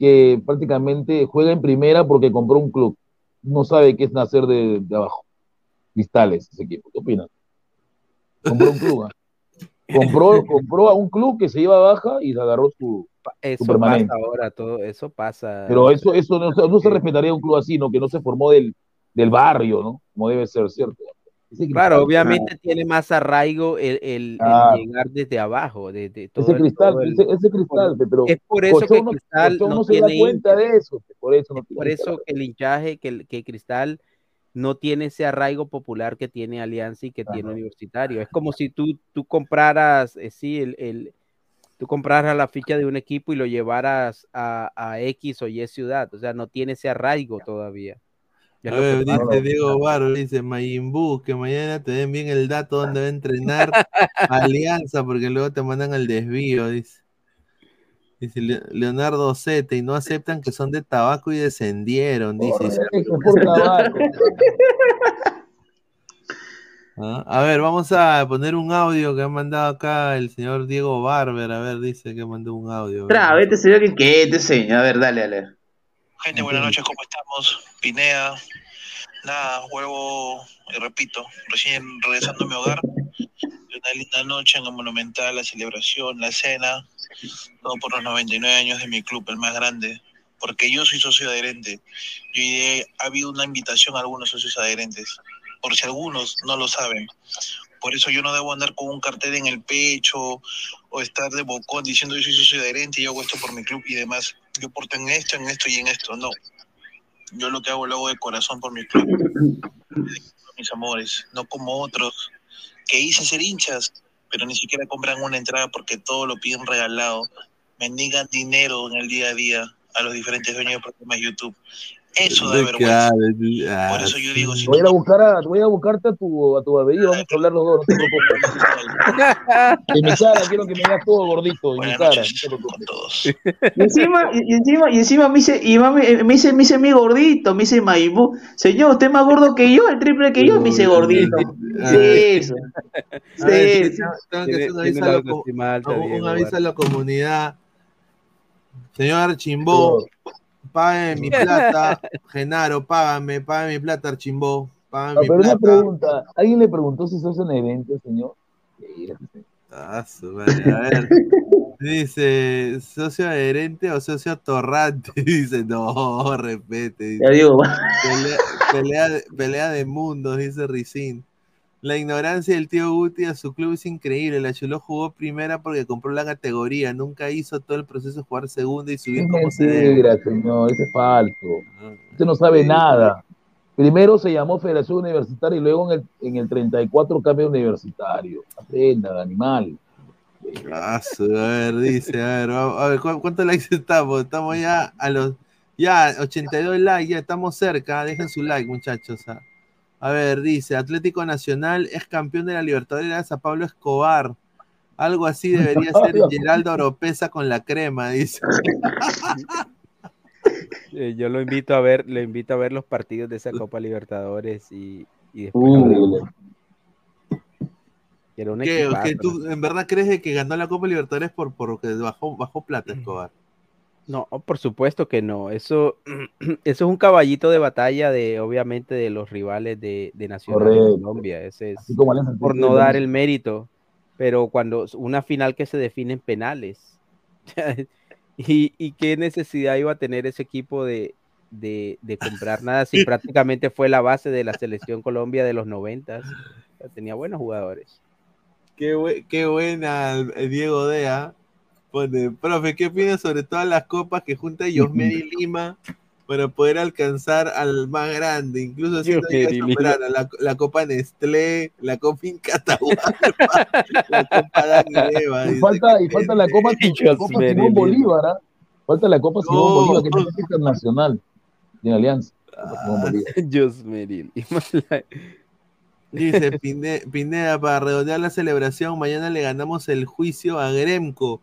que prácticamente juega en primera porque compró un club? No sabe qué es nacer de, de abajo. Cristales, ese equipo. ¿Qué opinas? Compró un club. ¿ah? Compró, compró a un club que se iba a baja y se agarró su, su Eso permanente. pasa ahora, todo eso pasa. Pero eso, eso no, no se respetaría un club así, ¿no? Que no se formó del, del barrio, ¿no? Como debe ser, ¿cierto? Claro, obviamente tiene más arraigo el, el- llegar desde abajo, de, de todo Ese el- cristal, todo ese, ese cristal, pero Es por eso que no- Cristal no, no se da tiene cuenta de eso, por eso Es por eso que el hinchaje, que, el- que Cristal no tiene ese arraigo popular que tiene Alianza y que tiene Universitario. Es como si tú, tú compraras, eh, sí, el, el- tú compraras la ficha de un equipo y lo llevaras a, a X o Y ciudad. O sea, no tiene ese arraigo todavía. Es A lo que ver, dice Diego Barro, dice Mayimbu, que mañana te den bien el dato donde va a entrenar Alianza, porque luego te mandan al desvío, dice. Dice Le- Leonardo Zete, y no aceptan que son de tabaco y descendieron, dice. Ah, A ver, vamos a poner un audio que ha mandado acá el señor Diego Barber. A ver, dice que mandó un audio. Tra, vete, señor, que. A ver, dale, dale. Gente, buenas noches, ¿cómo estamos? Pinea, nada, vuelvo y repito, recién regresando a mi hogar, una linda noche en el Monumental, la celebración, la cena, todo por los 99 años de mi club, el más grande, porque yo soy socio adherente. Yo ha habido una invitación a algunos socios adherentes, por si algunos no lo saben. Por eso yo no debo andar con un cartel en el pecho o estar de bocón diciendo yo soy socio adherente y yo hago esto por mi club y demás. Yo porto en esto, en esto y en esto. No. Yo lo que hago lo hago de corazón por mi club. Mis amores. No como otros que dicen ser hinchas, pero ni siquiera compran una entrada porque todo lo piden regalado. Mendigan dinero en el día a día a los diferentes dueños de programas de YouTube. Eso da De vergüenza. cara, ah, Por eso yo digo, si Voy a buscar a, voy a buscarte a tu, a tu barbería, vamos a hablar los dos, no te preocupes. En mi cara, quiero que me veas todo gordito, en mi cara, no te preocupes. Y encima, y, encima, y encima me dice, y mami- eh, me dice, me dice mi gordito, me dice Maibú, señor, usted es más gordo que yo, el triple que yo, me dice gordito. Sí, eso. Sí, tengo que hacer tiene aviso, a la comunidad. Señor Archimbó, pague mi plata. Genaro, págame, págame mi plata, Archimbó. Págame No, mi pero una plata. pregunta, ¿alguien le preguntó si sos en evento, señor? Ah, su madre, A ver. Dice, socio adherente o socio torrante. Dice, no, repete. dice. Ya digo, pelea, pelea de, pelea de mundos, dice Ricín. La ignorancia del tío Guti a su club es increíble. La Chuló jugó primera porque compró la categoría. Nunca hizo todo el proceso de jugar segunda y subir como se debe. señor, ese es falso. Usted no sabe nada. Primero se llamó Federación Universitaria y luego en el, en el 34 cambio universitario. Aprenda, animal. Ah, a ver, dice, a ver, a ver, ¿cu- ¿cuántos likes estamos? Estamos ya a los, ya, 82 likes, ya estamos cerca, dejen su like, muchachos. ah. A ver, dice, Atlético Nacional es campeón de la Libertadores a Pablo Escobar. Algo así debería ser Geraldo Oropesa con la crema, dice. Eh, yo lo invito a ver, lo invito a ver los partidos de esa Copa Libertadores y, y después Uh, hablamos. Era un ¿Qué? equipazo. ¿Que ¿Tú en verdad crees de que ganó la Copa Libertadores por, por que bajó, bajó plata Escobar? No, por supuesto que no. Eso, eso es un caballito de batalla de, obviamente, de los rivales de, de Nacional de. Colombia. Ese es por no dar el mérito. Pero cuando una final que se define en penales. y, y qué necesidad iba a tener ese equipo de, de, de comprar nada si prácticamente fue la base de la selección Colombia de los noventas. Tenía buenos jugadores. Qué, qué buena eh, Diego Dea. Pone, profe, ¿qué opinas sobre todas las copas que junta Yosmeri Lima para poder alcanzar al más grande? Incluso. Soberana, la, la Copa Nestlé, la Copa Incatahualpa, la Copa Dani Leva. Y falta, y falta la Copa, la Copa Yosmeri Simón. Bolívar, ¿ah? Falta la Copa Simón No. Bolívar, que es internacional de Alianza. Yosmeri Lima. Dice Pine- Pineda, para redondear la celebración, mañana le ganamos el juicio a Gremco.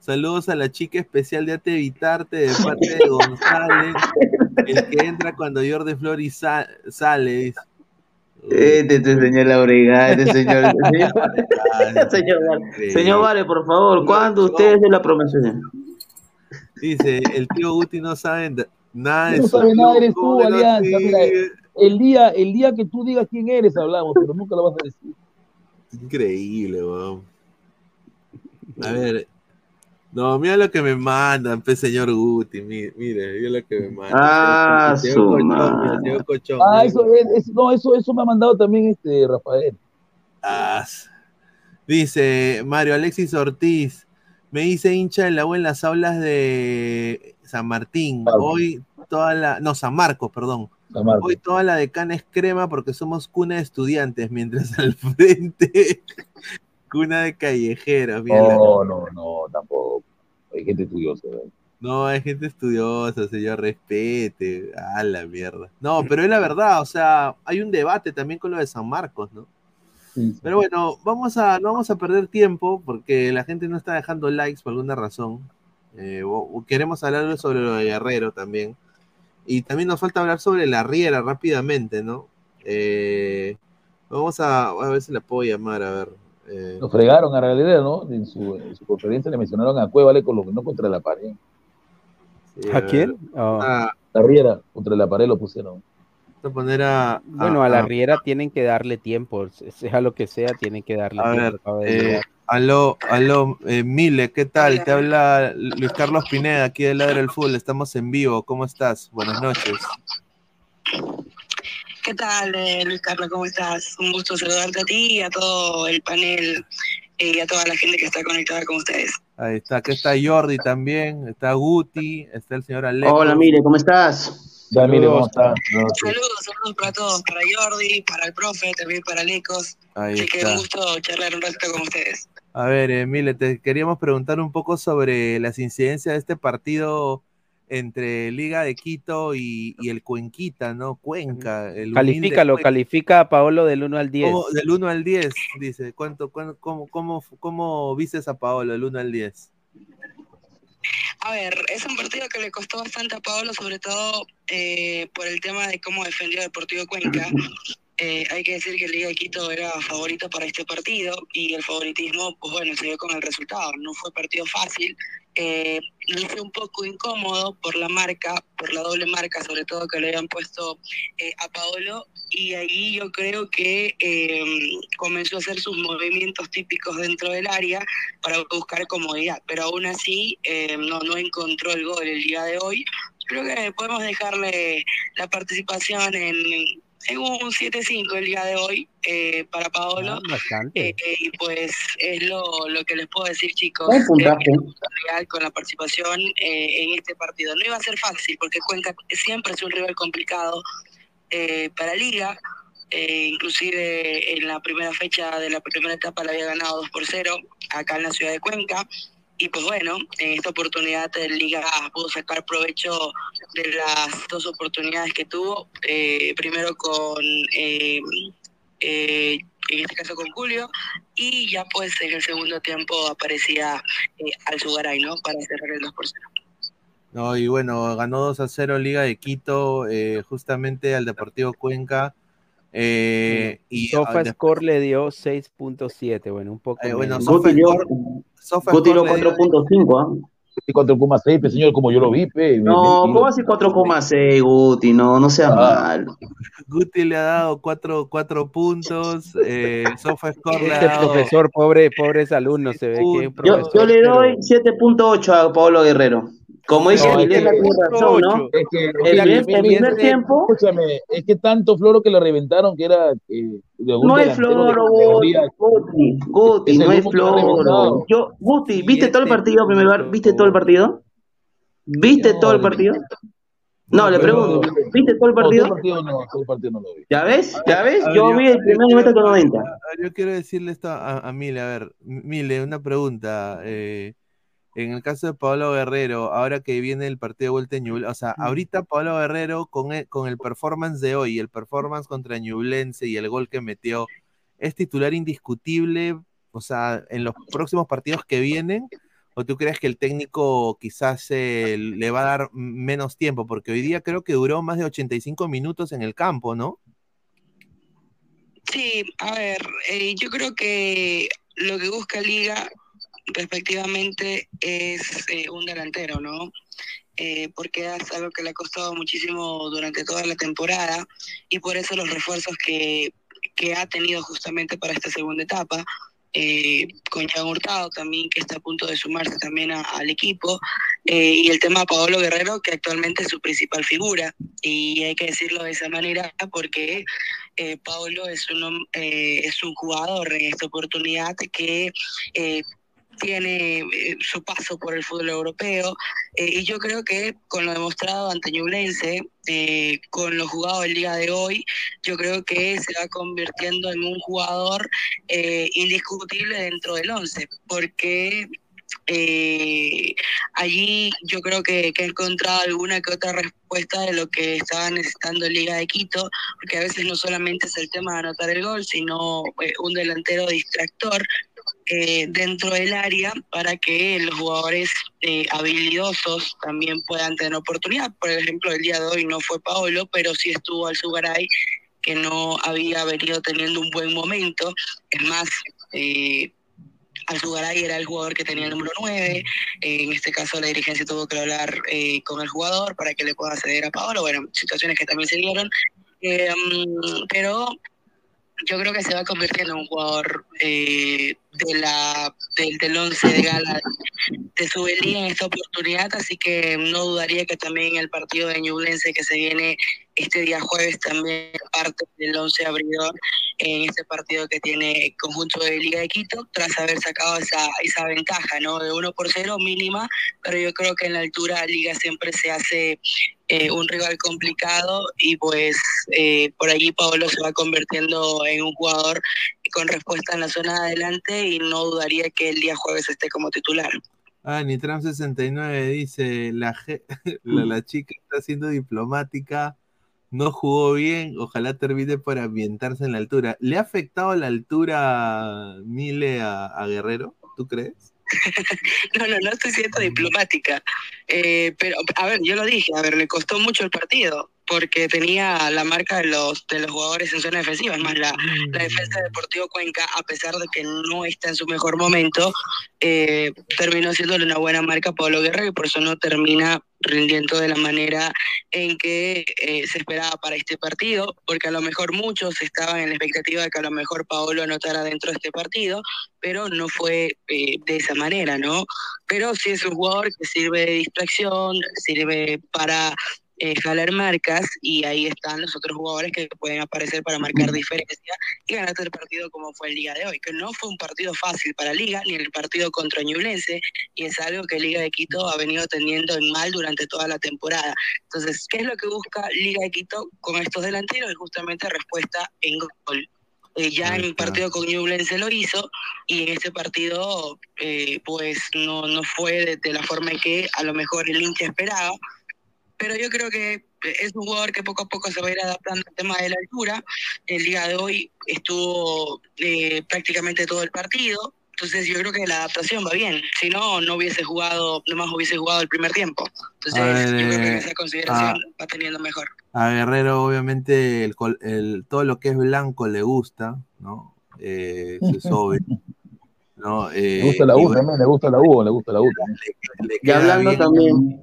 Saludos a la chica especial de Ate Evitarte de parte de González, el que entra cuando Jordi Flores sa- sale. dice. Este, señor Labrega, este señor. Señor, señor, Vale. Señor Vale, por favor, ¿cuándo usted es de la promoción? Dice, el tío Guti no sabe nada de No sabe nada, eres ¿cómo tú, Alianza. Mira, el día, el día que tú digas quién eres, hablamos, pero nunca lo vas a decir. Increíble, weón. A ver. No, mira lo que me mandan, pues, señor Guti. mi- Mire, mira lo que me mandan. Ah, Señor su Cochón, mira, madre. señor Cochón, Ah, eso, es, es- no, eso, eso me ha mandado también este Rafael. Ah, Dice Mario Alexis Ortiz, me hice hincha de la U en las aulas de San Martín. Hoy toda la, no, San Marcos, perdón. San Marcos. Hoy toda la decana es crema porque somos cuna de estudiantes, mientras al frente cuna de callejeros. mira No, no, no, tampoco. Hay gente estudiosa. ¿verdad? No, hay gente estudiosa, señor, respete. A la mierda. No, pero es la verdad, o sea, hay un debate también con lo de San Marcos, ¿no? Pero bueno, vamos a, no vamos a perder tiempo porque la gente no está dejando likes por alguna razón. Eh, queremos hablar sobre lo de Guerrero también. Y también nos falta hablar sobre la Riera rápidamente, ¿no? Eh, vamos a, a ver si la puedo llamar, a ver. Eh, Lo fregaron a realidad, ¿no? En su, en su conferencia le mencionaron a lo que no contra la pared. sí, ¿A ver. quién? Oh. Ah, La Riera, contra la pared lo pusieron. a poner a. Bueno, a la a- Riera tienen que darle tiempo, sea lo que sea, tienen que darle A tiempo. ver, eh, aló, aló, eh, Mile, ¿qué tal? Te habla Luis Carlos Pineda, aquí de Ladra del Fútbol, estamos en vivo, ¿cómo estás? Buenas noches. ¿Qué tal, eh, Luis Carlos? ¿Cómo estás? Un gusto saludarte a ti y a todo el panel eh, y a toda la gente que está conectada con ustedes. Ahí está, aquí está Jordi también, está Guti, está el señor Alex. Hola, mire, ¿cómo estás? Ya, mire, ¿cómo está? Saludos, saludos para todos, para Jordi, para el profe, también para Lecos. Ahí Así que está. un gusto charlar un ratito con ustedes. A ver, eh, Mile, te queríamos preguntar un poco sobre las incidencias de este partido entre Liga de Quito y, y el Cuenquita, ¿no? Cuenca. El Califícalo, Cuenca. califica a Paolo del 1 al 10. ¿Cómo- del 1 al 10, dice. ¿Cuánto, cuán- cómo, cómo, cómo vistes a Paolo del 1 al 10? A ver, es un partido que le costó bastante a Pablo, sobre todo eh, por el tema de cómo defendió Deportivo Cuenca. Eh, hay que decir que el Liga de Quito era favorito para este partido y el favoritismo, pues bueno, se dio con el resultado. No fue partido fácil, eh, luce un poco incómodo por la marca, por la doble marca, sobre todo que le habían puesto eh, a Paolo. Y ahí yo creo que eh, comenzó a hacer sus movimientos típicos dentro del área para buscar comodidad, pero aún así eh, no, no encontró el gol el día de hoy. Creo que podemos dejarle la participación en, en un 7-5 el día de hoy eh, para Paolo. Ah, bastante. Eh, y pues es lo, lo que les puedo decir, chicos. Buen puntaje. Eh, con la participación eh, en este partido. No iba a ser fácil porque Cuenca siempre es un rival complicado eh, para Liga. Eh, inclusive en la primera fecha de la primera etapa la había ganado 2 por 0 acá en la ciudad de Cuenca. Y pues bueno, en esta oportunidad el Liga pudo sacar provecho de las dos oportunidades que tuvo. Eh, primero con, eh, eh, en este caso con Julio, y ya pues en el segundo tiempo aparecía eh, Alzugaray, ¿no? Para cerrar el 2 por 0. No, y bueno, ganó 2 a 0 Liga de Quito, eh, justamente al Deportivo Cuenca. Eh, y Sofa ah, de- Score le dio 6.7, bueno, un poco Eh, bueno, menos. Sofa Guti dio, Score- Sofa Guti dio Score le dio- 4.5, ¿ah? Y 4,6, pe, señor, como yo lo vi, pe. No, ¿cómo así 4,6, Guti? No, no seas Ah. malo. Guti le ha dado 4 cuatro, puntos, eh, Sofa Score le ha Este dado... profesor, pobre, pobres alumnos, se ve que es Yo, profesor, yo le pero- doy 7.8 a Pablo Guerrero. Como dice No, es Milena, que- tiene razón, ¿no? Es que, El es que primer- mi- primer tiempo- Escúchame, es que tanto floro que le reventaron que era. eh, No es floro. Guti. Guti, no es floro. Yo, Guti, ¿viste todo el partido en primer lugar? ¿Viste todo el partido? ¿Viste todo el partido? No, le pero- pregunto, ¿viste todo el No, partido? todo el partido no, todo el partido no lo vi. ¿Ya ves? ¿Ya ves? Ver, Yo vi el primer minuto con 90. a ver, Yo quiero decirle esto a, a Mile, a ver, Mile, una pregunta. eh, en el caso de Pablo Guerrero, ahora que viene el partido de vuelta en Ñublense, o sea, ahorita Pablo Guerrero con el, con el performance de hoy, el performance contra Ñublense y el gol que metió, es titular indiscutible, o sea, en los próximos partidos que vienen, ¿O tú crees que el técnico quizás eh, le va a dar menos tiempo? Porque hoy día creo que duró más de 85 minutos en el campo, ¿no? Sí, a ver, eh, yo creo que lo que busca Liga respectivamente es eh, un delantero, ¿no? Eh, porque es algo que le ha costado muchísimo durante toda la temporada y por eso los refuerzos que, que ha tenido justamente para esta segunda etapa, eh, con Jan Hurtado también, que está a punto de sumarse también a- al equipo, y el tema de Paolo Guerrero, que actualmente es su principal figura, y hay que decirlo de esa manera porque eh, Paolo es un, es un jugador en esta oportunidad que tiene eh, su paso por el fútbol europeo eh, y yo creo que con lo demostrado ante Ñublense, eh, con lo jugado el día de hoy, yo creo que se va convirtiendo en un jugador eh, indiscutible dentro del 11, porque eh, allí yo creo que, que he encontrado alguna que otra respuesta de lo que estaba necesitando Liga de Quito, porque a veces no solamente es el tema de anotar el gol, sino un delantero distractor eh, dentro del área para que los jugadores eh, habilidosos también puedan tener oportunidad. Por ejemplo, el día de hoy no fue Paolo, pero sí estuvo Alzugaray, que no había venido teniendo un buen momento. Es más, eh, Alzugaray era el jugador que tenía el número 9. en este caso, la dirigencia tuvo que hablar eh, con el jugador para que le pueda ceder a Paolo. Bueno, situaciones que también se dieron. Mm, pero yo creo que se va convirtiendo en un jugador eh, de la, del, del once de gala de su en esta oportunidad, así que no dudaría que también el partido de Ñublense que se viene este día jueves también parte del once abridor en este partido que tiene el conjunto de Liga de Quito, tras haber sacado esa, esa ventaja, ¿no? De 1 por 0 mínima, pero yo creo que en la altura Liga siempre se hace eh, un rival complicado y pues eh, por allí Paolo se va convirtiendo en un jugador con respuesta en la zona de adelante y no dudaría que el día jueves esté como titular. Ah, Nitram69 dice, la, la, la chica está siendo diplomática, no jugó bien, ojalá termine por ambientarse en la altura. ¿Le ha afectado la altura Mile a, a Guerrero? ¿Tú crees? No, no, no estoy siendo diplomática. Eh, pero, a ver, yo lo dije, a ver, le costó mucho el partido porque tenía la marca de los, de los jugadores en zona defensiva. Es más, la, defensa de Deportivo Cuenca, a pesar de que no está en su mejor momento, eh, terminó siéndole una buena marca Pablo Guerrero y por eso no termina rindiendo de la manera en que eh, se esperaba para este partido, porque a lo mejor muchos estaban en la expectativa de que a lo mejor Paolo anotara dentro de este partido, pero no fue eh, de esa manera, ¿no? Pero sí es un jugador que sirve de distracción, sirve para eh, jalar marcas y ahí están los otros jugadores que pueden aparecer para marcar diferencia y ganarte el partido como fue el día de hoy, que no fue un partido fácil para Liga ni el partido contra Ñublense y es algo que Liga de Quito ha venido teniendo en mal durante toda la temporada. Entonces, ¿qué es lo que busca Liga de Quito con estos delanteros? Es justamente respuesta en gol. Eh, ya en el partido con Ñublense lo hizo y en este partido eh, pues no, no fue de, de la forma en que a lo mejor el hincha esperaba, pero yo creo que es un jugador que poco a poco se va a ir adaptando al tema de la altura. El día de hoy estuvo eh, prácticamente todo el partido, entonces yo creo que la adaptación va bien. Si no, no hubiese jugado, nomás hubiese jugado el primer tiempo. Entonces A ver, yo creo que en eh, esa consideración ah. va teniendo mejor. A Guerrero, obviamente, el, col- el- todo lo que es blanco le gusta, ¿no? Eh, es obvio. ¿no? Eh, Le gusta la y U bueno, también, le gusta la U, le gusta la U le Y hablando bien también.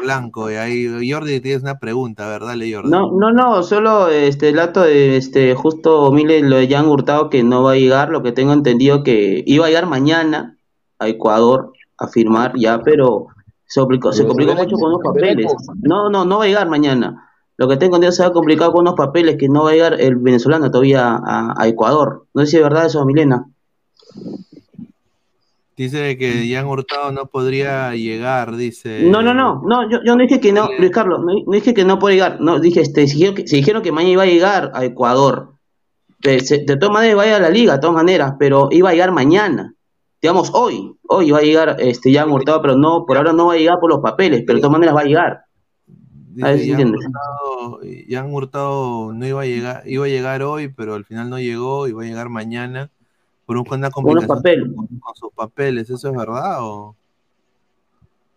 Blanco. Y ahí, Jordi, tienes una pregunta, ¿verdad? Dale, Jordi. No, no, no, solo este el dato de este justo Mile lo de Jan Hurtado que no va a llegar, lo que tengo entendido que iba a llegar mañana a Ecuador a firmar ya, pero se complicó, se complicó mucho con unos verá papeles. No, no, no va a llegar mañana. Lo que tengo entendido se va a complicar con unos papeles que no va a llegar el venezolano todavía a, a Ecuador. No sé si es verdad eso, Milena. Dice que Jan Hurtado no podría llegar, dice. No, no, no, no, yo, yo no dije que no, Luis Carlos, no, no dije que no puede llegar, no, dije, este, se dijeron que, se dijeron que mañana iba a llegar a Ecuador. De, se- de todas maneras va a la liga, de todas maneras, pero iba a llegar mañana. Digamos, hoy, hoy va a llegar este Jan Hurtado, pero no, por ahora no va a llegar por los papeles, pero de todas maneras va a llegar. A ver si Dice Jan. Hurtado, Jan Hurtado no iba a llegar, iba a llegar hoy, pero al final no llegó, iba a llegar mañana por un- una Unos complicación papeles. con, con sus papeles. ¿Eso es verdad o?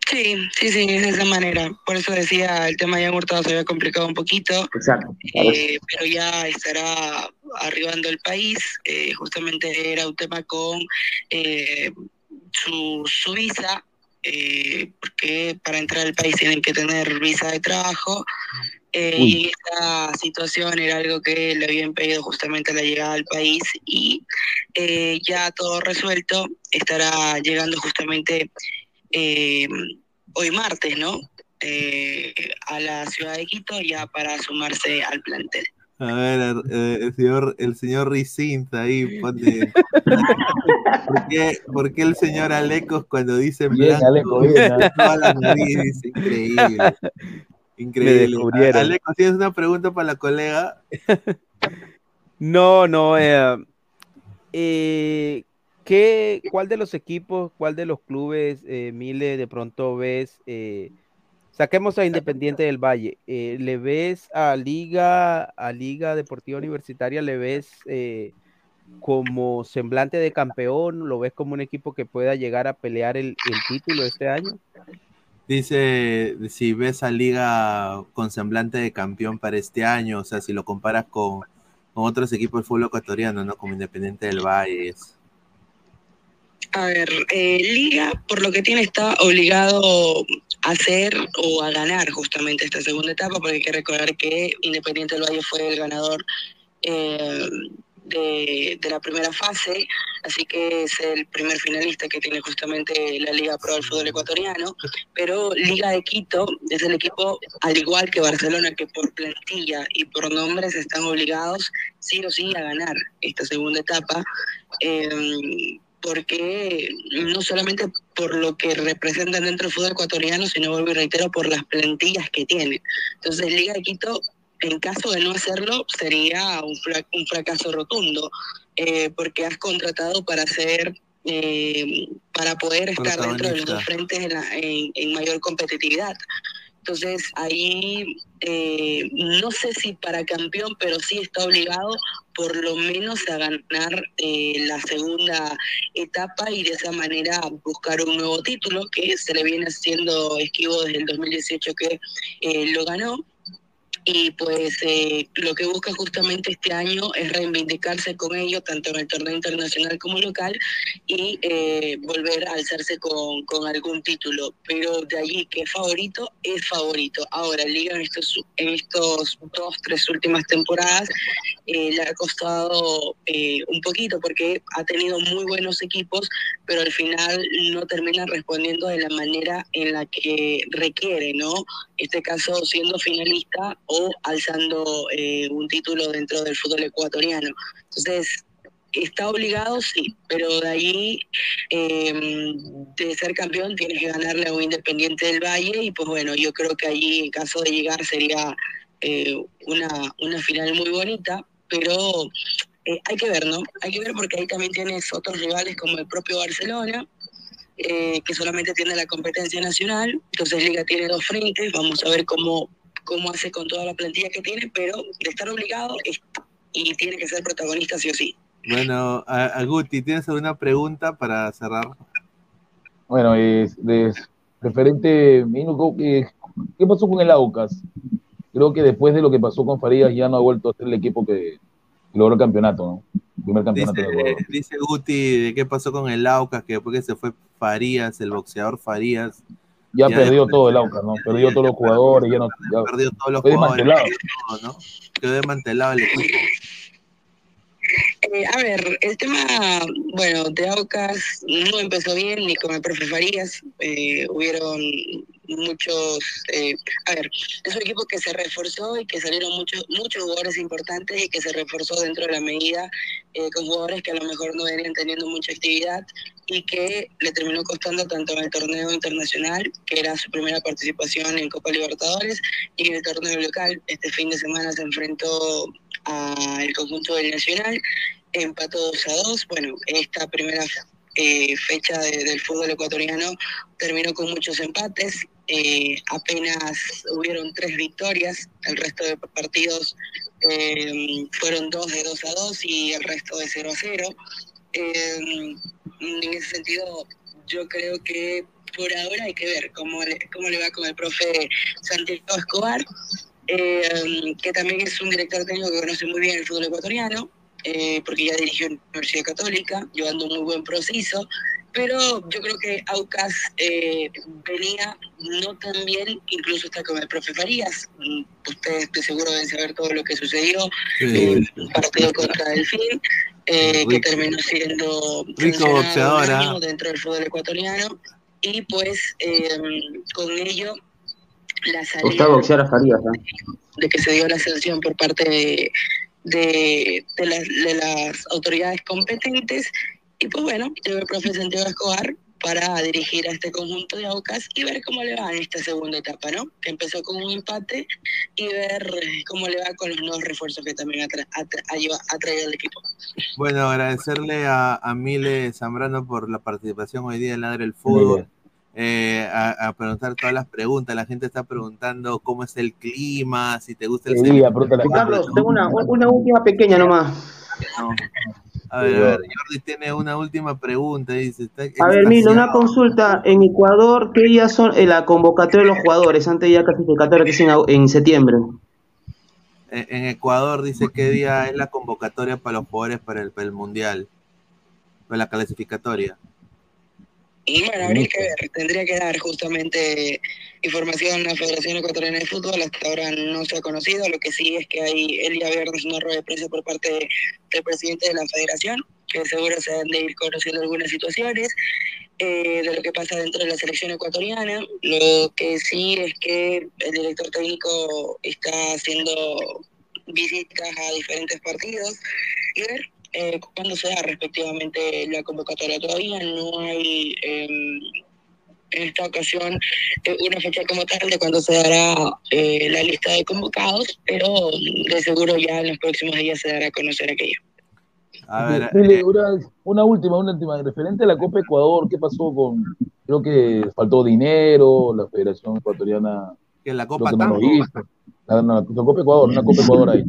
Sí, sí, sí, es de esa manera. Por eso decía, el tema de Hurtado se había complicado un poquito. Exacto. Eh, pero ya estará arribando el país. Eh, justamente era un tema con eh, su, su visa, eh, porque para entrar al país tienen que tener visa de trabajo. Eh, y esta situación era algo que le había impedido justamente la llegada al país y eh, ya todo resuelto estará llegando justamente eh, hoy martes, ¿no? Eh, a la ciudad de Quito ya para sumarse al plantel. A ver, eh, el señor, el señor Ricinta ahí pone. ¿Por qué, por qué el señor Alecos cuando dice en Bien, blanco Aleco, bien, ¿ah? toda la nariz dice increíble? Me Increíble. descubrieron. Alecos, ¿tienes una pregunta para la colega? No, no. eh, eh, ¿qué, ¿Cuál de los equipos, cuál de los clubes, eh, Mile, de pronto ves? eh, saquemos a Independiente del Valle. eh, ¿Le ves a Liga, a Liga Deportiva Universitaria, le ves eh, como semblante de campeón? ¿Lo ves como un equipo que pueda llegar a pelear el, el título este año? Dice si ves a Liga con semblante de campeón para este año, o sea, si lo comparas con, con otros equipos del fútbol ecuatoriano, ¿no? Como Independiente del Valle. A ver, eh, Liga, por lo que tiene, está obligado a hacer o a ganar justamente esta segunda etapa, porque hay que recordar que Independiente del Valle fue el ganador eh, de, de la primera fase, así que es el primer finalista que tiene justamente la Liga Pro del fútbol ecuatoriano, pero Liga de Quito es el equipo, al igual que Barcelona, que por plantilla y por nombres están obligados sí o sí a ganar esta segunda etapa. eh, porque no solamente por lo que representan dentro del fútbol ecuatoriano, sino vuelvo y reitero, por las plantillas que tienen. Entonces, Liga de Quito, en caso de no hacerlo, sería un, fra- un fracaso rotundo, eh, porque has contratado para hacer, eh, para poder estar dentro de los dos frentes en, la- en- en mayor competitividad. Entonces ahí eh, no sé si para campeón, pero sí está obligado por lo menos a ganar eh, la segunda etapa y de esa manera buscar un nuevo título que se le viene haciendo esquivo desde el 2018 que eh, lo ganó. Y pues eh, lo que busca justamente este año es reivindicarse con ello, tanto en el torneo internacional como local, y eh, volver a alzarse con, con algún título. Pero de allí que es favorito, es favorito. Ahora, Liga en estos, en estos dos, tres últimas temporadas eh, le ha costado un poquito porque ha tenido muy buenos equipos, pero al final no termina respondiendo de la manera en la que requiere, ¿no? este caso siendo finalista o alzando eh, un título dentro del fútbol ecuatoriano. Entonces, está obligado, sí, pero de ahí eh, de ser campeón tienes que ganarle a un Independiente del Valle y pues bueno, yo creo que allí en caso de llegar sería eh, una, una final muy bonita, pero hay que ver, ¿no? Hay que ver porque ahí también tienes otros rivales como el propio Barcelona, que solamente tiene la competencia nacional. Entonces Liga tiene dos frentes, vamos a ver cómo, cómo hace con toda la plantilla que tiene, pero de estar obligado está, y tiene que ser protagonista sí o sí. Bueno, a, a Guti, ¿tienes alguna pregunta para cerrar? Bueno, es, es referente, Minuco, ¿qué, ¿qué pasó con el Aucas? Creo que después de lo que pasó con Farías ya no ha vuelto a ser el equipo que logró el campeonato, ¿no? El primer campeonato Dice, Ecuador. dice Guti de qué pasó con el Aucas, que después que se fue Farías, el boxeador Farías. Ya, perdió todo el Aucas, ¿no? Perdió todos los jugadores, ya no, ya perdió todos los jugadores, desmantelado. todo, ¿no? Quedó desmantelado el equipo. Eh, a ver, el tema, bueno, de Aucas no empezó bien ni con el profe Farías. eh, hubieron muchos, eh, a ver, es un equipo que se reforzó y que salieron muchos muchos jugadores importantes y que se reforzó dentro de la medida eh, con jugadores que a lo mejor no venían teniendo mucha actividad y que le terminó costando tanto en el torneo internacional, que era su primera participación en Copa Libertadores, y en el torneo local. Este fin de semana se enfrentó al conjunto del Nacional, empató 2 a 2. Bueno, esta primera eh, fecha de- del fútbol ecuatoriano terminó con muchos empates. Eh, apenas hubieron tres victorias, el resto de partidos eh, fueron dos de 2 a 2 y el resto de 0 a 0. Eh, en ese sentido, yo creo que por ahora hay que ver cómo le, cómo le va con el profe Santiago Escobar, eh, que también es un director técnico que conoce muy bien el fútbol ecuatoriano, eh, porque ya dirigió en la Universidad Católica, llevando un muy buen proceso, pero yo creo que Aucas eh, venía no tan bien, incluso está con el profe Farías, ustedes de seguro deben saber todo lo que sucedió, Sí. el partido contra Delfín, eh, que terminó siendo Rico un boxeadora. año dentro del fútbol ecuatoriano, y pues eh, con ello la salida boxear a Farías, ¿eh? de que se dio la sanción por parte de, de, de las, de las autoridades competentes. Y pues bueno, llegó el profe Santiago Escobar para dirigir a este conjunto de Aucas y ver cómo le va en esta segunda etapa, ¿no? Que empezó con un empate y ver eh, cómo le va con los nuevos refuerzos que también ha, tra- ha traído el equipo. Bueno, agradecerle a, a Mile Zambrano por la participación hoy día en Ladre el Fútbol. Eh, a, a preguntar todas las preguntas. La gente está preguntando cómo es el clima, si te gusta el Sí, Carlos, tengo una, una última pequeña nomás. A ver, a ver, Jordi tiene una última pregunta. Dice, está A ver, Milo, una consulta. En Ecuador, ¿qué días son eh, la convocatoria de los jugadores? Antes ya clasificatoria que es en, septiembre. En, en Ecuador dice qué día es la convocatoria para los jugadores para el, para el Mundial, para la clasificatoria. Y bueno, habría que ver, tendría que dar justamente información a la Federación Ecuatoriana de Fútbol, hasta ahora no se ha conocido, lo que sí es que hay el día viernes una rueda de prensa por parte de- del presidente de la federación, que seguro se han de ir conociendo algunas situaciones eh, de lo que pasa dentro de la selección ecuatoriana. Lo que sí es que el director técnico está haciendo visitas a diferentes partidos. Y ver eh, cuándo se da respectivamente la convocatoria. Todavía no hay em, en esta ocasión eh, una fecha como tal de cuándo se dará eh, la lista de convocados, pero de seguro ya en los próximos días se dará a conocer aquello. A ver, Mile, una, una última, una última. Referente a la Copa Ecuador, ¿qué pasó con.? Creo que faltó dinero, la Federación Ecuatoriana. que la Copa que no hizo. La, no, la Copa Ecuador, una Copa Ecuador ahí.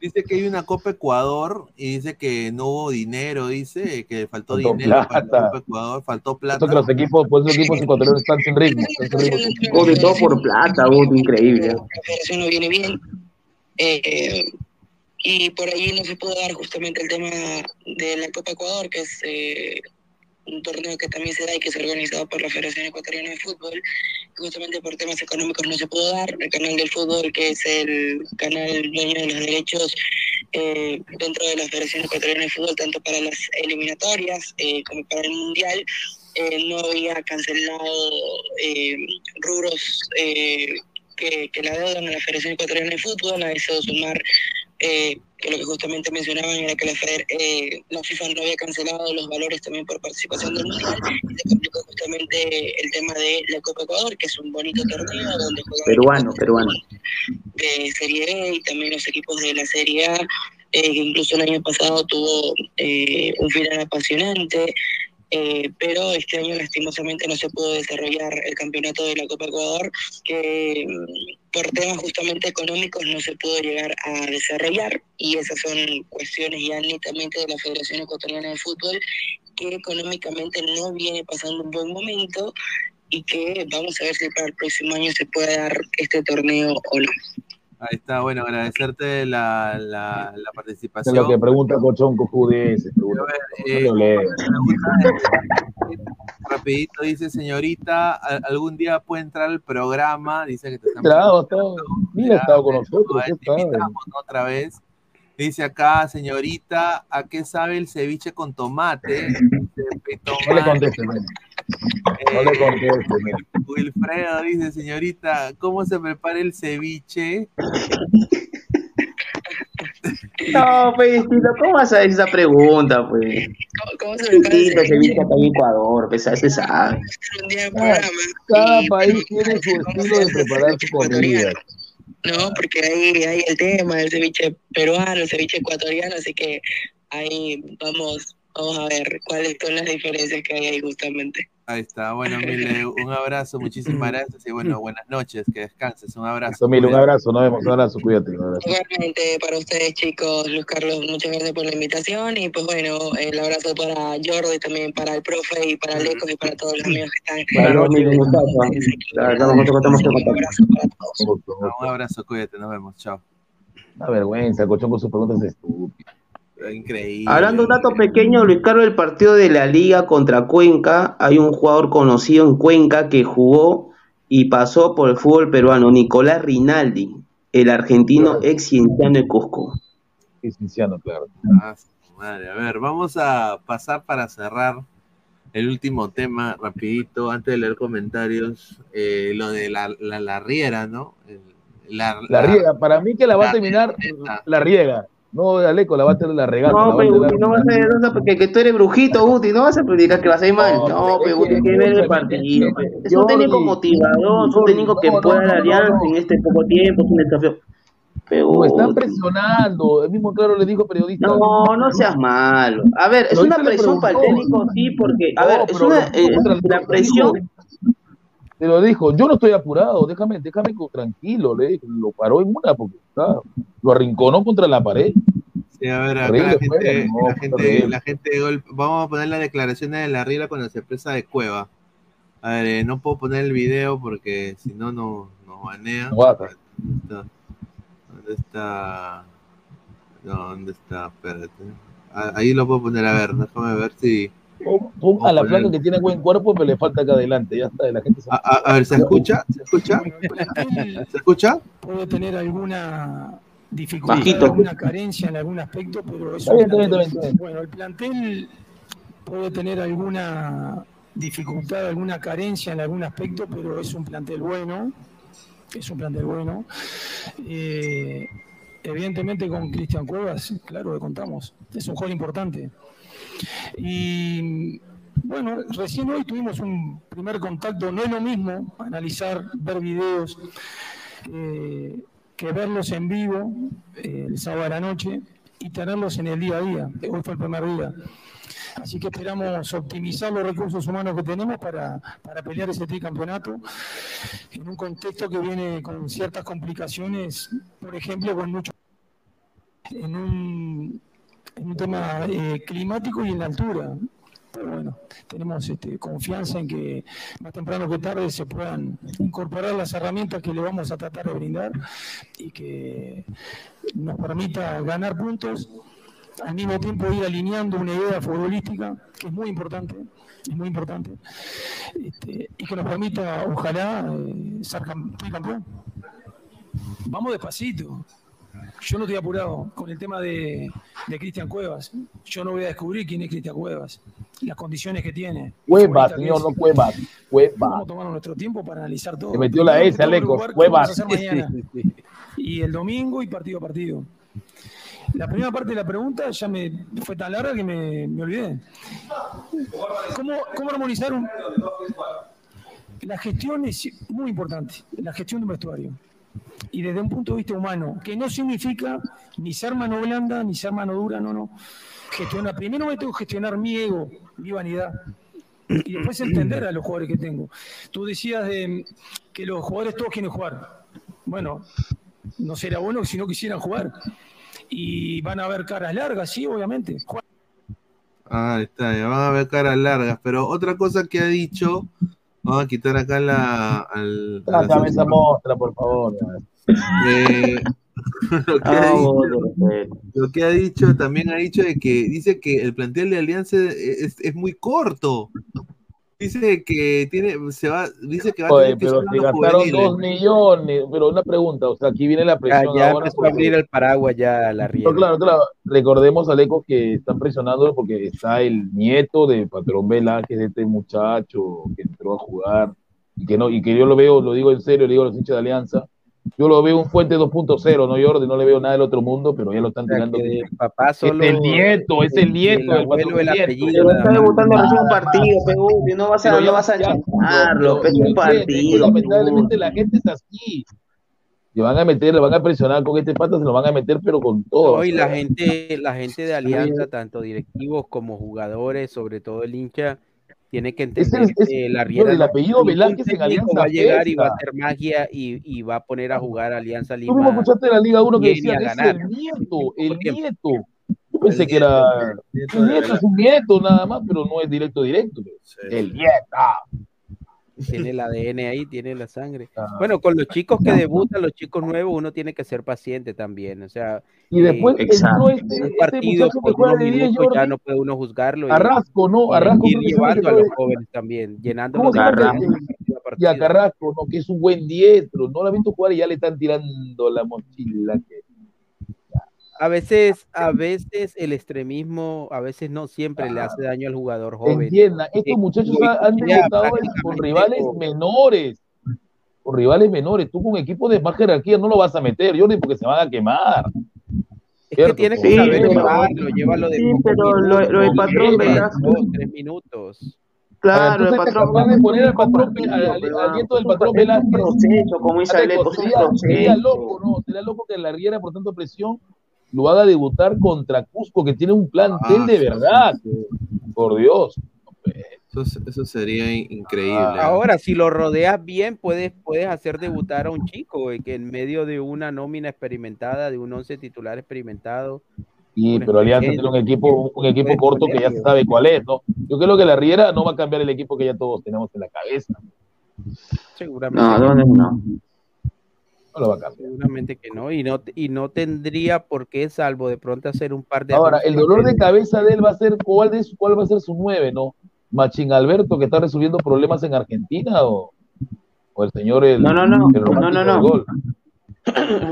Dice que hay una Copa Ecuador y dice que no hubo dinero, dice que faltó, Faltó dinero para la. Copa Ecuador, faltó plata. eso que los equipos, por eso los equipos ecuatorianos están sin ritmo. Están sin ritmo. O de todo por plata, increíble. La no viene bien. eh, y por ahí no se pudo dar justamente el tema de la Copa Ecuador, que es eh, un torneo que también se da y que es organizado por la Federación Ecuatoriana de Fútbol. Justamente por temas económicos no se pudo dar. El canal del fútbol, que es el canal dueño de los derechos eh, dentro de la Federación Ecuatoriana de Fútbol, tanto para las eliminatorias eh, como para el Mundial, eh, no había cancelado rubros que, que la deudan a la Federación Ecuatoriana de Fútbol, a eso sumar que lo que justamente mencionaban era que la, Feder- eh, la FIFA no había cancelado los valores también por participación del Mundial, y se complicó justamente el tema de la Copa Ecuador, que es un bonito torneo donde juegan Peruano, peruano. de Serie B y también los equipos de la Serie A, eh, que incluso el año pasado tuvo eh, un final apasionante, eh, pero este año lastimosamente no se pudo desarrollar el campeonato de la Copa Ecuador, que mm, por temas justamente económicos no se pudo llegar a desarrollar y esas son cuestiones ya netamente de la Federación Ecuatoriana de Fútbol, que económicamente no viene pasando un buen momento y que vamos a ver si para el próximo año se puede dar este torneo o no. Ahí está, bueno, agradecerte la, la, participación. es lo que pregunta Cochón. Pregunta. Eh, No. Rapidito dice, señorita, ¿al- algún día puede entrar al programa, dice que te están Claro, mira, ha estado con nosotros, No, ¿qué te invitamos otra vez. Dice acá, señorita, ¿a qué sabe el ceviche con tomate? Dice, No le conteste. No le conteste, mira. Wilfredo dice, señorita, ¿cómo se prepara el ceviche? No, pues, ¿cómo vas a hacer esa pregunta, pues? ¿Cómo se prepara el viste acá en Ecuador, pues, se sabe. Un día de Cada, programa. cada país tiene su estilo de preparar su comida. No, porque ahí hay el tema del ceviche peruano, el ceviche ecuatoriano, así que ahí vamos Vamos a ver cuáles son las diferencias que hay ahí justamente. Ahí está. Bueno, Mile, un abrazo, muchísimas gracias y bueno, buenas noches, que descanses. Un abrazo. Eso, Mil, un abrazo, nos vemos, un abrazo, cuídate. Abrazo. Igualmente para ustedes, chicos, Luis Carlos, muchas gracias por la invitación y pues bueno, el abrazo para Jordi, también para el profe y para Lecos y para todos los amigos que están. Noches, un estamos en contacto. Un abrazo, cuídate, nos vemos. Chao. Una vergüenza, Cochón con sus preguntas estúpidas. Increíble. Hablando de un dato pequeño, Luis Carlos, el partido de la Liga contra Cuenca, hay un jugador conocido en Cuenca que jugó y pasó por el fútbol peruano, Nicolás Rinaldi, el argentino ex cienciano de Cusco. Ex cienciano, claro. Ah, madre. A ver, vamos a pasar para cerrar el último tema, rapidito, antes de leer comentarios, eh, lo de la, la, la riera, ¿no? El- la, La riega, para mí que la va a terminar la riega. No, Aleco, la va a tener la regata. la No, pero Guti, no vas a ver, no, porque que tú eres brujito, Guti, no vas a predicar que vas a ir mal. No, pero Guti, que- hay que ver el partido. es un técnico motivador, es un técnico que dar no, alianza en este poco tiempo, es un desafío. Pero, están presionando. El mismo claro le dijo periodista. No, no seas malo. A ver, es una presión para el técnico, sí, porque, a ver, es una, eh, la presión. Te lo dijo, yo no estoy apurado, déjame, déjame tranquilo, le dijo. lo paró en una porque está, lo arrinconó contra la pared. Sí, a ver, acá la fue, gente, no, la gente, la gente vamos a poner las declaraciones de la Riera cuando se expresa de Cueva. A ver, eh, no puedo poner el video porque si no, no nos banea. ¿Dónde está? ¿Dónde está? No, ¿dónde está? Espérate. Ah, Ahí lo puedo poner, a ver, déjame ver si... A la flaca que tiene buen cuerpo, pero le falta acá adelante, ya está, la gente se- A, a- a ver, ¿se escucha? ¿Se escucha? ¿Se escucha? puede tener alguna dificultad, Bajito. alguna carencia en algún aspecto, pero es Está un bien, bien. Bueno, el plantel puede tener alguna dificultad, alguna carencia en algún aspecto, pero es un plantel bueno, es un plantel bueno. Eh, evidentemente con Cristian Cuevas, claro que contamos, es un jugador importante. Y bueno, recién hoy tuvimos un primer contacto, no es lo mismo analizar, ver videos, eh, que verlos en vivo eh, el sábado a la noche y tenerlos en el día a día. Hoy fue el primer día. Así que esperamos optimizar los recursos humanos que tenemos para, para pelear ese tricampeonato en un contexto que viene con ciertas complicaciones, por ejemplo, con mucho en un, en un tema eh, climático y en la altura. Pero bueno, tenemos este, confianza en que más temprano que tarde se puedan incorporar las herramientas que le vamos a tratar de brindar y que nos permita ganar puntos, al mismo tiempo ir alineando una idea futbolística que es muy importante, es muy importante, este, y que nos permita, ojalá, eh, ser cam- campeón. Vamos despacito. Yo no estoy apurado con el tema de, de Cristian Cuevas. Yo no voy a descubrir quién es Cristian Cuevas, las condiciones que tiene. Cuevas, señor, no Cuevas. Cuevas. Vamos a tomar nuestro tiempo para analizar todo. Le metió la S, que tengo que Alecos, preocupar qué vamos a Cuevas. Y el domingo y partido a partido. La primera parte de la pregunta ya me fue tan larga que me, me olvidé. ¿Cómo, ¿Cómo armonizar un... La gestión es muy importante, la gestión de un vestuario. Y desde un punto de vista humano, que no significa ni ser mano blanda, ni ser mano dura, no, no. Gestionar, primero me tengo que gestionar mi ego, mi vanidad. Y después entender a los jugadores que tengo. Tú decías de que los jugadores todos quieren jugar. Bueno, no será bueno si no quisieran jugar. Y van a haber caras largas, sí, obviamente. Ah, está, ya van a ver caras largas. Pero otra cosa que ha dicho, vamos a quitar acá la. Al, a la esa mostra, por favor. Eh, lo, que ha Ah, dicho, lo que ha dicho, también ha dicho de que dice que el plantel de Alianza es, es muy corto. Dice que tiene, se va, dice que va a Oye, tener que pero usar se gastaron dos millones. Pero una pregunta, o sea, aquí viene la presión ya ahora. empezó a abrir el paraguas ya la No, riega. claro, claro. Recordemos, Aleco, que están presionando porque está el nieto de Patrón Velázquez, de este muchacho que entró a jugar, y que no, y que yo lo veo, lo digo en serio, le digo a los hinchas de Alianza, yo lo veo un fuente 2.0, no Jordi, no le veo nada del otro mundo, pero ya lo están O sea, tirando. el papá es el nieto, es el nieto el abuelo, el nieto. apellido, Pero está debutando recién un partido, y no vas a, no vas a es un partido. lamentablemente la gente es así. Le van a meter, le van a presionar con este pata, se lo van a meter, pero con todo. No, y la gente, la gente de Alianza, tanto directivos como jugadores, sobre todo el hincha, tiene que entender Es que la Riera el apellido Velázquez en Alianza va a llegar y va a hacer magia y, y va a poner a jugar a Alianza Tú mismo Lima. escuchaste en la Liga 1 que bien y a decían, es ganar. el nieto, el nieto. Yo pensé que era. El nieto es un nieto nada más, pero no es directo, directo. El nieto. Tiene el ADN ahí, tiene la sangre. Ah. Bueno, con los chicos que debutan, los chicos nuevos, uno tiene que ser paciente también. O sea, Y después, eh, no este, un este partido por juega unos de 10, minutos ya Jordi, no puede uno juzgarlo. y- Carrasco, ¿no? y Arrasco se llevando a los jóvenes también, llenando ¿Cómo los Y a Carrasco, ¿no? Que es un buen diestro. No lo ha visto jugar y ya le están tirando la mochila. que- A veces, a veces el extremismo, a veces no siempre le hace daño al jugador joven. Entienda, estos Eh, muchachos lo han debutado con rivales con- menores. Con rivales menores. Tú con equipo de más jerarquía no lo vas a meter, Jordi, porque se van a quemar. Es que tienes que Sí, saber pero- llevarlo, llévalo de Sí, pero lo- lo del patrón dos, tres minutos. Claro, el Entonces, patrón. capaz de poner al patrón, al, al- pero al nieto del patrón es un Velázquez. proceso, como es un sería, loco, ¿no? Sería loco que la Riera, por tanto presión, lo haga debutar contra Cusco, que tiene un plantel Ah, de sí, verdad. Por Dios. Eso, eso sería in- increíble. Ahora, si lo rodeas bien, puedes, puedes hacer debutar a un chico eh, que en medio de una nómina experimentada, de un once titular experimentado. Sí, pero Alianza tiene un equipo, un equipo corto que ya se sabe cuál es, ¿no? Yo creo que la Riera no va a cambiar el equipo que ya todos tenemos en la cabeza. Seguramente. No, ¿dónde no? No lo va a cambiar. Seguramente que no, y no, y no tendría por qué, salvo de pronto hacer un par de Ahora, el dolor de cabeza de él va a ser cuál, es, cuál va a ser su nueve, ¿no? Machín Alberto que está resolviendo problemas en Argentina o, o el señor el, No, no, no, el no, no, no. gol.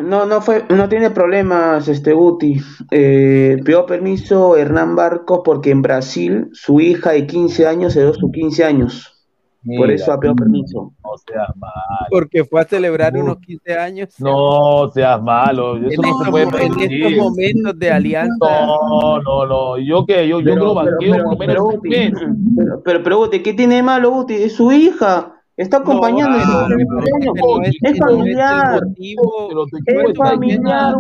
No, no fue, no tiene problemas este Guti. Eh, pidió permiso Hernán Barcos porque en Brasil su hija de 15 años se dio sus 15 años. Por eso ha pedido permiso. No seas malo. Porque fue a celebrar unos 15 años. No seas malo. Eso en, no estos, se puede en estos momentos de alianza. No, no, no. Yo que yo, yo Pero, lo pero, banqueo pero, por lo pero, menos un Guti, mes. pero, pero, pero, ¿qué tiene de malo Guti? Es su hija. Está acompañando pero no es- familiar. Pero Es familiar.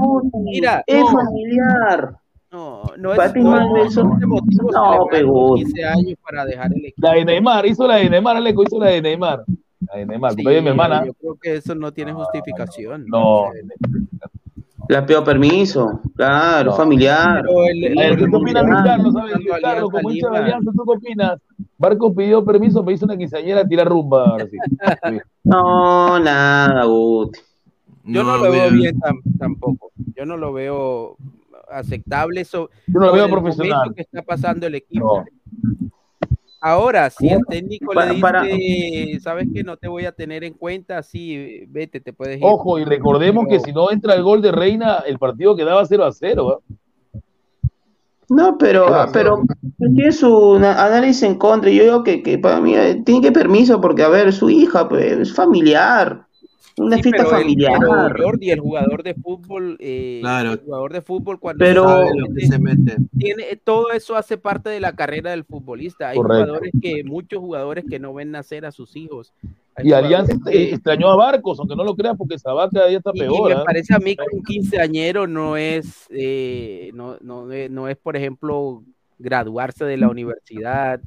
Mira, Es no. familiar. No, no es, ti, no no eso- es de motivo No, unos 15 años para dejar el equipo. La de Neymar, hizo la de Neymar, Aleco, hizo la de Neymar. La de Neymar, ella es mi Sí, hermana. Yo creo que eso no tiene justificación. No. Le ha pedido permiso. Claro, No. familiar. ¿tú qué opinas, Carlos? ¿Sabes? Carlos, como hincha de Alianza, ¿tú qué opinas? Barco pidió permiso, me hizo una quinceañera a tirar rumba. Ahora sí. No, nada, Guti. Yo no, No, lo veo bien tam- tampoco. Yo no lo veo aceptable. Eso, Yo no lo por veo el profesional. momento que está pasando el equipo. Ahora, si el técnico Para- le dice, para- sabes que no te voy a tener en cuenta, sí, vete, te puedes ir. Ojo, y recordemos que si no entra el gol de Reina, el partido quedaba 0 a 0. ¿eh? No, pero, Claro. pero tiene su análisis en contra. Yo digo que, que para mí eh, tiene que permiso porque, a ver, su hija, pues, es familiar. Una Sí, fiesta pero el- familiar. pero Jordi, el jugador de fútbol, eh, Claro. el jugador de fútbol cuando Pero- Sabe lo que se mete. tiene todo eso hace parte de la carrera del futbolista. Hay Correcto. jugadores que, muchos jugadores que no ven nacer a sus hijos. Hay Y Alianza eh, que- extrañó a Barcos, aunque no lo creas, porque Sabaca ya está y, y peor. me ¿eh? parece a mí que un quinceañero no es, eh, no, no, no es, por ejemplo, graduarse de la universidad,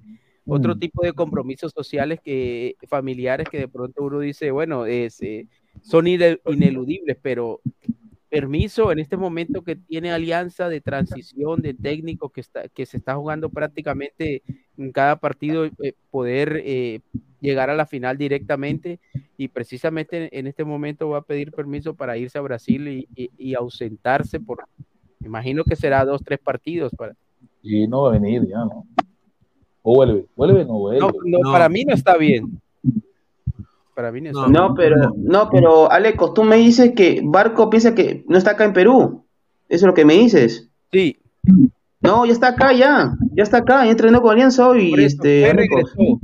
otro Mm. tipo de compromisos sociales que familiares que de pronto uno dice, bueno, es, eh, son ine- ineludibles, pero permiso en este momento que tiene alianza de transición de técnico que está que se está jugando prácticamente en cada partido eh, poder eh, llegar a la final directamente y precisamente en este momento va a pedir permiso para irse a Brasil y, y- y ausentarse por imagino que será dos tres partidos para Y no va a venir ya, ¿no? O vuelve, vuelve, no vuelve. no, no, No. para mí no está bien para mí no pero, no, pero, Alecos, tú me dices que Barco piensa que no está acá en Perú. Eso es lo que me dices. sí No, ya está acá, ya. Ya está acá, ya entrenó con Alianza hoy. eso, este, Alecos. regresó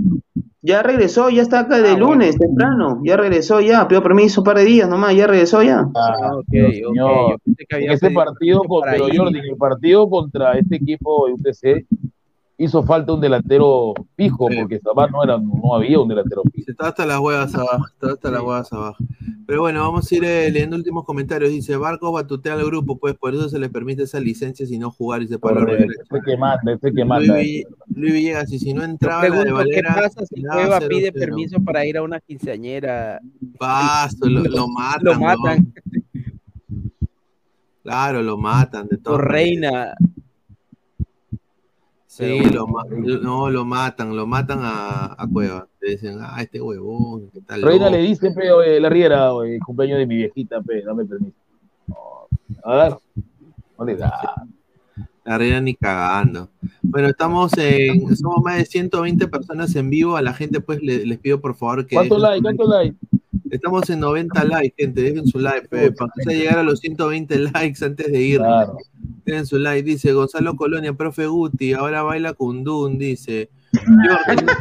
Ya regresó, ya está acá de Ah, bueno. lunes, temprano. Ya regresó, ya. Pidió permiso un par de días nomás, ya regresó ya. Ah, Ah, ok, pero, ok, señor, yo pensé que en había ese pedido partido, permiso con, para pero ir. Jordi, el partido contra este equipo de UTC hizo falta un delantero fijo, Sí. porque no, era, no había un delantero fijo. Está hasta las huevas abajo. Está hasta las huevas abajo. Pero bueno, vamos a ir eh, leyendo últimos comentarios. Dice, Barcos batutea al grupo, pues por eso se le permite esa licencia si no jugar y se para Correcto, que manda, este que manda. Luis, Luis Villegas, y si no entraba la de pregunto, ¿qué Valera, pasa si Cueva 0-0? pide permiso para ir a una quinceañera? Pasto, lo, lo matan. Lo ¿no? matan. Claro, lo matan de todo. Reina. Sí, lo, no, lo matan, lo matan a, a Cueva. Le dicen, ah, este huevón, ¿qué tal? Reina loco?". le dice, pe, oye, la riera, oye, cumpleaños de mi viejita, pe, dame permiso. No, a ver, no le da. La reina ni cagando. Bueno, estamos en, somos más de 120 personas en vivo. A la gente, pues, le- les pido por favor que. ¿Cuántos dejen likes? su ¿Cuántos likes? Estamos en 90 likes, gente. Dejen su like, pe, para que sea llegar a los 150 likes antes de irnos. Claro. Dejen su like. Dice Gonzalo Colonia, profe Guti, ahora baila Kundun, dice. Jordi, no,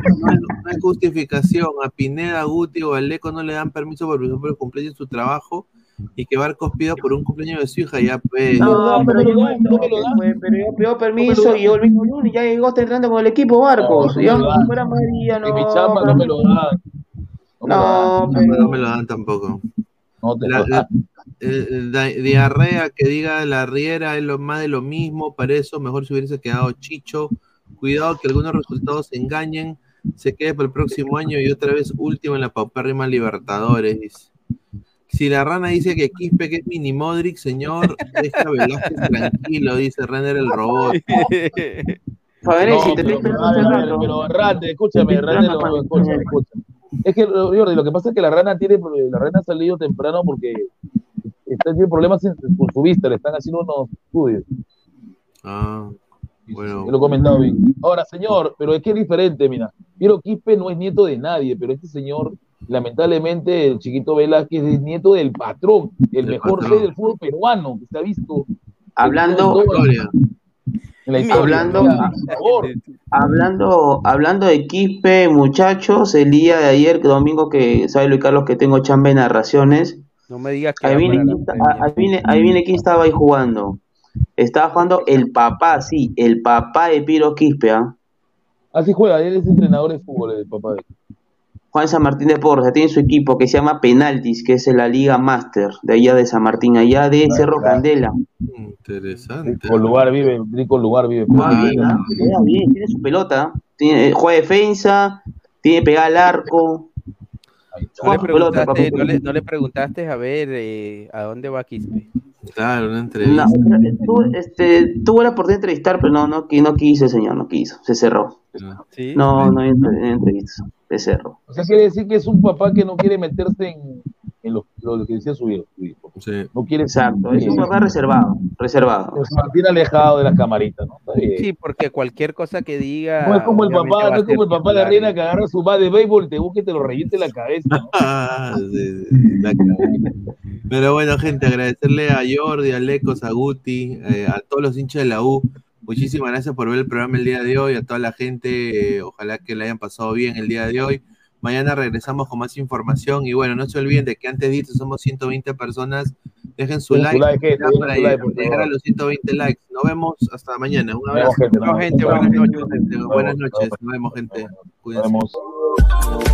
hay- justificación. A Pineda, Guti o Aleco no le dan permiso por por el cumpleaños de su trabajo y que Barcos pida por un cumpleaños de su hija. Ya, pues. No, pero yo no pero yo pido permiso y yo el mismo lunes ya llegó está entrando con el equipo Barcos. No, no Yo, fuera María, no. En mi chamba no me lo dan. No, No, dan. pero- No me lo dan tampoco. No te La- lo la- dan. da- diarrea que diga la riera es lo más de lo mismo, para eso mejor se hubiese quedado Chicho. Cuidado que algunos resultados se engañen, se quede para el próximo año y otra vez último en la paupérrima Libertadores. Si la rana dice que Quispe que es mini Modric, señor, deja Velázquez tranquilo, dice Renner el robot. Fabianesi, No, te pero, pero, pero, Rande, escúchame, Rande, escúchame, escúchame. Es que, Jordi, lo que pasa es que la rana tiene, la rana ha salido temprano porque está, tiene problemas con su vista, le están haciendo unos estudios. Ah, bueno. Lo he comentado bien. Ahora, señor, pero es que es diferente, mira. Piero Quispe no es nieto de nadie, pero este señor, lamentablemente, el chiquito Velázquez es nieto del patrón, el mejor patrón. rey del fútbol peruano que se ha visto. Hablando- Hablando, hablando, hablando de Quispe, muchachos, el día de ayer, domingo, que sabe Luis Carlos que tengo chamba de narraciones. No me digas que Ahí viene, quién está- ahí viene, ahí viene quién estaba ahí jugando. Estaba jugando el papá, sí, el papá de Piro Quispe, ¿ah? Así juega, él es entrenador de fútbol, el papá. Juan San Martín de Porres, tiene su equipo que se llama Penaltis, que es la Liga Master, de allá de San Martín, allá de Cerro Candela. Interesante. Con lugar vive, rico lugar vive. Bien, ¿ah? Juega bien, tiene su pelota, tiene, juega defensa, tiene pegada al arco. No le, pelota, no, le, no le preguntaste a ver eh, a dónde va Quispe. Claro, una No, entrevista. tuve, este, tuve la oportunidad de entrevistar, pero no, no, no quise, señor, no quiso, se cerró. ¿Sí? No, no no hay entrevistas, se cerró. O sea, quiere decir que es un papá que no quiere meterse en, en lo, lo que decía su hijo. su hijo. No quiere Exacto, es un papá reservado, reservado. Se mantiene alejado de las camaritas, ¿no? Sí, porque cualquier cosa que diga. No es como el papá, no a es como el papá de la reina que agarra su bat de béisbol, te busca y te lo reviente la cabeza. ¿no? Ah, sí, sí, la cagué. Pero bueno, gente, agradecerle a Jordi, a Lecos, a Guti, eh, a todos los hinchas de la U. Muchísimas gracias por ver el programa el día de hoy, a toda la gente, eh, ojalá que le hayan pasado bien el día de hoy. Mañana regresamos con más información y bueno, no se olviden de que antes de irse somos 120 personas. Dejen su like, like, para like, llegar a los 120 likes. Nos vemos hasta mañana. Un abrazo. vemos, gente, vemos. buenas noches. Buenas vemos, noches. nos vemos, gente. Nos Cuídense. vemos.